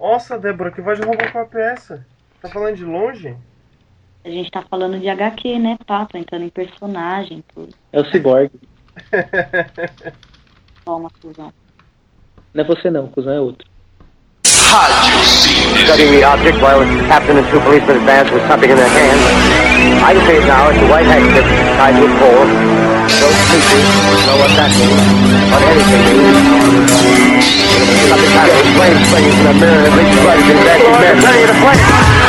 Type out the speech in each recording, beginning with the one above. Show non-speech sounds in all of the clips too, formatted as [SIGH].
Nossa, Débora, que voz de Robocop é essa? Tá falando de longe? A gente tá falando de HQ, né, Pato? Entrando em personagem, tudo. É o Cyborg. [LAUGHS] Toma, cuzão. Não é você não, cuzão é outro. Studying the object while its captain and two policemen advance with something in their hands. I can it now. It's a white handkerchief tied to a pole. Those creatures know what that means. What anything means. Something happening. Flame springs in a mirror that reaches right into the back of the Turning it aflame.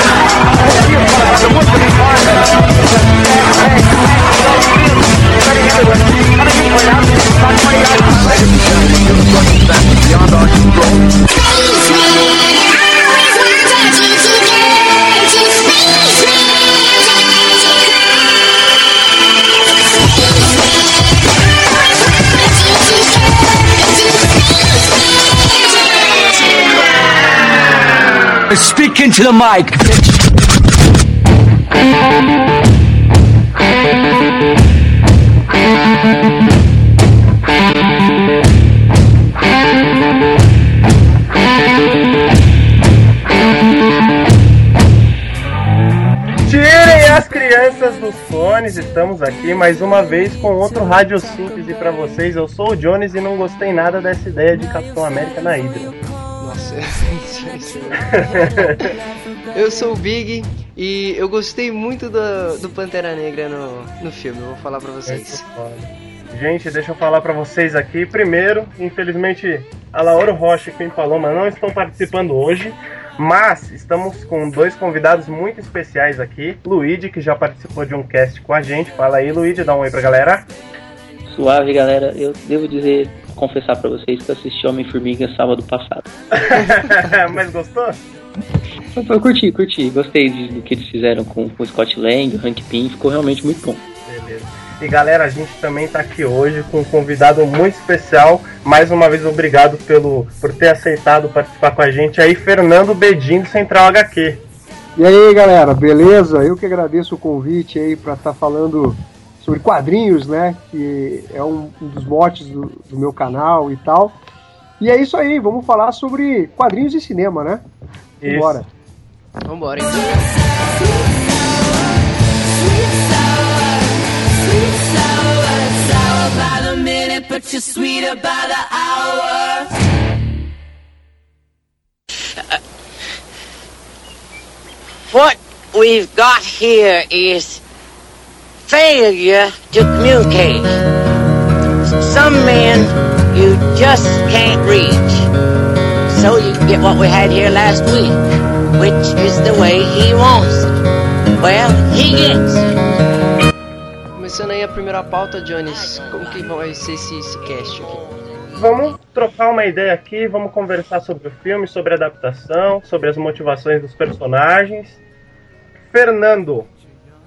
Speak into the mic. Tirem as crianças dos fones, estamos aqui mais uma vez com outro Radiosíntese pra vocês. Eu sou o Jones e não gostei nada dessa ideia de Capitão América na Hydra. [LAUGHS] Eu sou o Big e eu gostei muito do, do Pantera Negra no, no filme, eu vou falar pra vocês. Gente, deixa eu falar pra vocês aqui. Primeiro, infelizmente, a Laura Rocha e Quim Paloma não estão participando hoje, mas estamos com dois convidados muito especiais aqui. Luigi, que já participou de um cast com a gente. Fala aí, Luigi, dá um oi pra galera. Suave, galera. Eu devo dizer, confessar pra vocês que eu assisti Homem-Formiga sábado passado. [LAUGHS] mas gostou? Eu, eu curti, curti. Gostei de- do que eles fizeram com, com o Scott Lang, o Hank Pym. Ficou realmente muito bom. Beleza. E galera, a gente também tá aqui hoje com um convidado muito especial. Mais uma vez, obrigado pelo, por ter aceitado participar com a gente aí, Fernando Bedin do Central HQ. E aí, galera, beleza? Eu que agradeço o convite aí para estar falando sobre quadrinhos, né? Que é um, um dos motes do, do meu canal e tal. E é isso aí, vamos falar sobre quadrinhos e cinema, né? Isso. Bora. Vambora então. What we've got here is failure to communicate. Some men you just can't reach. So you get what we had here last week, which is the way he wants it. Well, he gets it. Começando aí a primeira pauta, Jones, como que vai ser esse, esse cast aqui? Vamos trocar uma ideia aqui, vamos conversar sobre o filme, sobre a adaptação, sobre as motivações dos personagens. Fernando,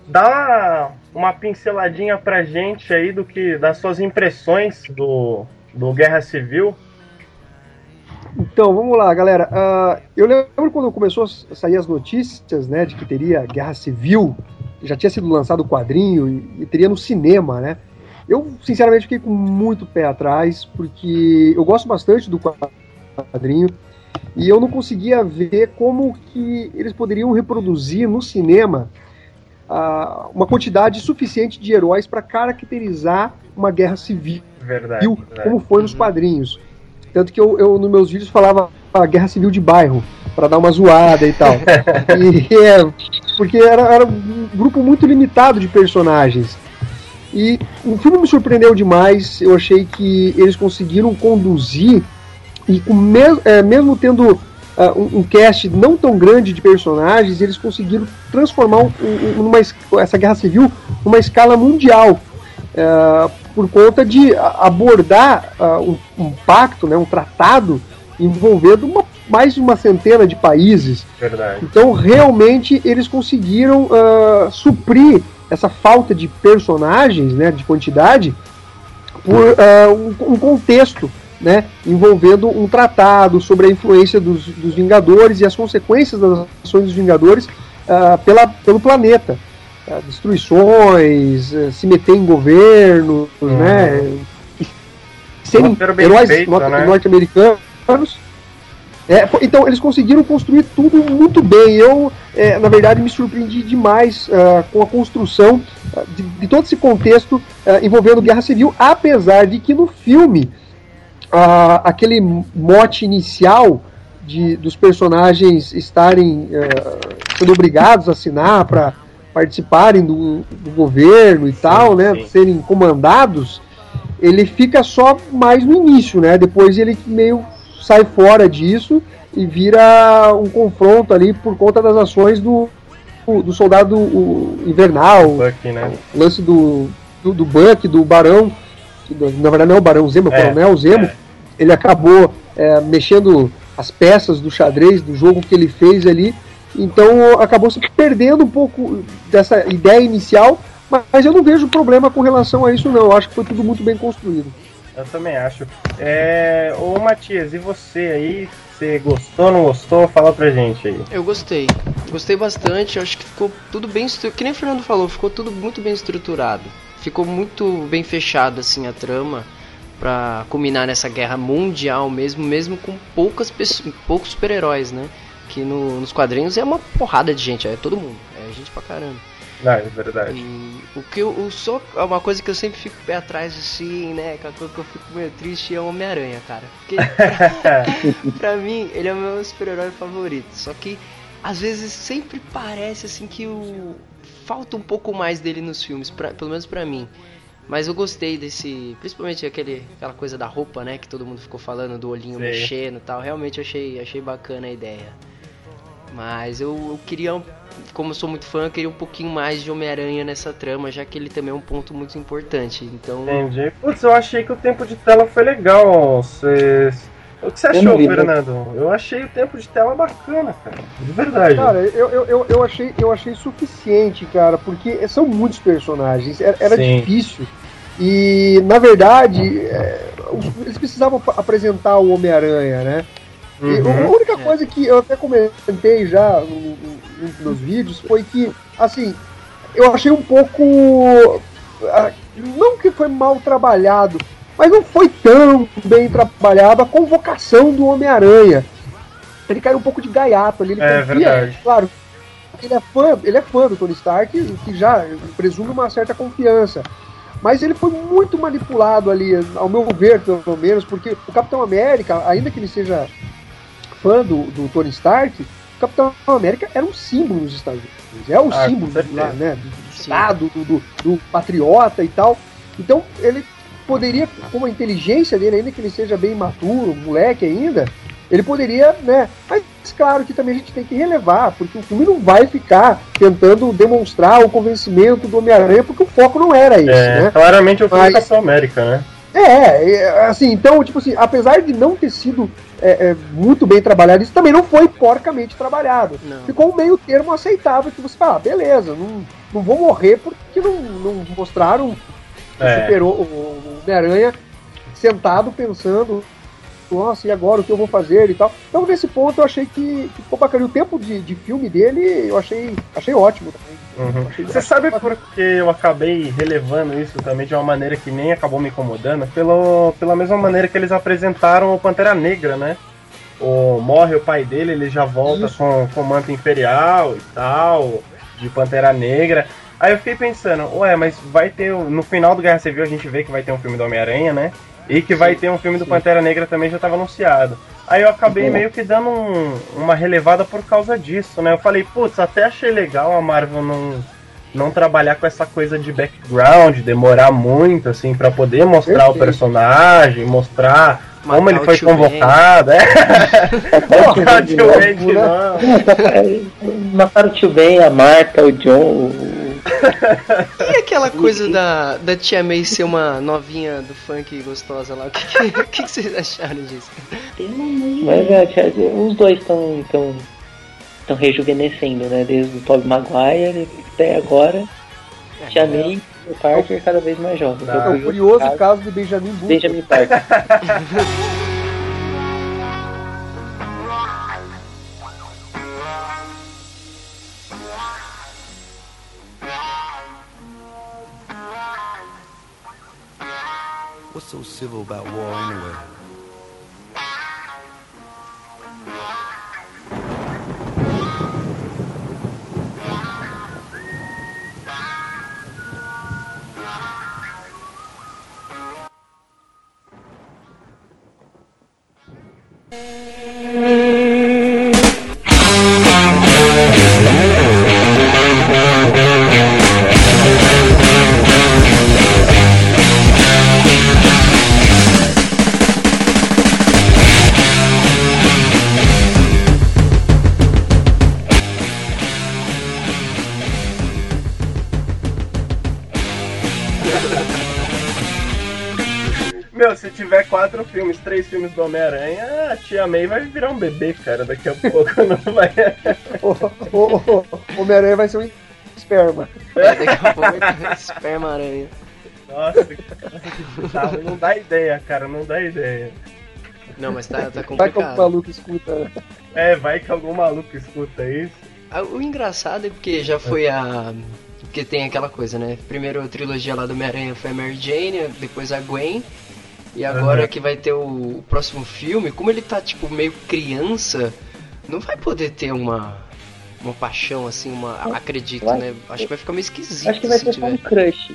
dá uma, uma pinceladinha pra gente aí do que das suas impressões do, do Guerra Civil. Então, vamos lá, galera. Ah, eu lembro quando começou a sair as notícias, né, de que teria guerra civil, já tinha sido lançado o quadrinho e, e teria no cinema, né? Eu, sinceramente, fiquei com muito pé atrás, porque eu gosto bastante do quadrinho e eu não conseguia ver como que eles poderiam reproduzir no cinema ah, uma quantidade suficiente de heróis para caracterizar uma guerra civil Verdade. como foi nos quadrinhos. Tanto que eu, eu nos meus vídeos falava a guerra civil de bairro, para dar uma zoada e tal. [LAUGHS] e, é, porque era, era um grupo muito limitado de personagens. E o filme me surpreendeu demais. Eu achei que eles conseguiram conduzir, e com mes, é, mesmo tendo ah, um, um cast não tão grande de personagens, eles conseguiram transformar um- um- numa, es- essa guerra civil numa escala mundial. É, por conta de abordar ah, um, pacto, né, um tratado envolvendo uma- mais de uma centena de países. Verdade. Então, realmente, eles conseguiram suprir essa falta de personagens, né, de quantidade, por um contexto né, envolvendo um tratado sobre a influência dos, dos Vingadores e as consequências das ações dos Vingadores ah, pela, pelo planeta. Ah, destruições, eh, se meter em governos, Uhum. né, serem heróis feito, né? norte-americanos É, então, eles conseguiram construir tudo muito bem. Eu, é, na verdade, me surpreendi demais uh, com a construção uh, de, de, todo esse contexto uh, envolvendo Guerra Civil, apesar de que no filme aquele mote inicial de, dos personagens estarem sendo obrigados a assinar para participarem do, do, governo e sim, tal, né, sim. serem comandados, ele fica só mais no início, né? Depois ele meio sai fora disso e vira um confronto ali por conta das ações do, do soldado invernal, Buck, né? o lance do, do, do Buck, do Barão, que na verdade não é o Barão Zemo, é o Coronel Zemo, é. Ele acabou é, mexendo as peças do xadrez do jogo que ele fez ali, então acabou se perdendo um pouco dessa ideia inicial, mas eu não vejo problema com relação a isso não, eu acho que foi tudo muito bem construído. Eu também acho. É... Ô Matias, e você aí? Você gostou, não gostou? Fala pra gente aí. Eu gostei. Gostei bastante. Acho que ficou tudo bem. Que nem o Fernando falou, ficou tudo muito bem estruturado. Ficou muito bem fechado assim a trama para culminar nessa guerra mundial mesmo, mesmo com poucas pessoas, poucos super-heróis, né? Que no, nos quadrinhos é uma porrada de gente, é todo mundo, é gente pra caramba. Ah, é verdade. E o que eu, eu só é uma coisa que eu sempre fico pé atrás assim, né? Aquela coisa que eu fico meio triste é o Homem-Aranha, cara. Porque pra, [LAUGHS] pra, mim, ele é o meu super-herói favorito. Só que às vezes sempre parece assim que o falta um pouco mais dele nos filmes, pra, pelo menos para mim. Mas eu gostei desse, principalmente aquele, aquela coisa da roupa, né, que todo mundo ficou falando do olhinho Sim. mexendo e tal. Realmente achei, achei bacana a ideia. Mas eu, eu queria como eu sou muito fã, eu queria um pouquinho mais de Homem-Aranha nessa trama, já que ele também é um ponto muito importante. Então. Entendi. Putz, eu achei que o tempo de tela foi legal. Vocês. O que você achou, vi, Fernando? Eu achei o tempo de tela bacana, cara. De verdade. Cara, eu, eu, eu, achei, eu achei suficiente, cara, porque são muitos personagens. Era, era difícil. E, na verdade, é, eles precisavam apresentar o Homem-Aranha, né? Uhum. A única coisa que eu até comentei já nos vídeos foi que, assim, eu achei um pouco. Não que foi mal trabalhado, mas não foi tão bem trabalhado a convocação do Homem-Aranha. Ele caiu um pouco de gaiato ali. Ele é confia, verdade. Claro, ele é fã, ele é fã do Tony Stark, que já presume uma certa confiança. Mas ele foi muito manipulado ali, ao meu ver, pelo menos, porque o Capitão América, ainda que ele seja fã do, do Tony Stark, Capitão América era um símbolo nos Estados Unidos. É o ah, símbolo lá, né, do, do Estado, do, do, do, patriota e tal. Então ele poderia, com a inteligência dele, ainda que ele seja bem maturo, moleque ainda, ele poderia, né? Mas claro que também a gente tem que relevar, porque o filme não vai ficar tentando demonstrar o convencimento do Homem-Aranha, porque o foco não era isso, é, né? Claramente o filme Mas, Capitão América, né? É, é, assim, então, tipo assim, apesar de não ter sido é, é, muito bem trabalhado, isso também não foi porcamente trabalhado. Não. Ficou um meio termo aceitável que você fala, ah, beleza, não, não vou morrer porque não, não mostraram é. o, super, o Homem-Aranha sentado pensando nossa, e agora o que eu vou fazer e tal. Então nesse ponto eu achei que, que ficou bacana. E o tempo de, de filme dele eu achei, achei ótimo também. Uhum. Achei, Você sabe por que eu acabei relevando isso também de uma maneira que nem acabou me incomodando? Pelo, pela mesma maneira que eles apresentaram o Pantera Negra, né? O, morre o pai dele, ele já volta com, com manto imperial e tal, de Pantera Negra. Aí eu fiquei pensando, ué, mas vai ter. No final do Guerra Civil a gente vê que vai ter um filme do Homem-Aranha, né? E que vai ter um filme do Pantera Negra também já estava anunciado. Aí eu acabei meio que dando um, uma relevada por causa disso, né? Eu falei, putz, até achei legal a Marvel não, não trabalhar com essa coisa de background, demorar muito, assim, para poder mostrar Perfeito. o personagem, mostrar Matar como ele foi convocado. É. Matar o [LAUGHS] tio Ben de novo. Mataram o tio Ben, a Marta, o John, e aquela coisa da, da Tia May ser uma novinha do funk gostosa lá? O que, que, que, vocês acharam disso? Mas é, tia, os dois estão tão, tão rejuvenescendo, né? Desde o Tobey Maguire até agora. É, Tia May e o Parker cada vez mais jovens. É o curioso caso, caso de Benjamin Button. Benjamin Parker. [LAUGHS] What's so civil about war anyway? Thank quatro filmes, três filmes do Homem-Aranha, a tia May vai virar um bebê, cara, daqui a pouco [LAUGHS] não vai. O, o, o- o Homem-Aranha vai ser um esperma. Daqui a pouco vai ter esperma aranha. Nossa, que bizarro. não dá ideia, cara, não dá ideia. Não, mas tá, tá Vai que complicado. maluco escuta. né? É, vai que algum maluco escuta isso. Ah, O engraçado é porque já foi a. Porque tem aquela coisa, né? Primeiro a trilogia lá do Homem-Aranha foi a Mary Jane, depois a Gwen. E agora Aham. que vai ter o, o próximo filme, como ele tá tipo meio criança, não vai poder ter uma. Uma paixão assim, uma. Acredito, Vai. né? Acho que vai ficar meio esquisito Acho que vai se ser só tiver. um crush.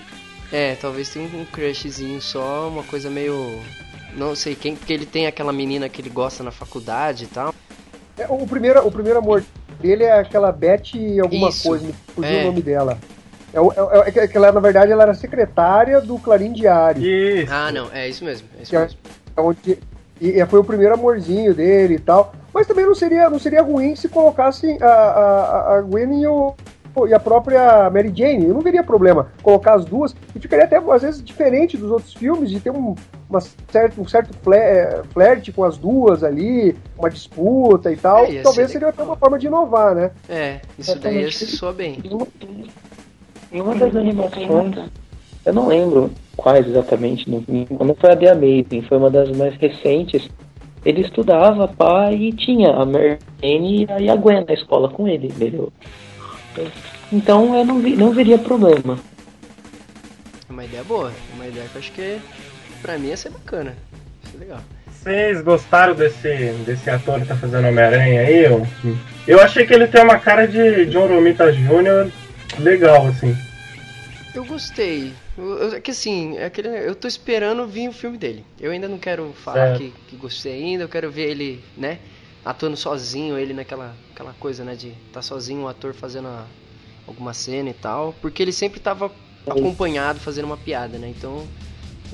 É, talvez tenha um, um crushzinho só, uma coisa meio. Não sei quem, porque ele tem aquela menina que ele gosta na faculdade e tal. É, o, primeiro, o primeiro amor dele é aquela Beth alguma Isso. coisa, me fugiu É. o nome dela. É, é, é que- é que ela, na verdade, ela era secretária do Clarim Diário. Isso. Ah, não, é isso mesmo, é isso Que é- mesmo. onde e, e foi o primeiro amorzinho dele e tal. Mas também não seria, não seria ruim se colocassem a, a, a Gwen e, o, e a própria Mary Jane. Eu não veria problema colocar as duas. E ficaria até, às vezes, diferente dos outros filmes, de ter um, uma certo, um certo fle- flerte com as duas ali, uma disputa e tal. É, Talvez ser seria até uma forma de inovar, né? É, isso daí Exatamente. soa bem. Em uma, das animações, eu não lembro quais exatamente, não, não foi a The Amazing, foi uma das mais recentes. Ele estudava, pá, e tinha a Mary Jane e a- e a Gwen na escola com ele, entendeu? Então eu não, vi, não veria problema. É uma ideia boa, é uma ideia que eu acho que pra mim ia ser bacana. Ia ser legal. Vocês gostaram desse, desse ator que tá fazendo Homem-Aranha aí? Eu, eu achei que ele tem uma cara de John Romita Jr. legal, assim. Eu gostei. Eu, eu- é que assim, é aquele, eu tô esperando vir o filme dele. Eu ainda não quero falar que, que gostei ainda, eu quero ver ele, né, atuando sozinho, ele naquela aquela coisa, né, de tá sozinho o ator fazendo a- alguma cena e tal. Porque ele sempre tava acompanhado fazendo uma piada, né? Então,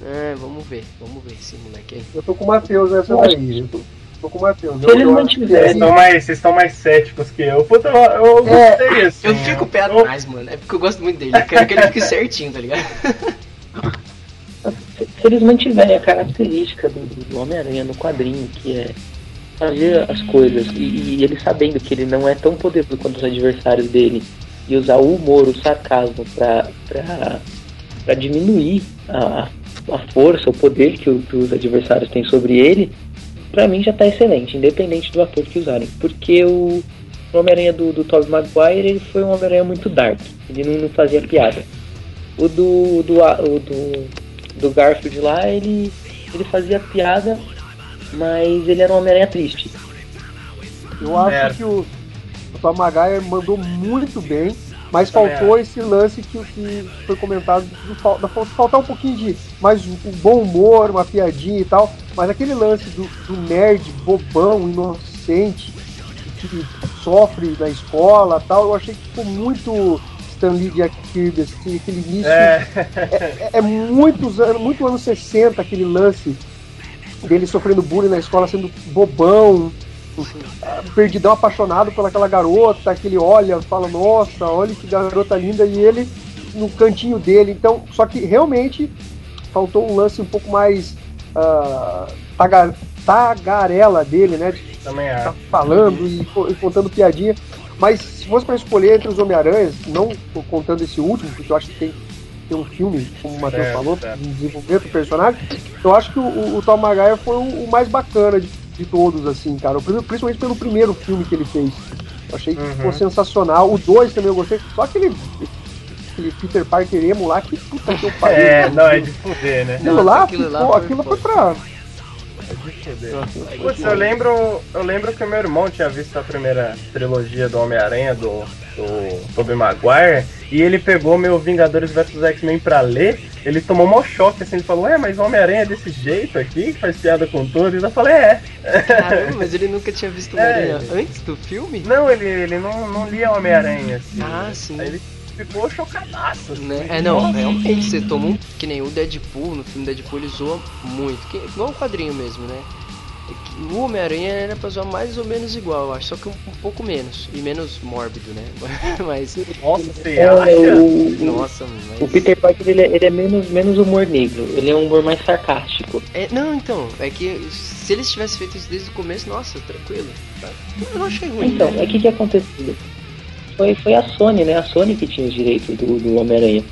é, vamos ver, vamos ver esse moleque aí. Eu tô com o Matheus nessa daí. Tô, tô com o Matheus. Se ele Eu- eu não Vocês estão mais, vocês estão mais céticos que eu. Puta, eu, eu É, gostei, assim. Eu fico pé eu- atrás, mano. É porque eu gosto muito dele. Eu quero que ele fique certinho, tá ligado? Se, se eles mantiverem a característica do, do Homem-Aranha no quadrinho, que é fazer as coisas, e, e ele sabendo que ele não é tão poderoso quanto os adversários dele, e usar o humor, o sarcasmo pra, pra, pra diminuir a, a força, o poder que, o- que os adversários têm sobre ele, pra mim já tá excelente, independente do ator que usarem. Porque o o Homem-Aranha do, do Tobey Maguire, ele foi um Homem-Aranha muito dark, ele não, não fazia piada. O do, do, o do, do Garfield lá, ele, ele fazia piada, mas ele era um Homem-Aranha triste. Eu acho Certo. que o, o Tom Maguire mandou muito bem, mas faltou esse lance que, que foi comentado do, faltar um pouquinho de mais um bom humor, uma piadinha e tal. Mas aquele lance do, do nerd bobão, inocente, que sofre na escola tal, eu achei que ficou muito Stanley Jack Kirby, assim, aquele início É, é, é muitos anos, muito anos 60 aquele lance dele sofrendo bullying na escola, sendo bobão, perdidão, apaixonado pelaquela garota, que ele olha, fala, nossa, olha que garota linda, e ele no cantinho dele. Então, só que realmente faltou um lance um pouco mais ah, taga- tagarela dele, né? De também tá acho. falando e, e contando piadinha. Mas se fosse pra escolher entre os Homem-Aranhas, não contando esse último, porque eu acho que tem, tem um filme, como o Matheus falou, de desenvolvimento do personagem, eu acho que o, o, Tom Maguire foi o, o mais bacana de, de todos, assim, cara. O primeiro- principalmente pelo primeiro filme que ele fez. Eu achei que Uhum. ficou sensacional. O 2 também eu gostei. Só aquele, aquele Peter Parker emo lá, que puta que eu [LAUGHS] pariu. É, não, é de fuder, né? Aquilo lá, aquilo lá foi aquilo foi pra. Putz, eu lembro, eu lembro que meu irmão tinha visto a primeira trilogia do Homem-Aranha do, do Tobey Maguire e ele pegou meu Vingadores vs X-Men pra ler. Ele tomou um choque assim, ele falou: "É, mas o Homem-Aranha é desse jeito aqui, que faz piada com tudo". E eu falei: "É". Caramba, mas ele nunca tinha visto o [LAUGHS] É, Homem-Aranha ele- antes do filme? Não, ele, ele não, não lia Homem-Aranha assim. Ah, sim. Aí ele ficou chocadaço. assim. Né? É, não, realmente, você toma um. Que nem o Deadpool, no filme Deadpool, ele zoa muito. Que, não é um quadrinho mesmo, né? o Homem-Aranha era pra zoar mais ou menos igual, eu acho, só que um, um pouco menos. E menos mórbido, né? [LAUGHS] mas. Nossa, você É, acha? o, Nossa, mas. o Peter Parker ele é, ele é menos, menos humor negro, ele é um humor mais sarcástico. É, não, então, é que se eles tivessem feito isso desde o começo, nossa, tranquilo. Eu não achei ruim. Então, né? é que que aconteceu? Foi, foi a Sony, né? A Sony que tinha os direitos do, do Homem-Aranha.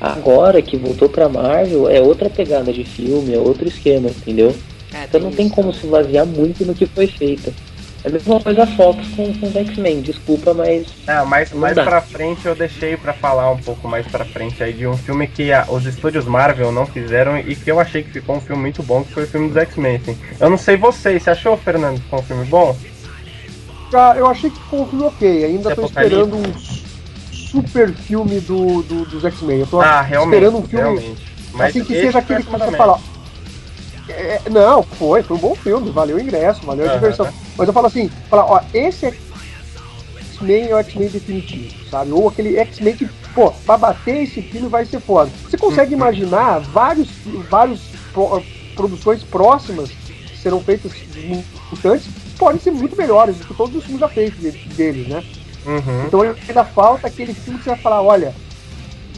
Agora que voltou pra Marvel, é outra pegada de filme, é outro esquema, entendeu? É, Então não tem isso como se basear muito no que foi feito. É a mesma coisa a Fox com, com os X-Men, desculpa, mas É, mais, mais dá. pra frente eu deixei pra falar um pouco mais pra frente aí de um filme que a- os estúdios Marvel não fizeram e que eu achei que ficou um filme muito bom, que foi o filme dos X-Men, assim. Eu não sei vocês, você achou, Fernando, que ficou um filme bom? Ah, eu achei que ficou um filme ok. Ainda tô Apocalipse. esperando um su- super filme do, do- dos X-Men. Eu tô Ah, esperando um filme realmente. Mas assim que seja aquele que você fala. É, não, foi, foi um bom filme, valeu o ingresso, valeu a Aham. diversão. Mas eu falo assim, fala, ó, esse X-Men é o X-Men definitivo, sabe? Ou aquele X-Men que, pô, pra bater esse filme vai ser foda. Você consegue Uhum. imaginar vários, vários pro- produções próximas que serão feitas mutantes podem ser muito melhores do que todos os filmes já feitos de- deles, né? Uhum. Então ainda falta aquele filme que você vai falar, olha.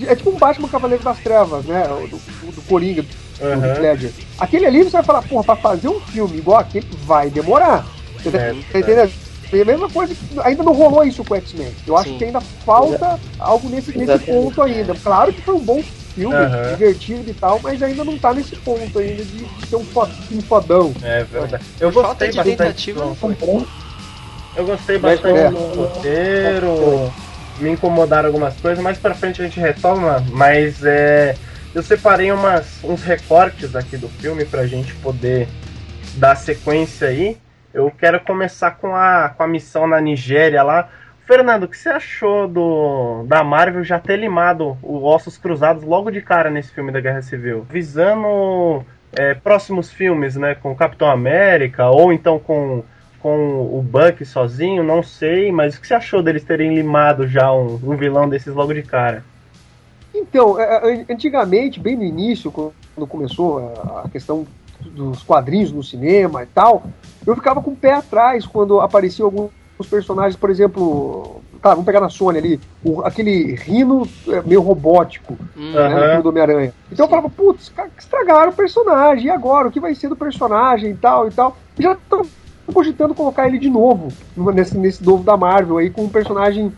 É tipo um Batman Cavaleiro das Trevas, né? Do, do, Coringa, do Uhum. Ledger. Aquele ali você vai falar, porra, pra fazer um filme igual aquele vai demorar. Você tá- É, tá entendendo? É a mesma coisa que ainda não rolou isso com o X-Men. Eu acho Sim. que ainda falta algo nesse, nesse ponto ainda. Claro que foi um bom filme, Aham. divertido e tal, mas ainda não tá nesse ponto ainda de, ser um fo- fodão. É verdade. Eu gostei falta de bastante. tentativa, não foi. Eu gostei Mas bastante é. do roteiro, me incomodaram algumas coisas, mais pra frente a gente retoma, mas é, eu separei umas, uns recortes aqui do filme pra gente poder dar sequência aí. Eu quero começar com a, com a missão na Nigéria lá. Fernando, o que você achou do da Marvel já ter limado o Ossos Cruzados logo de cara nesse filme da Guerra Civil? Visando é, próximos filmes, né? Com Capitão América, ou então com com o Buck sozinho, não sei, mas o que você achou deles terem limado já um, um vilão desses logo de cara? Então, é, é, antigamente, bem no início, quando começou a questão dos quadrinhos no cinema e tal, eu ficava com o pé atrás quando apareciam alguns personagens, por exemplo, tá, vamos pegar na Sony ali, o- aquele rino é, meio robótico, Hum, né, do Homem-Aranha. Então eu falava, putz, cara, estragaram o personagem, e agora? O que vai ser do personagem e tal e tal? E já estão cogitando colocar ele de novo nesse, nesse novo da Marvel aí, com um personagem,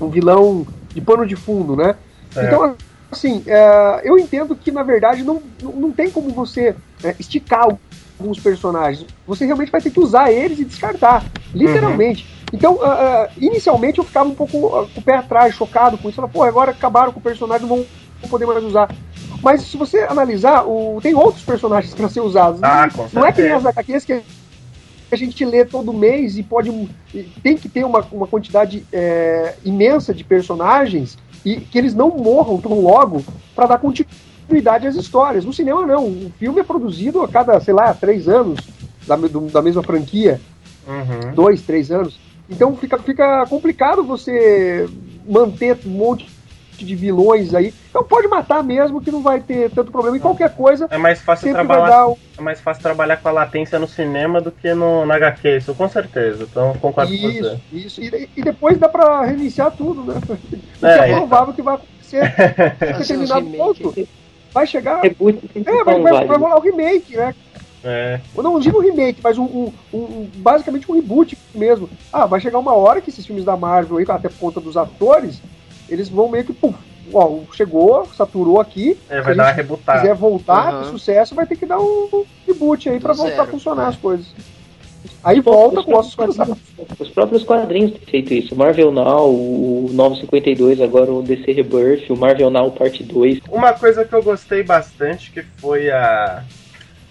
um vilão de pano de fundo, né? É. Então, assim, é, eu entendo que, na verdade, não, não, tem como você é, esticar alguns personagens. Você realmente vai ter que usar eles e descartar, literalmente. Então, ah, ah, inicialmente, eu ficava um pouco ah, com o pé atrás, chocado com isso. Falei, pô, agora acabaram com o personagem, não vão, vão poder mais usar. Mas se você analisar, o, tem outros personagens para ser usados. Ah, não, não é que nem as. HQs que a gente lê todo mês e pode tem que ter uma, uma quantidade é, imensa de personagens e que eles não morram tão logo para dar continuidade às histórias. No cinema não, o filme é produzido a cada, sei lá, três anos da, do- da mesma franquia, Uhum. dois, três anos. Então fica, fica complicado você manter um monte de vilões aí. Então pode matar mesmo que não vai ter tanto problema. E qualquer coisa É mais fácil trabalhar, o, é mais fácil trabalhar com a latência no cinema do que no na HQ, isso com certeza. Então concordo com Isso, você. isso. E, e depois dá pra reiniciar tudo, né? [LAUGHS] É, é, provável que vai acontecer. Determinado remake. ponto. Vai chegar. reboot tem que É, ser vai, vai, vai rolar o remake, né? É. Eu não digo remake, mas um, um- um- basicamente um reboot mesmo. Ah, vai chegar uma hora que esses filmes da Marvel aí, até por conta dos atores, eles vão meio que, puf, ó, chegou, saturou aqui. É, Se vai dar uma gente rebutada. quiser voltar pro sucesso, vai ter que dar um reboot aí pra voltar zero. a funcionar as coisas. Aí volta Os com ossos próprios cruzados. quadrinhos- Os próprios quadrinhos têm feito isso. O Marvel Now, o 952, agora o DC Rebirth, o Marvel Now Parte 2. Uma coisa que eu gostei bastante que foi a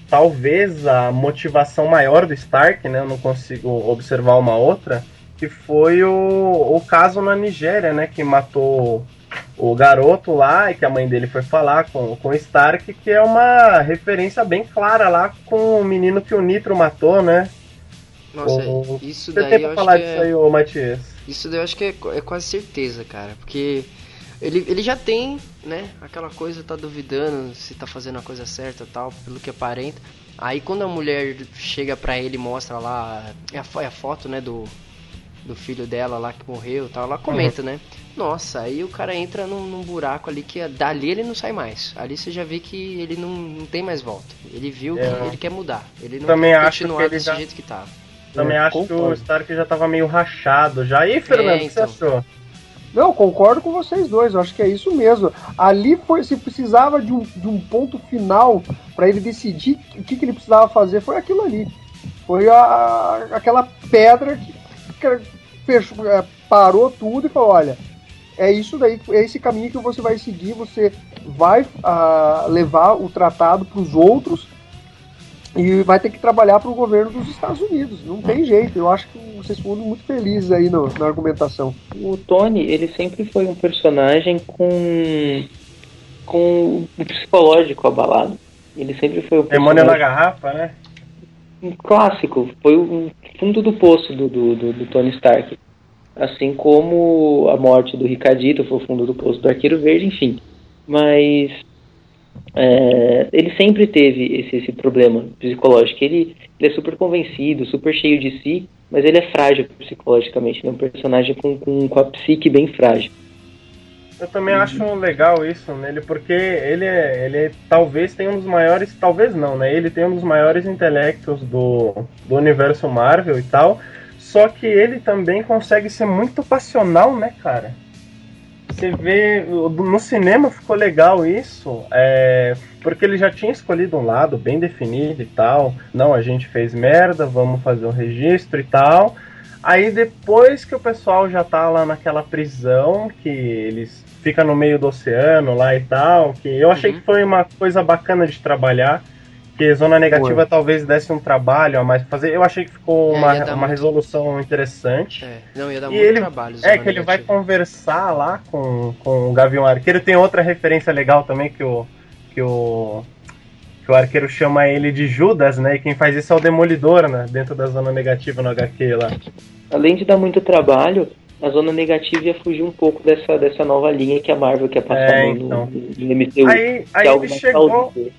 talvez a motivação maior do Stark, né? Eu não consigo observar uma outra, que foi o, o caso na Nigéria, né? Que matou o garoto lá e que a mãe dele foi falar com, com o Stark, que é uma referência bem clara lá com o menino que o Nitro matou, né? Nossa, O- isso daí eu acho falar que disso é... aí, ô Matias? Isso daí eu acho que é, é quase certeza, cara. Porque ele, ele já tem, né? Aquela coisa, tá duvidando se tá fazendo a coisa certa e tal, pelo que aparenta. Aí quando a mulher chega pra ele e mostra lá é a, é a foto, né, do, do filho dela lá que morreu e tal, ela comenta, né? Nossa, aí o cara entra num, num buraco ali que dali ele não sai mais. Ali você já vê que ele não, não tem mais volta. Ele viu É. que ele quer mudar. Ele não Também quer acho que continuar ele desse já- jeito que tá. Também É, acho que o concordo. Stark já tava meio rachado já. E aí, Fernando, o que então. você achou? Não, concordo com vocês dois, eu acho que é isso mesmo. Ali foi, se precisava de um, de um ponto final para ele decidir o que, que ele precisava fazer, foi aquilo ali. Foi a, aquela pedra que, que fechou, é, parou tudo e falou: olha, é isso daí, é esse caminho que você vai seguir, você vai ah, levar o tratado para os outros e vai ter que trabalhar para o governo dos Estados Unidos. Não tem jeito. Eu acho que vocês foram muito felizes aí no- na argumentação. O Tony, ele sempre foi um personagem com com o psicológico abalado. Ele sempre foi um Demônio na personagem garrafa, né? um clássico, foi o fundo do poço do, do, do- do Tony Stark. Assim como a morte do Ricardito foi o fundo do poço do Arqueiro Verde, enfim. Mas é, ele sempre teve esse, esse problema psicológico. Ele, ele é super convencido, super cheio de si, mas ele é frágil psicologicamente. Ele é um personagem com, com, com a psique bem frágil. Eu também acho legal isso nele, porque ele é, ele é- talvez tenha um dos maiores, talvez não, né? Ele tem um dos maiores intelectos do, do universo Marvel e tal. Só que ele também consegue ser muito passional, né, cara? Você vê, no cinema ficou legal isso, é, porque ele já tinha escolhido um lado bem definido e tal. Não, a gente fez merda, vamos fazer um registro e tal. Aí depois que o pessoal já tá lá naquela prisão, que eles ficam no meio do oceano lá e tal, que eu achei Uhum. que foi uma coisa bacana de trabalhar, que Zona Negativa talvez desse um trabalho a mais pra fazer. Eu achei que ficou É, uma, uma muito. resolução interessante. É, não, ia dar E muito ele- trabalho. É que ele vai Negativa. conversar lá com, com o Gavião Arqueiro. Tem outra referência legal também que o que o que o arqueiro chama ele de Judas, né? E quem faz isso é o Demolidor, né? Dentro da zona negativa no HQ lá. Além de dar muito trabalho, a zona negativa ia fugir um pouco dessa, dessa nova linha que a Marvel quer passar É, no, então. no, no MCU. Aí, que aí é algo ele mais chegou, plausível.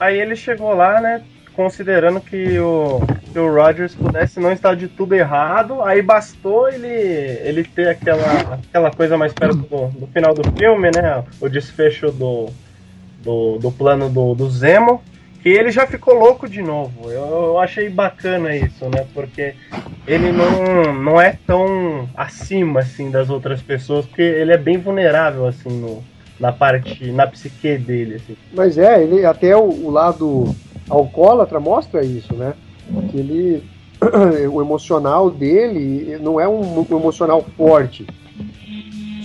Aí ele chegou lá, né? Considerando que o, que o Rogers pudesse não estar de tudo errado, aí bastou ele, ele ter aquela, aquela coisa mais perto do, do final do filme, né? O desfecho do, do, do plano do, do Zemo, que ele já ficou louco de novo. Eu, eu achei bacana isso, né? Porque ele não, não é tão acima assim das outras pessoas, porque ele é bem vulnerável assim no, na parte, na psique dele, assim. Mas é, ele até o, o lado alcoólatra mostra isso, né? Que ele, [CLEARS THROAT] o emocional dele não é um, um emocional forte.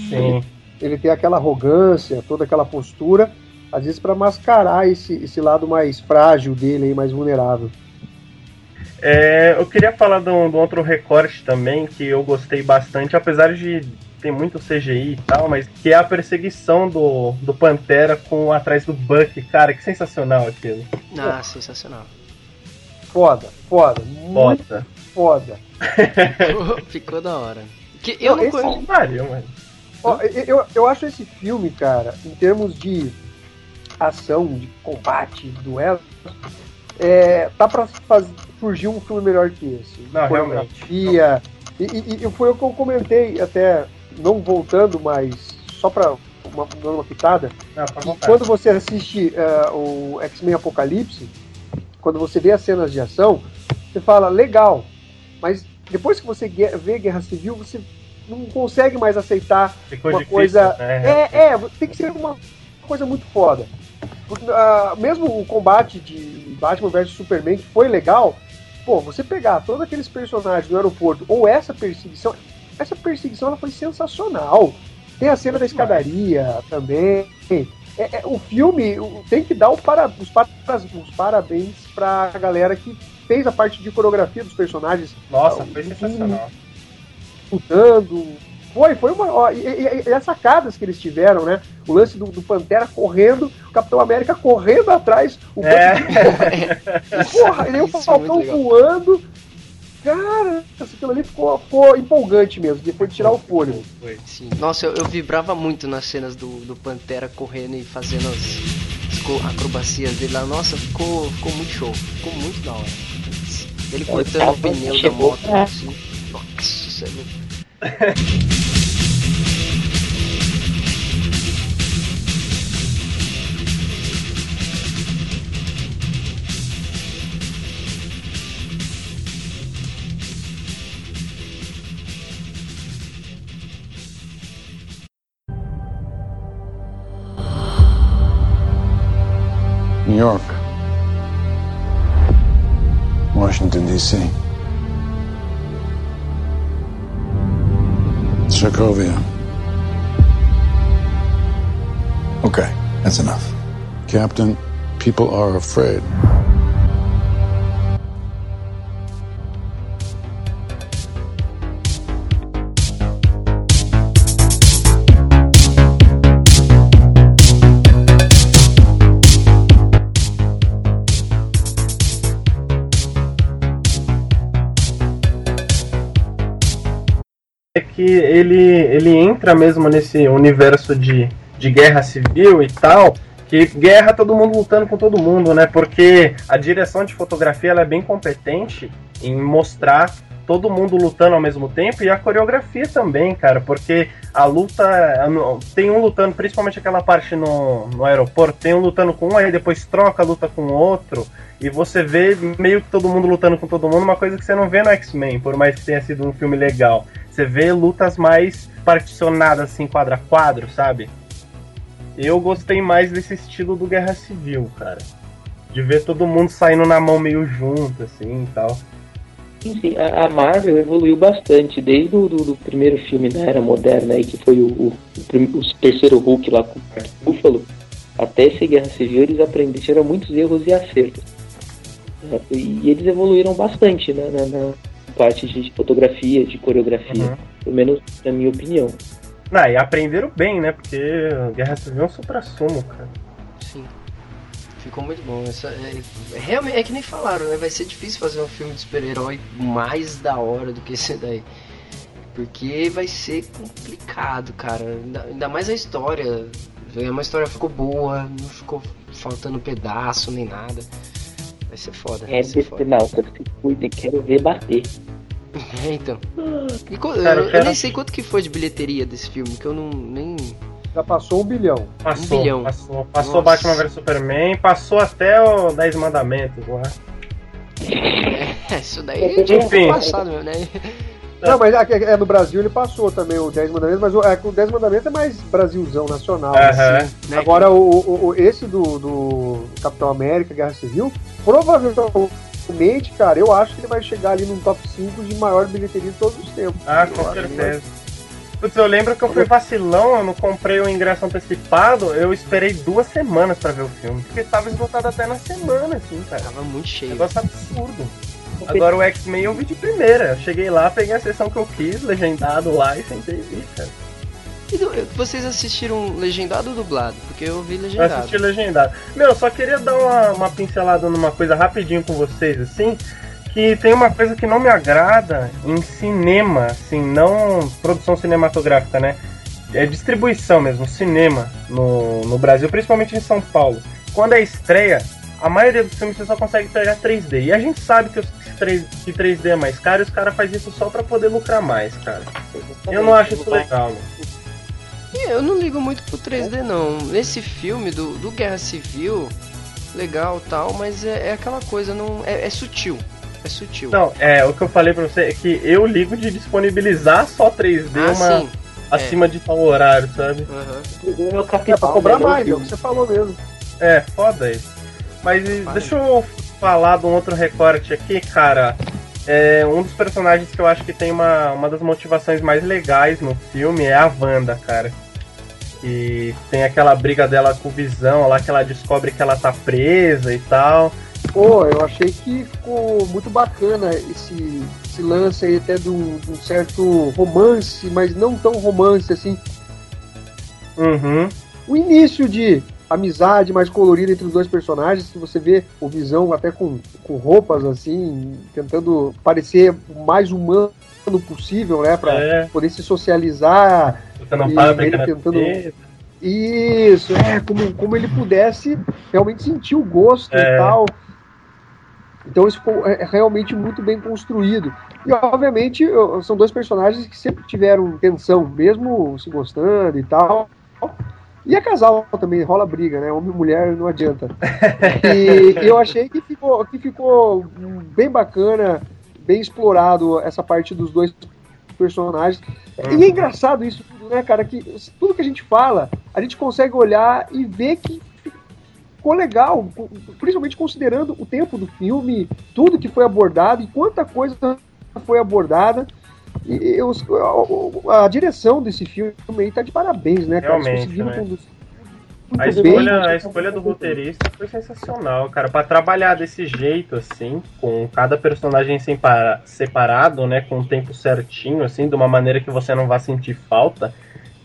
Sim. Ele tem aquela arrogância, toda aquela postura, às vezes para mascarar esse, esse lado mais frágil dele, aí, mais vulnerável. É, eu queria falar de um, de um outro recorte também que eu gostei bastante, apesar de ter muito CGI e tal, mas que é a perseguição do, do Pantera com atrás do Buck, cara, que sensacional aquilo. Ah, sensacional. Foda, foda, muito Foda. foda. [LAUGHS] Ficou da hora. Que eu Não, não esse- conheço. Pariu, mano. Ó, eu, eu acho esse filme, cara, em termos de ação, de combate, de duelo, é, tá pra faz- surgir um filme melhor que esse. Não, Coreografia. E, e- e foi o que eu comentei, até não voltando, mas só pra uma, uma pitada. Quando você assiste é, o X-Men Apocalipse, quando você vê as cenas de ação, você fala, legal, mas depois que você vê Guerra Civil, você não consegue mais aceitar Ficou uma difícil, coisa. né? É, é, tem que ser uma coisa muito foda. Porque, ah, mesmo o combate de Batman vs Superman, que foi legal, pô, você pegar todos aqueles personagens do aeroporto, ou essa perseguição, essa perseguição ela foi sensacional. Tem a cena da escadaria também. É, é, o filme tem que dar o para, os, para- os parabéns pra galera que fez a parte de coreografia dos personagens Nossa, Ah, foi sensacional. lutando. Foi, foi uma. ó, e, e- e as sacadas que eles tiveram, né? O lance do, do Pantera correndo, o Capitão América correndo atrás, o É. Bucky- [LAUGHS] Porra, e o é Falcão voando. Cara, aquilo ali ficou, ficou empolgante mesmo, depois de tirar o fôlego. Sim. Nossa, eu, eu vibrava muito nas cenas do, do Pantera correndo e fazendo as, as acro- acrobacias dele lá, nossa, ficou, ficou muito show, ficou muito da hora. Ele É, cortando tava- o pneu da chegou moto, assim. Nossa, isso é louco. [LAUGHS] New York, Washington, D.C., Sokovia. Okay, that's enough. Captain, people are afraid. É que ele, ele entra mesmo nesse universo de, de guerra civil e tal, que guerra todo mundo lutando com todo mundo, né? Porque a direção de fotografia ela é bem competente em mostrar todo mundo lutando ao mesmo tempo e a coreografia também, cara, porque a luta tem um lutando, principalmente aquela parte no, no aeroporto, tem um lutando com um, aí depois troca a luta com outro, e você vê meio que todo mundo lutando com todo mundo, uma coisa que você não vê no X-Men, por mais que tenha sido um filme legal. Você vê lutas mais particionadas, assim, quadro a quadro, sabe? Eu gostei mais desse estilo do Guerra Civil, cara. De ver todo mundo saindo na mão meio junto, assim e tal. Sim, sim, a a Marvel evoluiu bastante, desde o do, do primeiro filme da Era Moderna, aí, que foi o, o, o o terceiro Hulk lá com o Mark Ruffalo, até esse Guerra Civil eles aprenderam, muitos erros e acertos. E eles evoluíram bastante né, na, na parte de fotografia, de coreografia, Uhum. pelo menos na minha opinião. Ah, e aprenderam bem, né? Porque Guerra Civil é um supra-sumo, cara. Ficou muito bom. Essa, é, é realmente, é que nem falaram, né? Vai ser difícil fazer um filme de super-herói mais da hora do que esse daí. Porque vai ser complicado, cara. Ainda, ainda mais a história. Uma história ficou boa, não ficou faltando pedaço nem nada. Vai ser foda. É Vai ser foda. decenalta, se cuidem, quero ver bater. [LAUGHS] É, então. E co- Cara, eu, eu nem sei quanto que foi de bilheteria desse filme, que eu não nem. Já passou um bilhão. Passou, Um bilhão. passou. Passou Nossa. Batman vs Superman, passou até o 10 Mandamentos lá. É, isso daí ter Enfim. passado, meu, né? Não, mas aqui- é, no Brasil ele passou também o 10 Mandamentos, mas o, é, o 10 Mandamentos é mais Brasilzão, nacional. Aham. assim. Né? Agora, o, o- o- esse do, do Capitão América, Guerra Civil, provavelmente, cara, eu acho que ele vai chegar ali no top 5 de maior bilheteria de todos os tempos. Ah, com certeza. Putz, eu lembro que eu fui vacilão, eu não comprei o ingresso antecipado, eu esperei duas semanas pra ver o filme. Porque tava esgotado até na semana, assim, cara. Tava muito cheio. Negócio absurdo. Agora o X-Men eu vi de primeira. Eu cheguei lá, peguei a sessão que eu quis, legendado lá e sentei e vi, cara. Vocês assistiram legendado ou dublado? Porque eu vi Eu legendado. assisti legendado. Meu, eu só queria dar uma, uma pincelada numa coisa rapidinho com vocês, assim. Que tem uma coisa que não me agrada em cinema, assim, não produção cinematográfica, né? É distribuição mesmo, cinema no, no Brasil, principalmente em São Paulo. Quando é estreia, a maioria dos filmes você só consegue pegar 3D. E a gente sabe que, os 3, que 3D é mais caro e os caras fazem isso só pra poder lucrar mais, cara. Eu não acho isso legal. E eu não ligo muito pro 3D não. Nesse filme do, do Guerra Civil, legal tal, mas é, é aquela coisa, não é, é sutil. É sutil. Não, é, o que eu falei pra você é que eu ligo de disponibilizar só 3D ah, uma, sim. acima de tal horário, sabe? Aham. Meu É pra cobrar mais, é o que você falou mesmo. É, foda isso. Mas deixa eu falar de um outro recorte aqui, cara. É, um dos personagens que eu acho que tem uma, uma das motivações mais legais no filme é a Wanda, cara. Que tem aquela briga dela com o Visão lá, que ela descobre que ela tá presa e tal. Pô, eu achei que ficou muito bacana esse, esse lance aí até de um, de um certo romance, mas não tão romance assim. Uhum. O início de amizade mais colorida entre os dois personagens, que você vê o Visão até com, com roupas assim, tentando parecer o mais humano possível, né, Pra É, poder se socializar. você não E para ele tentando-. Isso, é, como, como ele pudesse realmente sentir o gosto É. e tal. Então isso ficou é, realmente muito bem construído. E obviamente são dois personagens que sempre tiveram tensão, mesmo se gostando e tal. E é casal também, rola briga, né? Homem e mulher não adianta. E, e eu achei que ficou, que ficou bem bacana, bem explorado essa parte dos dois personagens. E é engraçado isso tudo, né, cara? Que tudo que a gente fala, a gente consegue olhar e ver que ficou legal, principalmente considerando o tempo do filme, tudo que foi abordado e quanta coisa foi abordada. E os- a, direção desse filme aí tá de parabéns, né, cara? Eles Realmente, conseguiram né? A bem. escolha, a escolha do roteirista foi sensacional, cara. Pra trabalhar desse jeito, assim, com cada personagem separa- separado, né? Com o tempo certinho, assim, de uma maneira que você não vá sentir falta.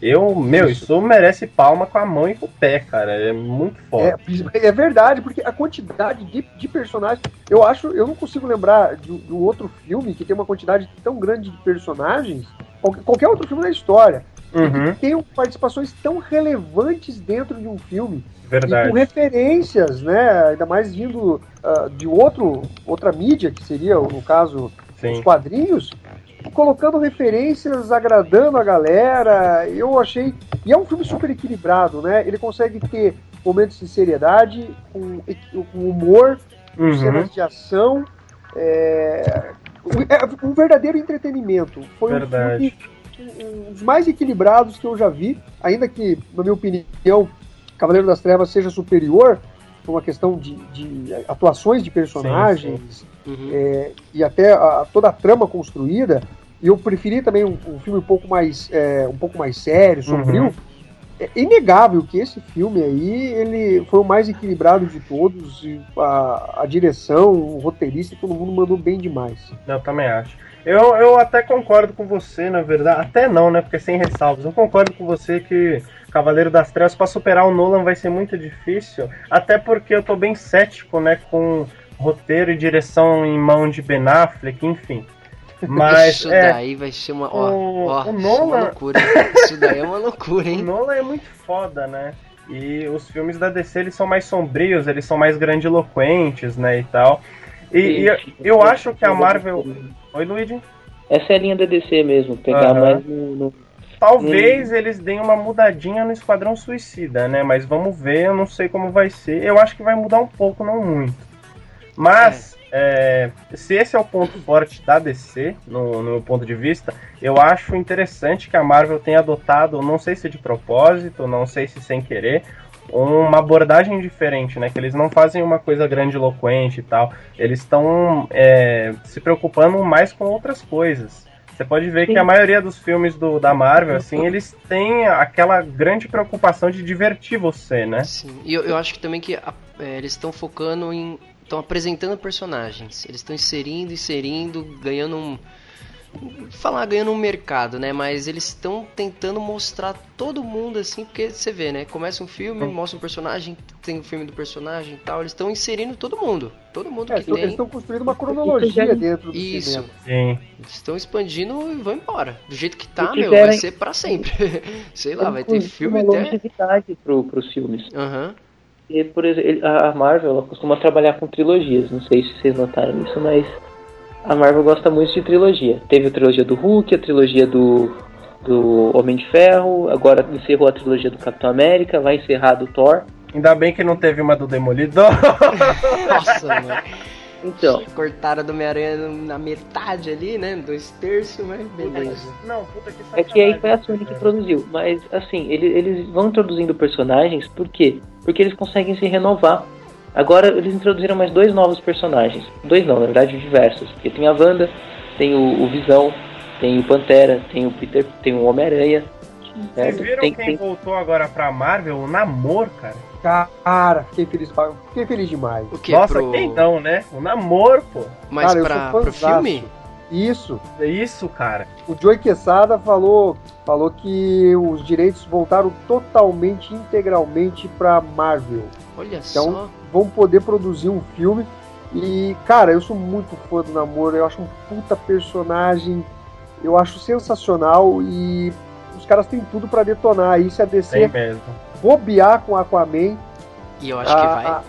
Eu, meu, isso, merece palma com a mão e com o pé, cara. É muito foda. É, é verdade, porque a quantidade de, de personagens. Eu acho, eu não consigo lembrar do, do outro filme que tem uma quantidade tão grande de personagens. Qualquer, qualquer outro filme na história. Uhum, Que tem participações tão relevantes dentro de um filme. E verdade. com referências, né? Ainda mais vindo ah, de outro, outra mídia, que seria, no caso, os Sim. quadrinhos, colocando referências, agradando a galera. Eu achei. E é um filme super equilibrado, né? Ele consegue ter momentos de seriedade, com, com humor, com Uhum. cenas de ação. É, é um verdadeiro entretenimento. Foi Verdade. um filme um dos mais equilibrados que eu já vi, ainda que, na minha opinião, Cavaleiro das Trevas seja superior por uma questão de, de atuações de personagens Uhum. é, e até a- toda a trama construída. E eu preferi também um, um filme um pouco mais é, um pouco mais sério, sombrio. Uhum. É inegável que esse filme aí ele foi o mais equilibrado de todos. E a, a direção, o roteirista, todo mundo mandou bem demais. Eu também acho. Eu, eu até concordo com você, na verdade. Até não, né? Porque sem ressalvas. Eu concordo com você que Cavaleiro das Trevas, pra superar o Nolan, vai ser muito difícil. Até porque eu tô bem cético, né? Com roteiro e direção em mão de Ben Affleck, enfim. Mas Isso é, daí vai ser uma. Ó, o- ó, o isso é loucura. Isso daí é uma loucura, [LAUGHS] o hein? Nolan é muito foda, né? E os filmes da DC eles são mais sombrios, eles são mais grandiloquentes, né? E tal. E, e eu, eu acho que a Marvel. Oi, Luigi? Essa é a linha da DC mesmo, pegar Aham. mais no, no- Talvez eles deem uma mudadinha no Esquadrão Suicida, né? Mas vamos ver, eu não sei como vai ser. Eu acho que vai mudar um pouco, não muito. Mas, é, se esse é o ponto forte da DC, no, no meu ponto de vista, eu acho interessante que a Marvel tenha adotado, não sei se de propósito, não sei se sem querer, uma abordagem diferente, né? Que eles não fazem uma coisa grandiloquente e tal. Eles estão é, se preocupando mais com outras coisas. Você pode ver que a maioria dos filmes do, da Marvel, assim, eles têm aquela grande preocupação de divertir você, né? Sim. E eu, eu acho que também que a- é, eles estão focando em. Estão apresentando personagens. Eles estão inserindo, inserindo, ganhando um. Falar ganhando um mercado, né? Mas eles estão tentando mostrar todo mundo assim, porque você vê, né? Começa um filme, mostra um personagem, tem o filme do personagem e tal. Eles estão inserindo todo mundo. Todo mundo É, que então, eles tem. estão construindo uma cronologia dentro do Isso. cinema. Sim. Eles estão expandindo e vão embora. Do jeito que tá, meu, vai ser pra sempre. [LAUGHS] Sei lá, vai ter filme uma até. longevidade pro, pros filmes. Aham. E, por exemplo, a Marvel ela costuma trabalhar com trilogias. Não sei se vocês notaram isso, mas a Marvel gosta muito de trilogia. Teve a trilogia do Hulk, a trilogia do, do Homem de Ferro, agora encerrou a trilogia do Capitão América, vai encerrar a do Thor. Ainda bem que não teve uma do Demolidor. [LAUGHS] Nossa, mano. Então, Cortaram do Homem-Aranha na metade ali, né? Dois terços, mas beleza. Não, puta que é que aí foi a sacanagem. Sony que produziu. Mas, assim, ele- eles vão introduzindo personagens, por quê? Porque eles conseguem se renovar. Agora, eles introduziram mais dois novos personagens. Dois não, na verdade, diversos. Porque tem a Wanda, tem o, o Visão, tem o Pantera, tem o Peter, tem o Homem-Aranha. Vocês viram Tem, quem tem, voltou agora pra Marvel? O Namor, cara. Cara, fiquei feliz, fiquei feliz demais. O que? Nossa, pro... quem não, né? O Namor, pô. Mas Cara, eu pra, sou pro filme? Isso. É isso, cara. O Joey Quesada falou, falou que os direitos voltaram totalmente, integralmente pra Marvel. Olha Então, só. vão poder produzir um filme. E, cara, eu sou muito fã do Namoro. Eu acho um puta personagem. Eu acho sensacional. E os caras têm tudo pra detonar. E se a Tem DC mesmo. Bobear com Aquaman, E eu acho que vai. a,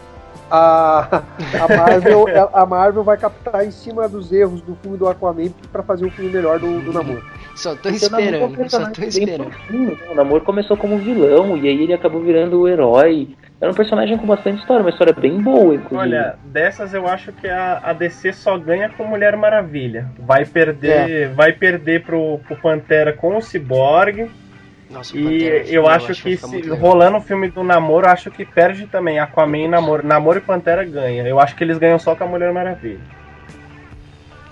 a, a, Marvel, [LAUGHS] a Marvel vai captar em cima dos erros do filme do Aquaman pra fazer um filme melhor do, do Namor. Só tô Porque o Namor é esperando, só tô esperando. né? O Namor começou como vilão e aí ele acabou virando o herói. Era um personagem com bastante história, uma história bem boa, inclusive. Olha, dessas eu acho que a, a DC só ganha com Mulher Maravilha. Vai perder, vai perder pro, pro Pantera com o Cyborg. Nossa, E Pantera, eu acho vai que legal. rolando o filme do Namoro, eu acho que perde também. Aquaman e Namoro. Namoro e Pantera ganha. Eu acho que eles ganham só com a Mulher Maravilha.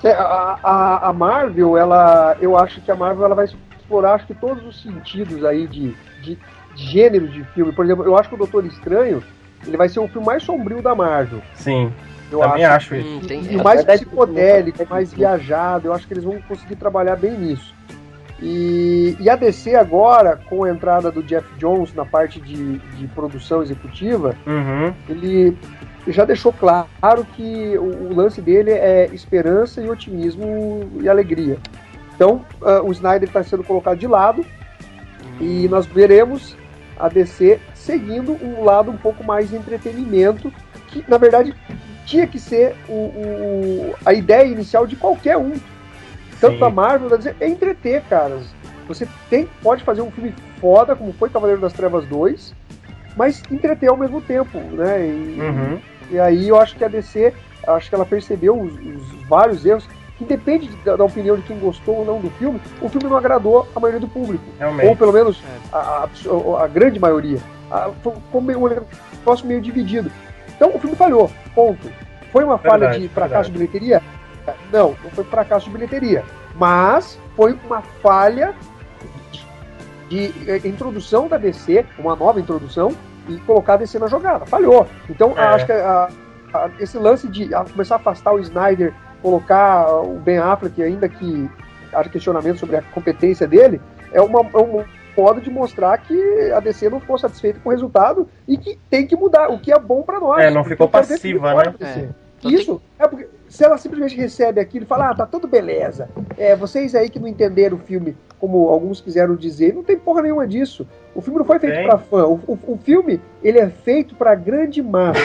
É, A, a, a Marvel, ela, eu acho que a Marvel ela vai explorar acho que todos os sentidos aí de, de, de gênero de filme. Por exemplo, eu acho que o Doutor Estranho ele vai ser o filme mais sombrio da Marvel. Sim, Eu também acho isso. Hum, tem- E É, o mais psicodélico, isso. mais viajado, eu acho que eles vão conseguir trabalhar bem nisso. E, e a DC agora, com a entrada do Jeff Jones na parte de, de produção executiva, Uhum. ele já deixou claro que o, o lance dele é esperança e otimismo e alegria. Então, ah, o Snyder está sendo colocado de lado e nós veremos a DC seguindo um lado um pouco mais de entretenimento, que na verdade tinha que ser o, o- a ideia inicial de qualquer um. Tanto da Marvel, da DC, é entreter, caras. Você tem, pode fazer um filme foda, como foi Cavaleiro das Trevas 2, mas entreter ao mesmo tempo, né? E, Uhum. e aí eu acho que a DC, acho que ela percebeu os, os vários erros, que independe da, da opinião de quem gostou ou não do filme, o filme não agradou a maioria do público. Realmente. Ou pelo menos É. a, a- a grande maioria. A- Ficou meio- um negócio meio dividido. Então o filme falhou, ponto. Foi uma falha Verdade, de fracasso verdade. de bilheteria? Não, não foi fracasso de bilheteria. Mas foi uma falha de, de, eh, introdução da DC, uma nova introdução, e colocar a DC na jogada. Falhou. Então É. acho que a- a- esse lance de a- começar a afastar o Snyder, colocar o Ben Affleck, ainda que haja questionamento sobre a competência dele, é, uma, é um modo de mostrar que a DC não ficou satisfeita com o resultado e que tem que mudar, o que é bom pra nós. É, não ficou passiva, né? É. Então Isso, é porque se ela simplesmente recebe aquilo e fala, ah, tá tudo beleza. É, vocês aí que não entenderam o filme como alguns quiseram dizer, não tem porra nenhuma disso. O filme não foi feito Tem. pra fã. O, o- o filme, ele é feito pra grande massa.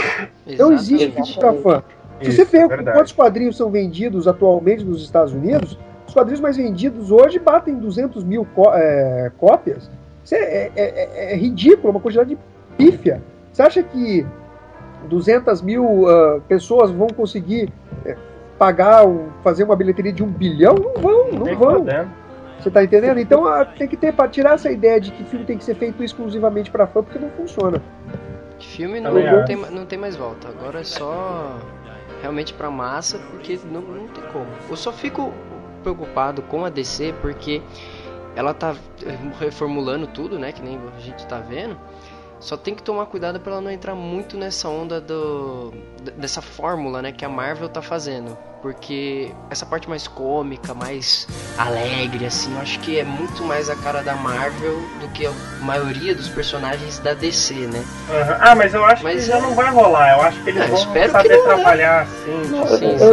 Não existe filme pra fã. Se Isso, você vê verdade. quantos quadrinhos são vendidos atualmente nos Estados Unidos, os quadrinhos mais vendidos hoje batem 200 mil có- é, cópias. Isso é, é- é- é ridículo, uma quantidade de pífia. Você acha que 200 mil ah, pessoas vão conseguir é, pagar, um- fazer uma bilheteria de um bilhão? Não vão, não Nem vão. Você tá entendendo? Então ah, tem que ter, para tirar essa ideia de que filme tem que ser feito exclusivamente pra fã, porque não funciona. Filme não, não, tem, não tem mais volta. Agora é só realmente pra massa, porque não, não tem como. Eu só fico preocupado com a DC porque ela tá eh, reformulando tudo, né? Que nem a gente tá vendo. Só tem que tomar cuidado pra ela não entrar muito nessa onda do dessa fórmula, né, que a Marvel tá fazendo, porque essa parte mais cômica, mais alegre assim, eu acho que é muito mais a cara da Marvel do que a maioria dos personagens da DC, né? Aham. Ah, mas eu acho Mas que já é- não vai rolar. Eu acho que eles É, vão espero que saber não, né? trabalhar assim. Não, Sim, eu, sim.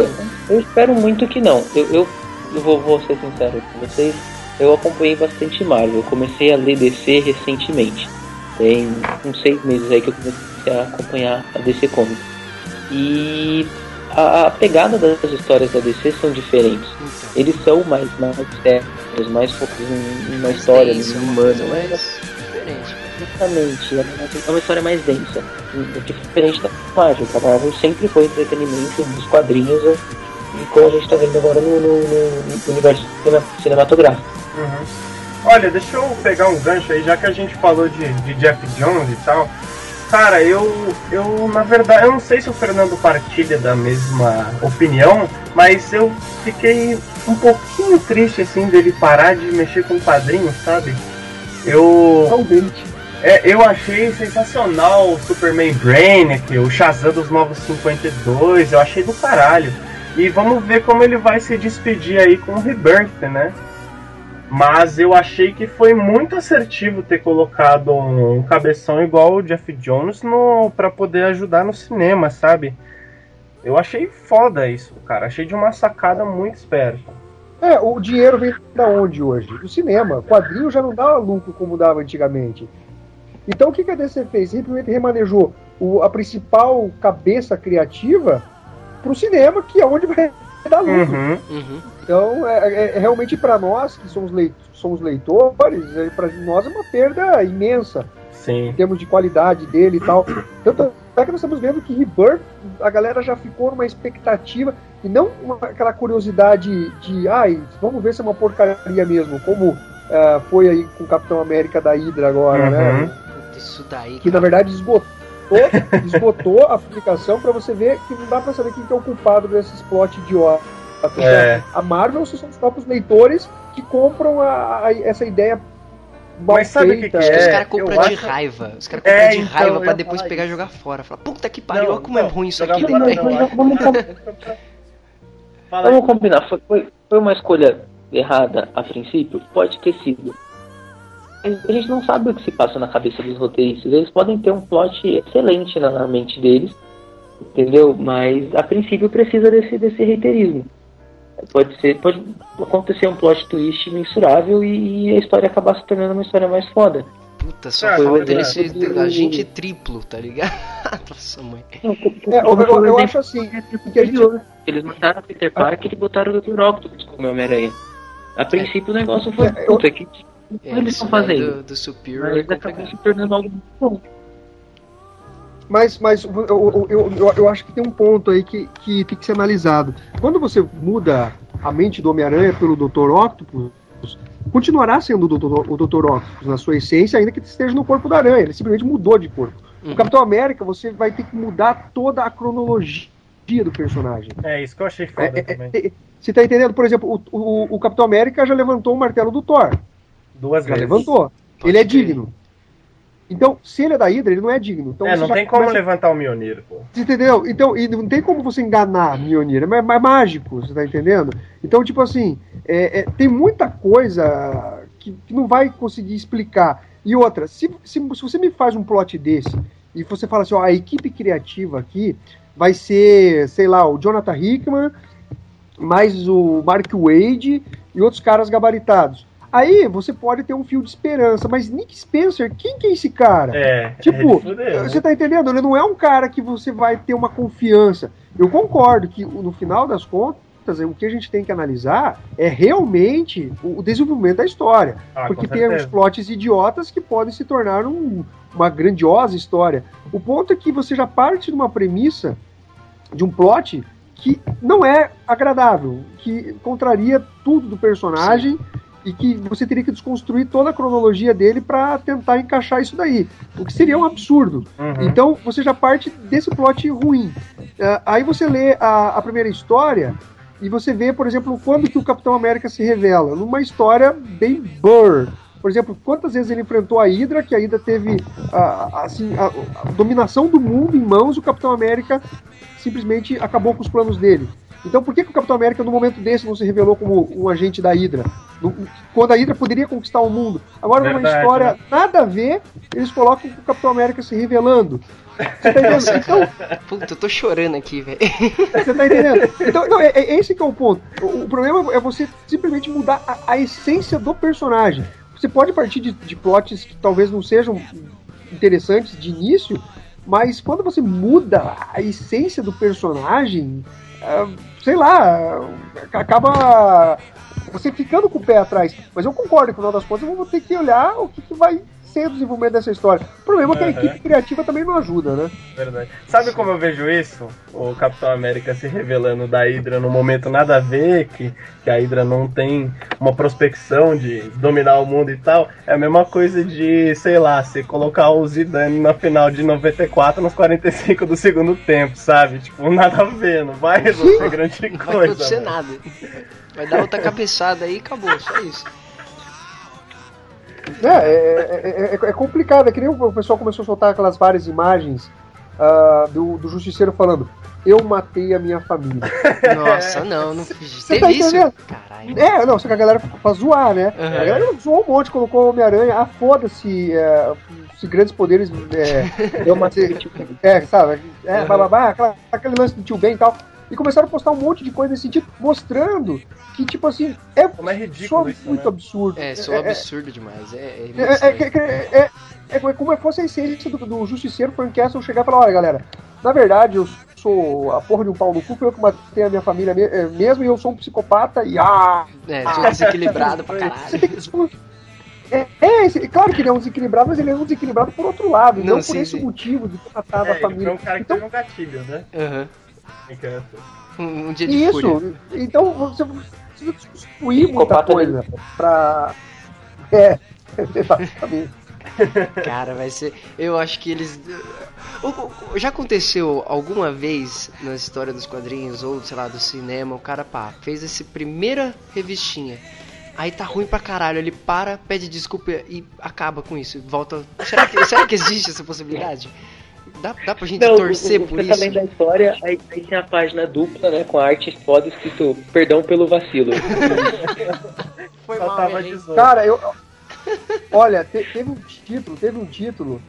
eu- eu espero muito que não. Eu, eu, eu vou, vou ser sincero com vocês. Eu acompanhei bastante Marvel. Eu comecei a ler DC recentemente. Tem uns seis meses aí que eu comecei a acompanhar a DC Comics. E a, a pegada das histórias da DC são diferentes. Então, Eles são mais, mais sérios, mais focados em, em uma história, denso, uma humano. mais diferente. Justamente, é uma- é história mais densa. Diferente da Marvel, a Marvel sempre foi entretenimento dos quadrinhos e como a gente está vendo agora no, no- no universo cine- cinematográfico. Uhum. Olha, deixa eu pegar um gancho aí, já que a gente falou de, de Jeff Jones e tal. Cara, eu, eu, na verdade, eu não sei se o Fernando partilha da mesma opinião, mas eu fiquei um pouquinho triste, assim, dele parar de mexer com quadrinhos, sabe? Eu, Totalmente. é, eu achei sensacional o Superman Brainiac, o Shazam dos Novos 52, eu achei do caralho. E vamos ver como ele vai se despedir aí com o Rebirth, né? Mas eu achei que foi muito assertivo ter colocado um cabeção igual o Jeff Jones no para poder ajudar no cinema, sabe? Eu achei foda isso, cara. Achei de uma sacada muito esperta. É, o dinheiro vem da onde hoje? Do cinema. Quadrinho já não dá lucro como dava antigamente. Então o que, que a DC fez? Simplesmente remanejou o, a principal cabeça criativa pro cinema, que é onde vai dar lucro. Uhum. Uhum. Então, é, é- é realmente para nós, que somos, leit somos leitores, é, para nós é uma perda imensa Sim. em termos de qualidade dele e tal. Tanto é que nós estamos vendo que Rebirth, a galera já ficou numa expectativa, e não uma- aquela curiosidade de, ai, vamos ver se é uma porcaria mesmo, como ah, foi aí com o Capitão América da Hydra agora, Uhum. né? Isso daí, Que na cara. verdade esgotou, esgotou a publicação para você ver que não dá para saber quem que é o culpado desses plot idiota. É. A Marvel são os próprios leitores que compram a- a- essa ideia mal Mas sabe o que que Os É, caras compram de acho- raiva. Os caras É, compram de então, raiva pra depois falar pegar e jogar fora. Fala, puta que pariu, Não, olha como é não, ruim isso aqui. fora não, Mas acho- vamos, vamos combinar, foi, foi, foi uma escolha errada a princípio? Pode ter sido. A gente não sabe o que se passa na cabeça dos roteiristas. Eles podem ter um plot excelente na, mente deles, entendeu? Mas a princípio precisa desse, desse reiterismo. Pode ser, pode acontecer um plot twist mensurável e, e a história acabar se tornando uma história mais foda. Puta, só Ah, falta é. ele ser agente triplo, tá ligado? [LAUGHS] Nossa, mãe. Não, É, eu, foi eu- eu acho assim, que a gente. Eles mataram o Peter Parker e botaram o Dr. Octopus como Homem-Aranha. A princípio o negócio foi, É, eu- puta, que É, eles estão fazendo? Do, do Superior Mas é acabou se tornando algo muito bom. Mas, mas eu, eu, eu, eu- acho que tem um ponto aí que, que tem que ser analisado. Quando você muda a mente do Homem-Aranha pelo Dr. Octopus, continuará sendo o Dr. o Dr. Octopus na sua essência, ainda que esteja no corpo da aranha. Ele simplesmente mudou de corpo. Uhum. O Capitão América, você vai ter que mudar toda a cronologia do personagem. É isso que eu achei É, foda é, também. é, você tá entendendo? Por exemplo, o, o, o Capitão América já levantou o martelo do Thor. Duas Já vezes. levantou. Pode ele é digno. Então, se ele é da Hydra, ele não é digno. Então, é, não tem como começa- levantar o Mionir, pô. Você entendeu? Então, e não tem como você enganar Mjolnir, é mais, mais mágico, você tá entendendo? Então, tipo assim, é- é, tem muita coisa que, que não vai conseguir explicar. E outra, se, se, se você me faz um plot desse e você fala assim, ó, a equipe criativa aqui vai ser, sei lá, o Jonathan Hickman, mais o Mark Wade e outros caras gabaritados. Aí você pode ter um fio de esperança, mas Nick Spencer, quem que é esse cara? É. Tipo, é de fuder, você né? tá entendendo? Ele não é um cara que você vai ter uma confiança. Eu concordo que no final das contas, o que a gente tem que analisar é realmente o desenvolvimento da história. Ah, porque tem uns plots idiotas que podem se tornar um- uma grandiosa história. O ponto é que você já parte de uma premissa de um plot que não é agradável, que contraria tudo do personagem e que você teria que desconstruir toda a cronologia dele para tentar encaixar isso daí, o que seria um absurdo. Uhum. Então você já parte desse plot ruim. É, aí você lê a, a primeira história e você vê, por exemplo, quando que o Capitão América se revela, numa história bem burr. Por exemplo, quantas vezes ele enfrentou a Hydra, que a Hydra teve a, assim, a, a dominação do mundo em mãos, o Capitão América simplesmente acabou com os planos dele. Então por que, que o Capitão América, no momento desse, não se revelou como um agente da Hydra? No- quando a Hydra poderia conquistar o mundo. Agora, numa história né? nada a ver, eles colocam o Capitão América se revelando. Você tá entendendo? [LAUGHS] Então, Puta, eu tô chorando aqui, velho. [LAUGHS] você tá entendendo? Então, não, é, é esse que é o ponto. O, o problema é você simplesmente mudar a, a essência do personagem. Você pode partir de, de plots que talvez não sejam interessantes de início, mas quando você muda a essência do personagem, ah, sei lá, acaba você ficando com o pé atrás. Mas eu concordo, no final das contas, eu vou ter que olhar o que, que vai ser o desenvolvimento dessa história. O problema é que a equipe criativa também não ajuda, né? Verdade. Sabe como eu vejo isso? O Capitão América se revelando da Hydra no momento nada a ver, que, que a Hydra não tem uma prospecção de dominar o mundo e tal. É a mesma coisa de, sei lá, você colocar o Zidane na final de 94 nos 45 do segundo tempo, sabe? Tipo, nada a ver, não vai resolver grande Não vai coisa. acontecer mano. nada. Vai dar outra cabeçada aí e acabou, só isso. É, é, é, é- é complicado, é que nem o pessoal começou a soltar aquelas várias imagens ah, do, do justiceiro falando eu matei a minha família. [LAUGHS] Nossa, não, não fiz. Você tá isso? entendendo? Caralho. É, não, só que a galera pra zoar, né? Uhum. A galera zoou um monte, colocou o Homem-Aranha, ah, foda-se, é, se grandes poderes. É, [LAUGHS] Eu matei é, sabe? É, bababá, aquela, aquele lance do tio Ben e tal. E começaram a postar um monte de coisa nesse sentido, mostrando que, tipo assim, é, Como é ridículo isso, muito né? absurdo. É, sou absurdo demais. É, é, É, muito é, é, é, é, é como se fosse a essência do, do justiceiro Frank Castle chegar e falar, olha galera, na verdade eu sou a porra de um pau no cu, foi eu que matei a minha família me- é, mesmo e eu sou um psicopata e ah! É, tudo desequilibrado pra [LAUGHS] Você caralho. tem que descobrir- É, é, claro que ele é um desequilibrado, mas ele é um desequilibrado por outro lado, não, Não, por sim, esse sim. motivo de ter matado É, a ele foi família. um cara que Então, teve um gatilho, né? Aham. Um, um dia de fúria. isso, então você precisa substituir muita coisa pra. [LAUGHS] É, [LAUGHS] exatamente. Cara, vai ser. Eu acho que eles. Já aconteceu alguma vez na história dos quadrinhos ou, sei lá, do cinema, o cara, pá, fez essa primeira revistinha. Aí tá ruim pra caralho, ele para, pede desculpa e acaba com isso. Volta. Será que, será que existe essa possibilidade? Dá, dá pra gente Não, torcer o, o, por isso? tá lendo a história, aí, aí tem a página dupla, né, com a arte foda escrito perdão pelo vacilo. [LAUGHS] Foi Só mal, tava hein? 18. Cara, eu. Olha, te- teve um título, teve um título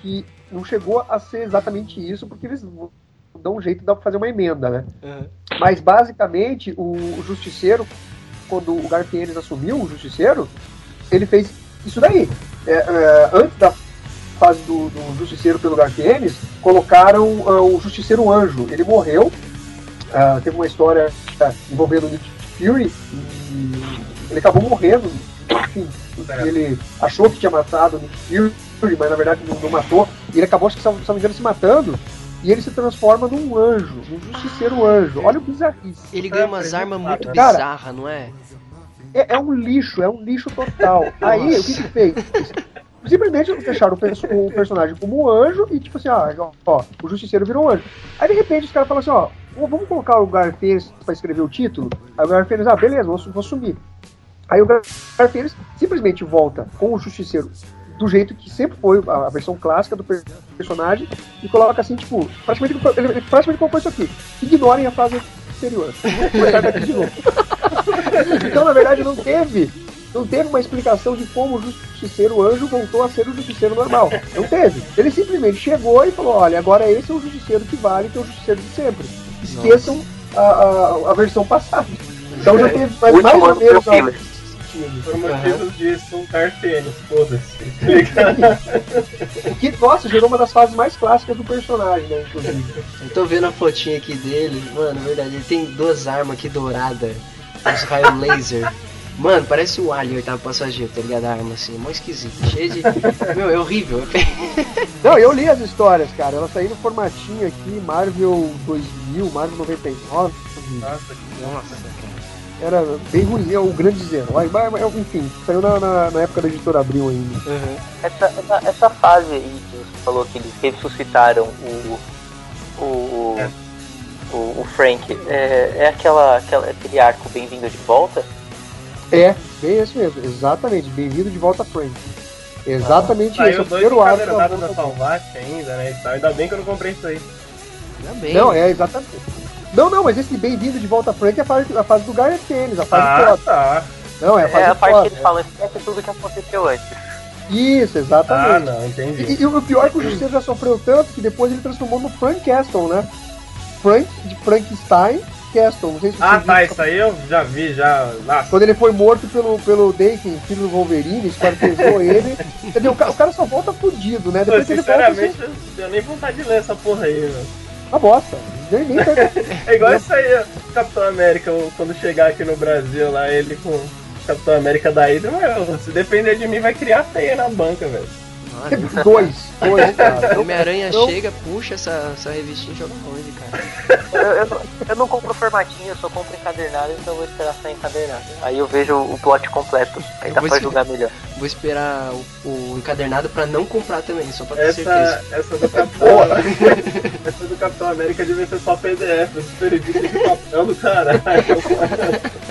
que não chegou a ser exatamente isso, porque eles dão um jeito de fazer uma emenda, né? Aham. Mas basicamente o, o Justiceiro, quando o Garfienes assumiu o Justiceiro, ele fez isso daí. É, é, antes da fase do, do Justiceiro pelo Garfienes, colocaram ah, o Justiceiro Anjo. Ele morreu. ah, teve uma história ah, envolvendo o Nick Fury e ele acabou morrendo. Enfim, Certo. ele achou que tinha matado o Nick Fury, mas na verdade não, não matou. E ele acabou, acho que, se não me engano, se matando. E ele se transforma num anjo, num justiceiro anjo. Olha o bizarrice. Ele ganha umas armas muito Cara, bizarras, não é? É, é um lixo, é um lixo total. Aí, o que que fez? Simplesmente deixaram o, perso- o personagem como um anjo e tipo assim, ah, ó, o justiceiro virou um anjo. Aí de repente os caras falam assim, ó, "Ô, vamos colocar o Garfênis pra escrever o título? Aí o Garfênis, ah, beleza, vou, vou sumir. Aí o Gar- Garfênis simplesmente volta com o justiceiro do jeito que sempre foi a, versão clássica do per- personagem e coloca assim, tipo, praticamente, ele, praticamente colocou isso aqui. Ignorem a frase anterior. Vou começar daqui de novo. [LAUGHS] então, na verdade, não teve. Não teve uma explicação de como o justiceiro anjo voltou a ser o justiceiro normal. Não teve. Ele simplesmente chegou e falou: olha, agora esse é o justiceiro que vale, que é o justiceiro de sempre. Esqueçam a, a, a versão passada. Então já teve mais, Último mais ou menos. Por motivos disso, um Cartênis, foda-se. [LAUGHS] Que, nossa, gerou uma das fases mais clássicas do personagem, né, inclusive. Eu tô vendo a fotinha aqui dele, mano, é verdade, ele tem duas armas aqui douradas, uns raios laser. Mano, parece o Alien, oitavo passageiro, tá ligado? A arma assim, mó esquisito, cheio de. [LAUGHS] Meu, é horrível. [LAUGHS] Não, eu li as histórias, cara. Elas saíram no formatinho aqui, Marvel 2000, Marvel 99. Nossa, Nossa, cara. Era bem ruim, é o Grandes Heróis. Mas, mas, enfim, saiu na, na, na época da editora Abril ainda. Uhum. Essa, essa, essa fase aí que você falou que eles ressuscitaram o. o. o, É. o, o Frank, é, é aquela, aquela, aquele arco bem-vindo de volta? É, bem esse mesmo, exatamente. Bem-vindo de volta, Frank. Exatamente esse, é Saiu o dois primeiro arco. da volta da Salvate ainda, né? Ainda bem que eu não comprei isso aí. Ainda bem. Não, é exatamente. Não, não, mas esse bem-vindo de volta Frank é a fase, a fase do Gareth Tênis, a fase Ah, foda. tá. Não, é a fase É a parte foda. que eles falam, esquece tudo que aconteceu antes. Isso, Ah, exatamente. não, entendi. e, e o pior é que o Justiceiro já sofreu tanto que depois ele transformou no Frank Castle, né? Frank de Frankenstein Castle. Se Ah, viu. tá, isso aí eu já vi, já. Nossa, Quando ele foi morto pelo, pelo Dakin, filho do Wolverine, esquartejou [LAUGHS] ele. Entendeu? O o cara só volta fudido, né? pô, Depois que ele volta, sinceramente, eu nem vontade de ler essa porra aí, mano. uma bosta. [LAUGHS] É igual isso aí, Capitão América, quando chegar aqui no Brasil, lá, ele com o Capitão América da Hydra, se depender de mim, vai criar teia na banca, velho. Dois, dois, [LAUGHS] cara. Homem-Aranha Não. chega, puxa essa, essa revistinha e joga longe, cara. Eu, eu, não, eu não compro formatinho, eu só compro encadernado, então eu vou esperar sair encadernado. Aí eu vejo o plot completo, aí Eu dá pra esperar. julgar melhor. Vou esperar o, o encadernado pra não comprar também, só pra ter certeza. Essa, essa do [LAUGHS] Capitão. essa do Capitão América devia ser só PDF, super edito de papel do caralho. [LAUGHS]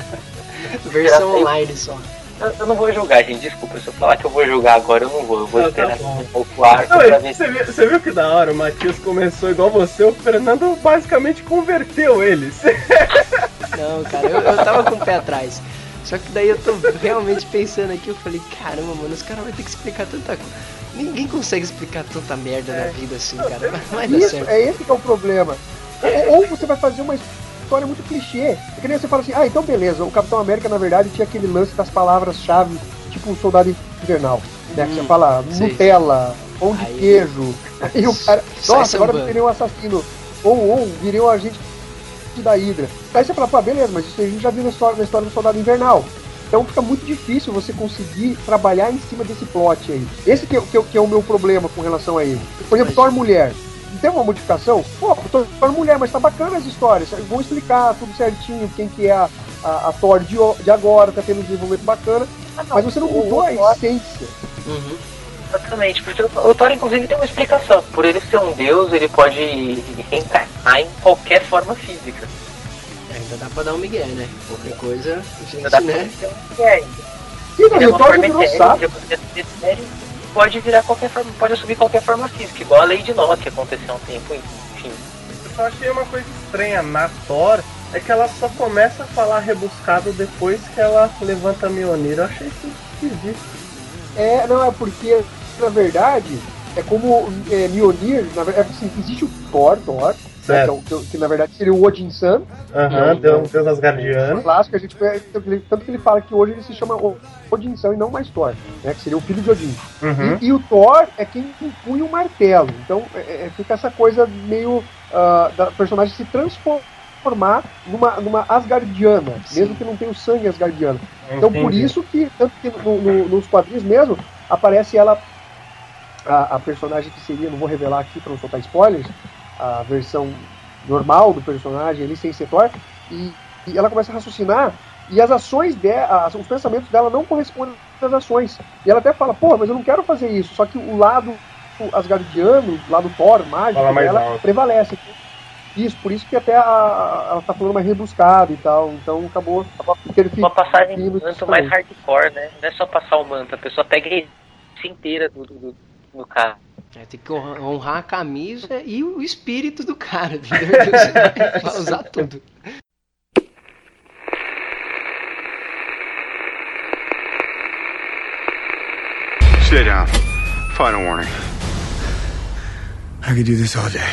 Versão online só. Eu, eu não vou julgar, gente, desculpa, se eu falar que eu vou julgar agora, eu não vou. Eu vou Não, tá esperar bom. um pouco o arco Não, pra ver você, viu, você viu que da hora, o Matias começou igual você, o Fernando basicamente converteu eles. [LAUGHS] Não, cara, eu, eu tava com o pé atrás. Só que daí eu tô realmente pensando aqui, eu falei, caramba, mano, os caras vão ter que explicar tanta coisa. Ninguém consegue explicar tanta merda na vida assim, cara. Mas vai dar Isso, certo. é esse que é o problema. Ou, ou você vai fazer uma história muito clichê. É que nem você fala assim, ah, então beleza, o Capitão América, na verdade, tinha aquele lance das palavras-chave, tipo o Soldado Invernal. Né? que você Hum, fala sei. Nutella, pão de Aí- queijo. [LAUGHS] Aí o cara, nossa, agora eu virei um assassino. Ou, ou, virei um agente da Hydra. Aí você fala, pô, beleza, mas isso a gente já viu na história, na história do Soldado Invernal. Então fica muito difícil você conseguir trabalhar em cima desse plot aí. Esse que é, que é- que é o meu problema com relação a ele. Por exemplo, Thor Mulher. Não tem uma modificação? Pô, Mulher, mas tá bacana as histórias. Vão explicar tudo certinho, quem que é a, a, a Thor de, de agora, tá tendo um desenvolvimento bacana. Mas você não mudou a essência. Uhum. Exatamente, porque o, Thor inclusive tem uma explicação. Por ele ser um deus, ele pode reencarnar em qualquer forma física. Ainda dá pra dar um migué, né? Qualquer coisa, a gente, Ainda dá pra né? ser um é, Sim, não, ele e é o Thor virou sábio. ele pode virar qualquer forma, pode assumir qualquer forma física, igual a lei de Nod que aconteceu há um tempo, enfim. Eu só achei uma coisa estranha na Thor, é que ela só começa a falar rebuscado depois que ela levanta a Mjolnir. Eu achei isso esquisito. É, não, é porque, na verdade, é como é, Mjolnir, na verdade, é assim, existe o Thor, Thor, né, Certo. que, é o- que, na verdade seria o Odin San, Aham, Não, Deus, Asgardiano. clássico, a gente tanto que ele- fala que hoje ele se chama Odin San e não mais Thor, né, que seria o filho de Odin. Uhum. E, e o Thor é quem impunha o martelo, então é- é- fica essa coisa meio ah, da personagem se transformar numa, numa Asgardiana, Sim. mesmo que não tenha o sangue Asgardiano. Então por isso que, tanto que no- no- nos quadrinhos mesmo, aparece ela, a, a personagem que seria, não vou revelar aqui para não soltar spoilers, a versão normal do personagem ali, sem ser Thor, e, e ela começa a raciocinar, e as ações dela, os pensamentos dela não correspondem às ações. E ela até fala, pô, mas eu não quero fazer isso, só que o lado asgardiano, o lado Thor, mágico dela, alto. prevalece. Isso, por isso que até a- a- ela tá falando mais rebuscado e tal, então acabou que Uma passagem do manto mais hardcore, né? Não é só passar o manto, a pessoa pega a inteira do, do, do, do cara. É, tem que honrar, a camisa e o espírito do cara, [LAUGHS] entendeu? Você vai usar tudo. Sit down. Final warning. I could do this all day.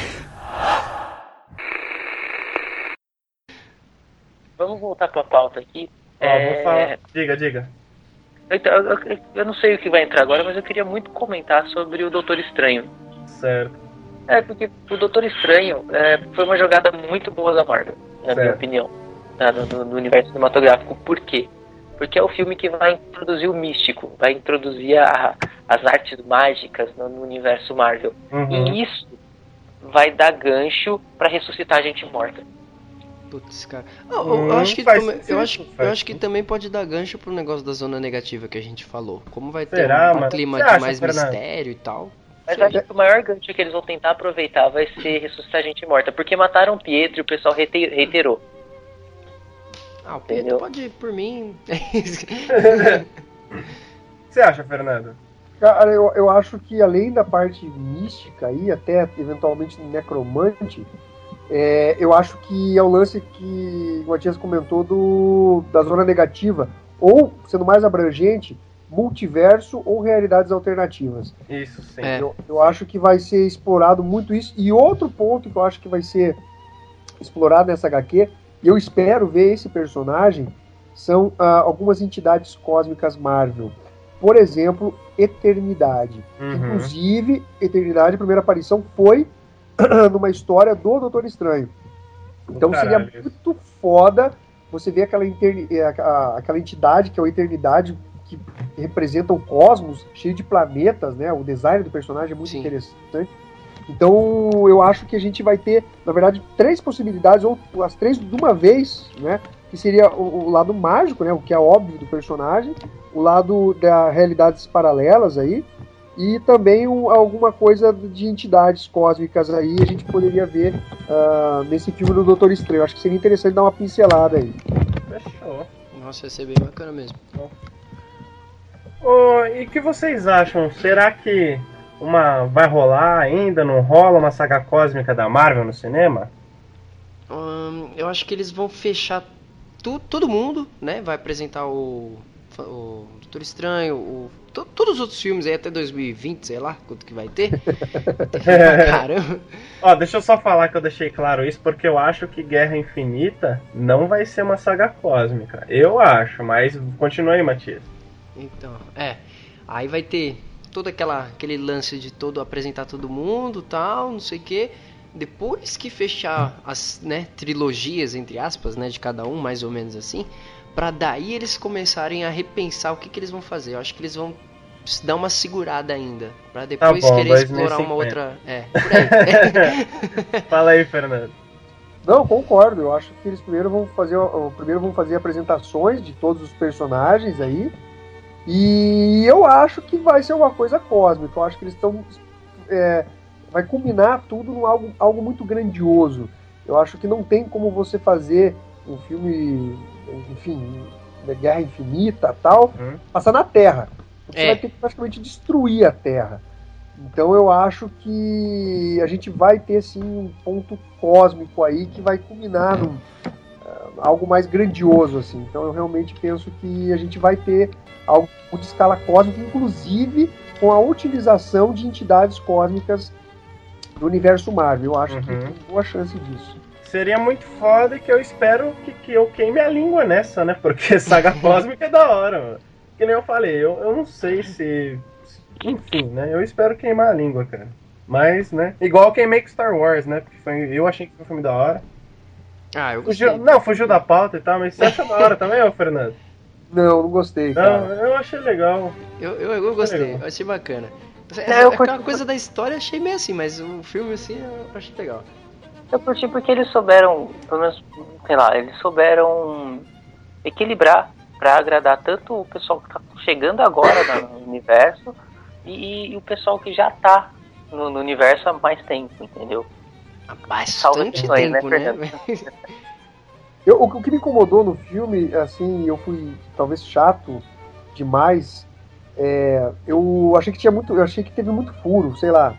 Vamos voltar pra pauta aqui. Ó, É, vou falar. Diga, diga. Então, eu, eu- eu não sei o que vai entrar agora, mas eu queria muito comentar sobre o Doutor Estranho. Certo. É, porque o Doutor Estranho é, foi uma jogada muito boa da Marvel, na minha Certo. opinião, tá, no, no- no universo cinematográfico. Por quê? Porque é o filme que vai introduzir o místico, vai introduzir a- as artes mágicas no, no universo Marvel. Uhum. E isso vai dar gancho pra ressuscitar a gente morta. Putz, cara. Ah, eu, eu Hum, acho que também- eu, sentido, acho, eu acho que também pode dar gancho pro negócio da zona negativa que a gente falou. Como vai ter Será, um, um clima de mais Fernando? mistério e tal. Mas acho que o maior gancho que eles vão tentar aproveitar vai ser ressuscitar a gente morta. Porque mataram o Pietro e o pessoal reite- reiterou. Ah, o Pedro Entendeu? pode ir por mim. Isso. O que você acha, Fernando? Cara, eu, eu acho que além da parte mística e até eventualmente necromante, é, eu acho que é o lance que o Matias comentou do, da zona negativa, ou, sendo mais abrangente, multiverso ou realidades alternativas. Isso, sim. É. Eu, eu acho que vai ser explorado muito isso. E outro ponto que eu acho que vai ser explorado nessa HQ, e eu espero ver esse personagem, são ah, algumas entidades cósmicas Marvel. Por exemplo, Eternidade. Uhum. Inclusive, Eternidade, a primeira aparição foi [CLEARS THROAT] numa história do Doutor Estranho. Então seria Caralho. muito foda você ver aquela, interni- a- aquela entidade que é a Eternidade, que representa o cosmos, cheio de planetas, né? O design do personagem é muito Sim. interessante. Então eu acho que a gente vai ter, na verdade, três possibilidades, ou as três de uma vez, né? Que seria o, o lado mágico, né? O que é óbvio do personagem, o lado das realidades paralelas aí, e também o- alguma coisa de entidades cósmicas aí a gente poderia ver ah, nesse filme do Doutor Estranho. Acho que seria interessante dar uma pincelada aí. Fechou. Nossa, ia ser bem bacana mesmo. Ô, e o que vocês acham? Será que uma vai rolar ainda? Não rola uma saga cósmica da Marvel no cinema? Hum, eu acho que eles vão fechar tu, todo mundo, né? Vai apresentar o o Doutor Estranho, o, to- todos os outros filmes aí até 2020, sei lá, quanto que vai ter. Pra [LAUGHS] caramba. Ó, deixa eu só falar que eu deixei claro isso, porque eu acho que Guerra Infinita não vai ser uma saga cósmica. Eu acho, mas continua aí, Matias. Então, é. Aí vai ter todo aquela, aquele lance de todo apresentar todo mundo, tal, não sei o quê. Depois que fechar as, né, trilogias entre aspas, né, de cada um, mais ou menos assim, pra daí eles começarem a repensar o que que eles vão fazer. Eu acho que eles vão dar uma segurada ainda, Pra depois bom, querer explorar 2050. uma outra, é, por aí. [LAUGHS] Fala aí, Fernando. Não, concordo. Eu acho que eles primeiro vão fazer, o- primeiro vão fazer apresentações de todos os personagens aí. E eu acho que vai ser uma coisa cósmica. Eu acho que eles estão. é, vai culminar tudo em algo, algo muito grandioso. Eu acho que não tem como você fazer um filme, enfim, da Guerra Infinita tal, Hum. passar na Terra. Você É. vai ter que praticamente destruir a Terra. Então eu acho que a gente vai ter sim um ponto cósmico aí que vai culminar num ah, algo mais grandioso assim. Então eu realmente penso que a gente vai ter algo de escala cósmica, inclusive com a utilização de entidades cósmicas do universo Marvel. Eu acho que Uhum. tem boa chance disso. Seria muito foda e que eu espero que, que eu queime a língua nessa, né? Porque [LAUGHS] saga cósmica é da hora, mano. Que nem eu falei, eu, eu não sei se. Enfim, né? Eu espero queimar a língua, cara. Mas, né? Igual eu queimei com Star Wars, né? Porque foi, eu achei que foi um filme da hora. Ah, eu gostei. Fugiu, não, fugiu da pauta e tal, mas você acha da hora também, ô Fernando? Não, não gostei, Não, cara. eu achei legal. Eu, eu, eu gostei, Legal. eu achei bacana. eu É, curti- aquela coisa da história eu achei meio assim, mas o filme assim eu achei legal. Eu curti porque eles souberam, pelo menos, sei lá, eles souberam equilibrar pra agradar tanto o pessoal que tá chegando agora no [LAUGHS] universo e, e o pessoal que já tá no, no universo há mais tempo, entendeu? Há bastante questões, né, tempo, né? [LAUGHS] Eu, o, o que me incomodou no filme, assim, eu fui talvez chato demais. é, eu achei que tinha muito, eu achei que teve muito furo, sei lá.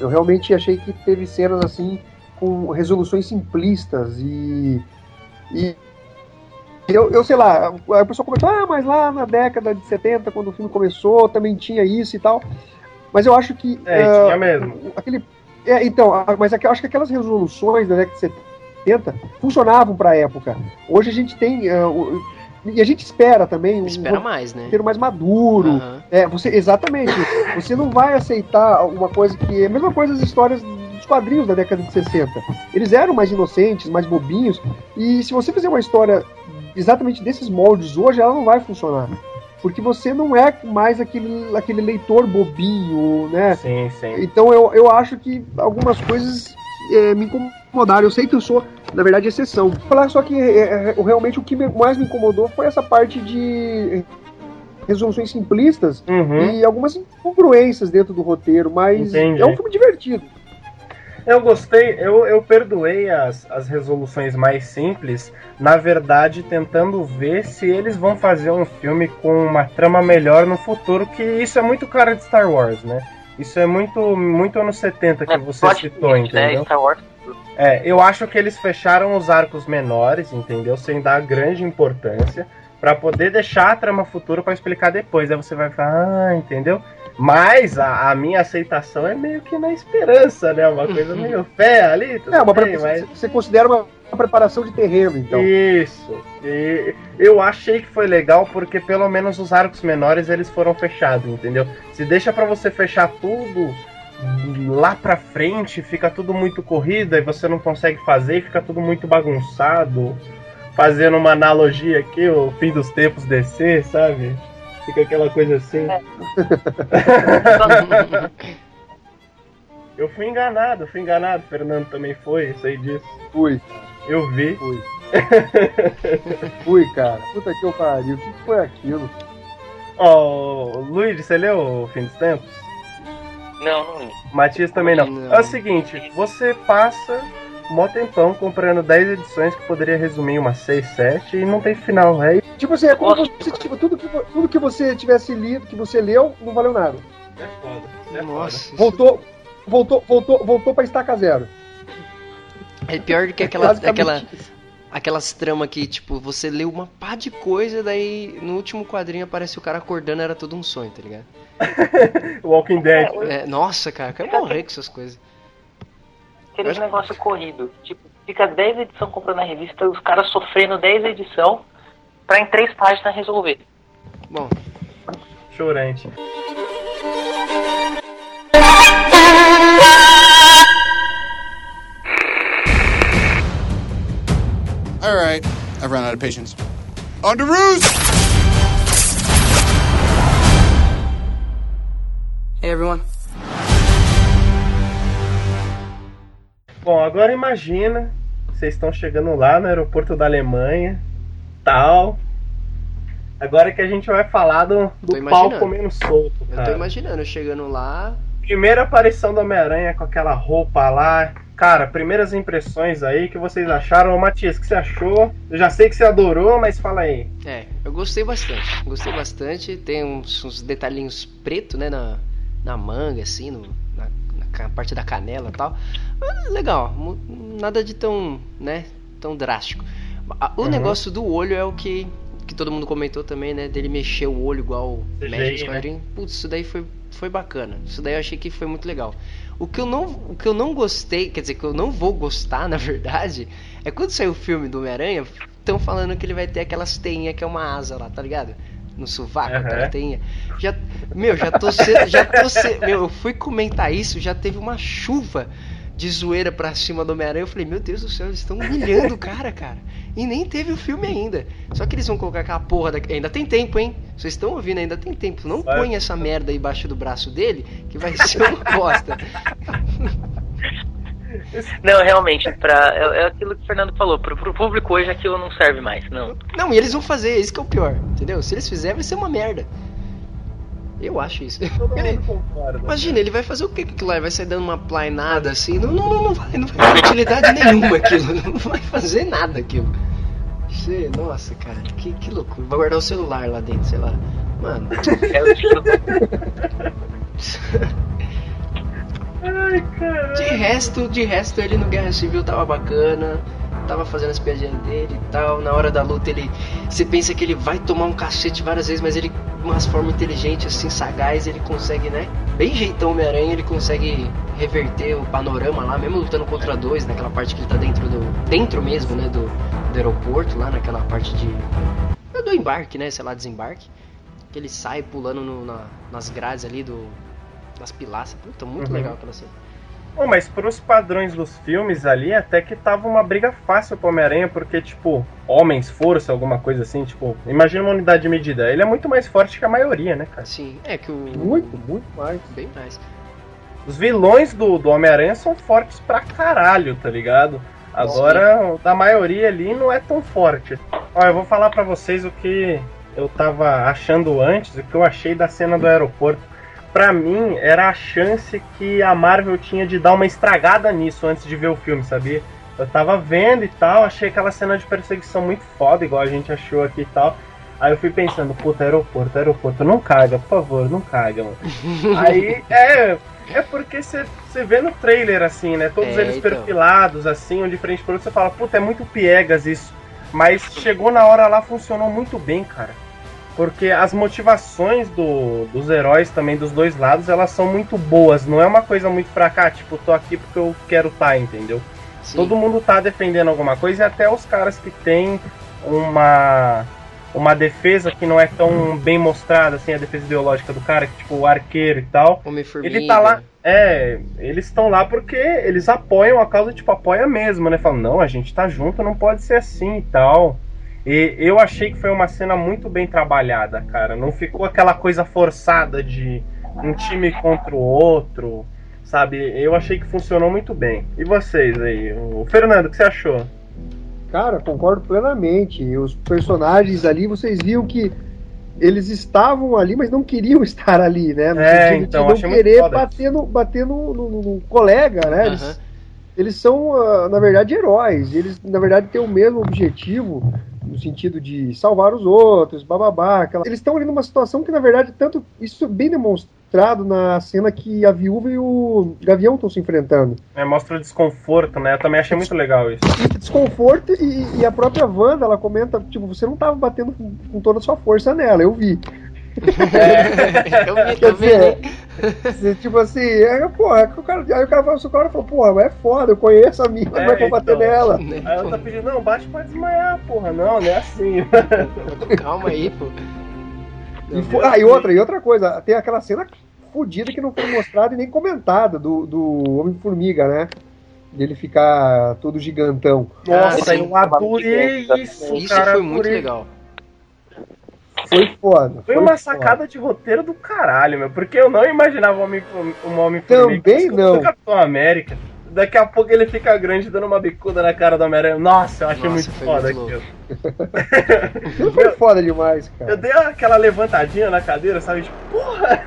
Eu realmente achei que teve cenas assim com resoluções simplistas e e eu, eu sei lá, aí o pessoal comentou, ah, mas lá na década de 70, quando o filme começou, também tinha isso e tal. Mas eu acho que. É, ah, tinha mesmo. Aquele, é, então, a- mas eu acho que aquelas resoluções da década de 70 funcionavam para a época. Hoje a gente tem. ah, o- e a gente espera também um Espera mais, né? roteiro mais maduro. É, você, exatamente. Você não vai aceitar uma coisa que. É a mesma coisa das histórias dos quadrinhos da década de 60. Eles eram mais inocentes, mais bobinhos. E se você fizer uma história exatamente desses moldes hoje, ela não vai funcionar. Porque você não é mais aquele, aquele leitor bobinho, né? Sim, sim. Então eu, eu acho que algumas coisas é, me incomodaram. Eu sei que eu sou, na verdade, exceção. Vou Falar só que é, é, realmente o que mais me incomodou foi essa parte de resoluções simplistas Uhum. e algumas incongruências dentro do roteiro, mas Entendi. é um filme divertido. Eu gostei, eu, eu perdoei as, as resoluções mais simples, na verdade, tentando ver se eles vão fazer um filme com uma trama melhor no futuro, que isso é muito cara de Star Wars, né? Isso é muito, muito anos 70 que É, você citou, twist, né? entendeu? Star Wars. É, eu acho que eles fecharam os arcos menores, entendeu? Sem dar grande importância, Pra poder deixar a trama futura pra explicar depois. Aí você vai falar, ah, entendeu? Mas a, a minha aceitação é meio que na esperança, né? Uma coisa meio fé ali. É, uma bem, mas- Você considera uma, uma preparação de terreno, então. Isso. E eu achei que foi legal porque pelo menos os arcos menores eles foram fechados, entendeu? Se deixa pra você fechar tudo lá pra frente, fica tudo muito corrido e você não consegue fazer, fica tudo muito bagunçado. Fazendo uma analogia aqui, o fim dos tempos descer, sabe? Fica aquela coisa assim. [LAUGHS] Eu fui enganado, fui enganado, Fernando também foi, sei disso. Fui, Eu vi. fui. [LAUGHS] fui, cara. Puta que eu pariu. O que foi aquilo? Ó, Luigi, você leu o Fim dos Tempos? Não, não li. Matias também não. Não. É o seguinte, você passa mó tempão comprando 10 edições que poderia resumir em umas 6, 7 e não tem final. É Tipo assim, é como Nossa. você, tipo, tudo, que, tudo que você tivesse lido, que você leu, não valeu nada. É foda. Nossa, isso Voltou, voltou, voltou, voltou pra estaca zero. é pior do que aquela, Basicamente aquela isso. aquelas tramas que, tipo, você lê uma pá de coisa, daí no último quadrinho aparece o cara acordando, era tudo um sonho, tá ligado? [LAUGHS] Walking Dead. É, nossa, cara, eu quero morrer com essas coisas. Aquele negócio corrido. Tipo, fica 10 edições comprando a revista, os caras sofrendo 10 edição pra em 3 páginas resolver. Bom, Chorante. All right, I've run out of patience. On to roost! Hey, everyone. Bom, agora imagina, vocês estão chegando lá no aeroporto da Alemanha, tal. Agora que a gente vai falar do, do pau comendo solto, eu tô cara. imaginando chegando lá. Primeira aparição do Homem-Aranha com aquela roupa lá. Cara, primeiras impressões aí que vocês acharam. Ô, Matias, o que você achou? Eu já sei que você adorou, mas fala aí. É, eu gostei bastante. Gostei bastante. Tem uns, uns detalhinhos preto, né, na, na manga, assim, no, parte da canela e tal. Ah, legal, nada de tão, né, tão drástico. O Uhum. negócio do olho é o que, que todo mundo comentou também, né, dele mexer o olho igual mexe nos né? Putz, isso daí foi, foi bacana. Isso daí eu achei que foi muito legal. O que, eu não, o que eu não gostei, quer dizer, que eu não vou gostar, [LAUGHS] na verdade, é quando sair o filme do Homem-Aranha, estão falando que ele vai ter aquelas teinhas que é uma asa lá, tá ligado? No sovaco, Aham. aquela teinha. Já, meu, já tô sendo, já tô sendo, meu, eu fui comentar isso, já teve uma chuva de zoeira pra cima do Homem-Aranha. Eu falei, meu Deus do céu, eles estão humilhando o cara, cara. E nem teve o filme ainda. Só que eles vão colocar aquela porra da... Ainda tem tempo, hein? Vocês estão ouvindo, ainda tem tempo. Não põe essa merda aí embaixo do braço dele, que vai ser uma bosta. [LAUGHS] Não, realmente, pra, é, é aquilo que o Fernando falou. Pro, pro público hoje aquilo não serve mais, não. Não, e eles vão fazer, isso que é o pior, entendeu? Se eles fizerem, vai ser uma merda. Eu acho isso. Ele- concorda. Imagina, ele vai plainada o que com aquilo lá? Ele vai sair dando uma plainada assim? Não, não, não, não vai, não vai ter utilidade nenhuma aquilo. [LAUGHS] Não vai fazer nada aquilo. Nossa, cara, que, que loucura. Vai guardar o celular lá dentro, sei lá. Mano, É o. [LAUGHS] Ai, de resto, de resto ele no Guerra Civil tava bacana. Tava fazendo as piadinhas dele e tal. Na hora da luta ele. Você pensa que ele vai tomar um cacete várias vezes, mas ele, de uma forma inteligente, assim, sagaz, ele consegue, né? Bem jeitão Homem-Aranha, ele consegue reverter o panorama lá, mesmo lutando contra dois, naquela parte que ele tá dentro do. Dentro mesmo, né? Do, do aeroporto, lá naquela parte de. Do embarque, né? Sei lá, desembarque. Que ele sai pulando no- na- nas grades ali do. Das pilastras. Puta, muito Uhum. legal aquela cena. Bom, mas pros padrões dos filmes ali, até que tava uma briga fácil pro Homem-Aranha, porque, tipo, homens, força, alguma coisa assim, tipo, imagina uma unidade de medida. Ele é muito mais forte que a maioria, né, cara? Sim, é que o. Muito, muito mais. Bem mais. Os vilões do, do Homem-Aranha são fortes pra caralho, tá ligado? Agora, o da maioria ali não é tão forte. Ó, eu vou falar pra vocês o que eu tava achando antes, o que eu achei da cena do aeroporto. Pra mim, era a chance que a Marvel tinha de dar uma estragada nisso antes de ver o filme, sabia? Eu tava vendo e tal, achei aquela cena de perseguição muito foda, igual a gente achou aqui e tal. Aí eu fui pensando, puta, aeroporto, aeroporto, não caga, por favor, não caga, mano. [LAUGHS] Aí, é, é porque você vê no trailer, assim, né? Todos É, eles então. perfilados, assim, um de frente pro outro, você fala, puta, é muito piegas isso. Mas chegou na hora lá, funcionou muito bem, cara. Porque as motivações do, dos heróis também, dos dois lados, elas são muito boas. Não é uma coisa muito pra cá, tipo, tô aqui porque eu quero tá, entendeu? Sim. Todo mundo tá defendendo alguma coisa e até os caras que têm uma uma defesa que não é tão bem mostrada assim, a defesa ideológica do cara, que tipo o arqueiro e tal. Ele tá lá, é, eles estão lá porque eles apoiam a causa, tipo, apoia mesmo, né? Falam, não, a gente tá junto, não pode ser assim e tal. E eu achei que foi uma cena muito bem trabalhada, cara. Não ficou aquela coisa forçada de um time contra o outro, sabe? Eu achei que funcionou muito bem. E vocês aí? O Fernando, o que você achou? Cara, concordo plenamente. Os personagens ali, vocês viam que eles estavam ali, mas não queriam [LAUGHS] estar ali, né? No É, sentido então, de não achei muito querer foda bater, no, bater no, no- no- colega, né? Aham. Eles, eles são, ah, na verdade, heróis. Eles, na verdade, têm o mesmo objetivo, no sentido de salvar os outros, bababá. Aquela... Eles estão ali numa situação que, na verdade, tanto isso é bem demonstrado na cena que a viúva e o Gavião estão se enfrentando. É, mostra o desconforto, né? Eu também achei muito legal isso. E desconforto e, e a própria Wanda, ela comenta, tipo, você não tava batendo com, com toda a sua força nela, eu vi. É, eu vi Quer dizer, tipo assim, é, porra, o cara, aí o cara falou, o cara falou, porra, é foda, eu conheço a mina, é que eu vou bater então. nela? Né, [LAUGHS] Aí ela tá pedindo, não, bate pra desmaiar, porra. Não, não é assim. [LAUGHS] Calma aí, pô. E ah, e outra, e outra coisa, tem aquela cena fodida que não foi mostrada e nem comentada do, do Homem-Formiga, né? Dele ficar todo gigantão. Nossa, sim. eu adorei isso, Isso cara. foi muito adorei. legal. Foi foda. Foi uma sacada de roteiro do caralho, meu. Porque eu não imaginava um homem um homem Também não. Capitão América. Daqui a pouco ele fica grande dando uma bicuda na cara do Homem-Aranha. Nossa, eu achei Nossa, muito foi foda aquilo. Foi foda demais, cara. Eu dei aquela levantadinha na cadeira, sabe? Tipo, porra!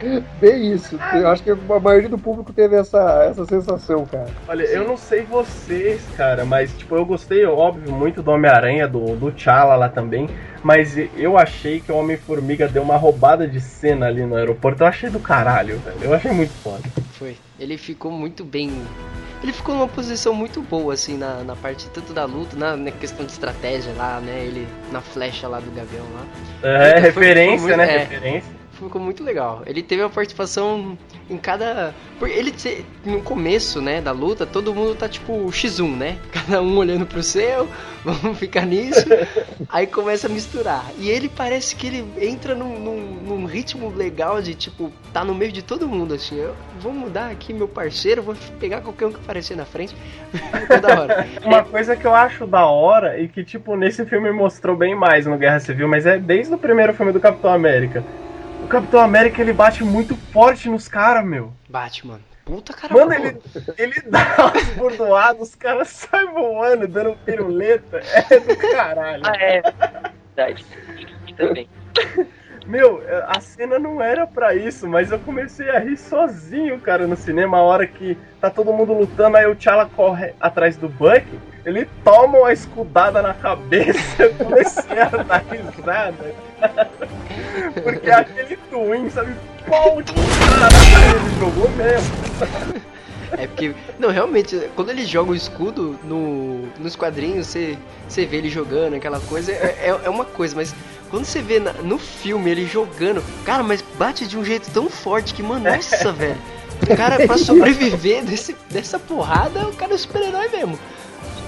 [LAUGHS] Bem isso. Eu acho que a maioria do público teve essa, essa sensação, cara. Olha, eu não sei vocês, cara, mas tipo, eu gostei, óbvio, muito do Homem-Aranha, do, do T'Challa lá também. Mas eu achei que o Homem-Formiga deu uma roubada de cena ali no aeroporto. Eu achei do caralho, velho. Eu achei muito foda. Foi. Ele ficou muito bem. Ele ficou numa posição muito boa, assim, na, na parte tanto da luta, na, na questão de estratégia lá, né? Ele na flecha lá do Gavião lá. É, Foi- referência, foi muito- né? é. Referência. Ficou muito legal. Ele teve uma participação em cada. Ele no começo, né, da luta, todo mundo tá tipo X1, né? [LAUGHS] Cada um olhando pro seu, [LAUGHS] vamos ficar nisso. aí começa a misturar. E ele parece que ele entra num, num- num ritmo legal de tipo, tá no meio de todo mundo, assim. Eu vou mudar aqui meu parceiro, vou pegar qualquer um que aparecer na frente. [LAUGHS] Da hora. Uma coisa que eu acho da hora e que, tipo, nesse filme mostrou bem mais no Guerra Civil, mas é desde o primeiro filme do Capitão América. O Capitão América ele bate muito forte nos caras, meu. Bate, mano. Puta cara. Mano, ele, ele dá umas bordoadas, os caras saem voando, dando piruleta. É do caralho. Ah, é. Verdade. Também. Meu, a cena não era pra isso, mas eu comecei a rir sozinho, cara, no cinema. A hora que tá todo mundo lutando, aí o T'Challa corre atrás do Buck, ele toma uma escudada na cabeça. [LAUGHS] Comecei a dar risada. [LAUGHS] Porque aquele twin, sabe? Pau de caralho, ele jogou mesmo. [LAUGHS] É porque. Não, realmente, quando ele joga o escudo no, nos quadrinhos, você, você vê ele jogando, aquela coisa, é, é, é uma coisa, mas quando você vê na- no filme ele jogando, cara, mas bate de um jeito tão forte que, mano, nossa, velho. O cara, pra sobreviver desse, dessa porrada, o cara é um super-herói mesmo.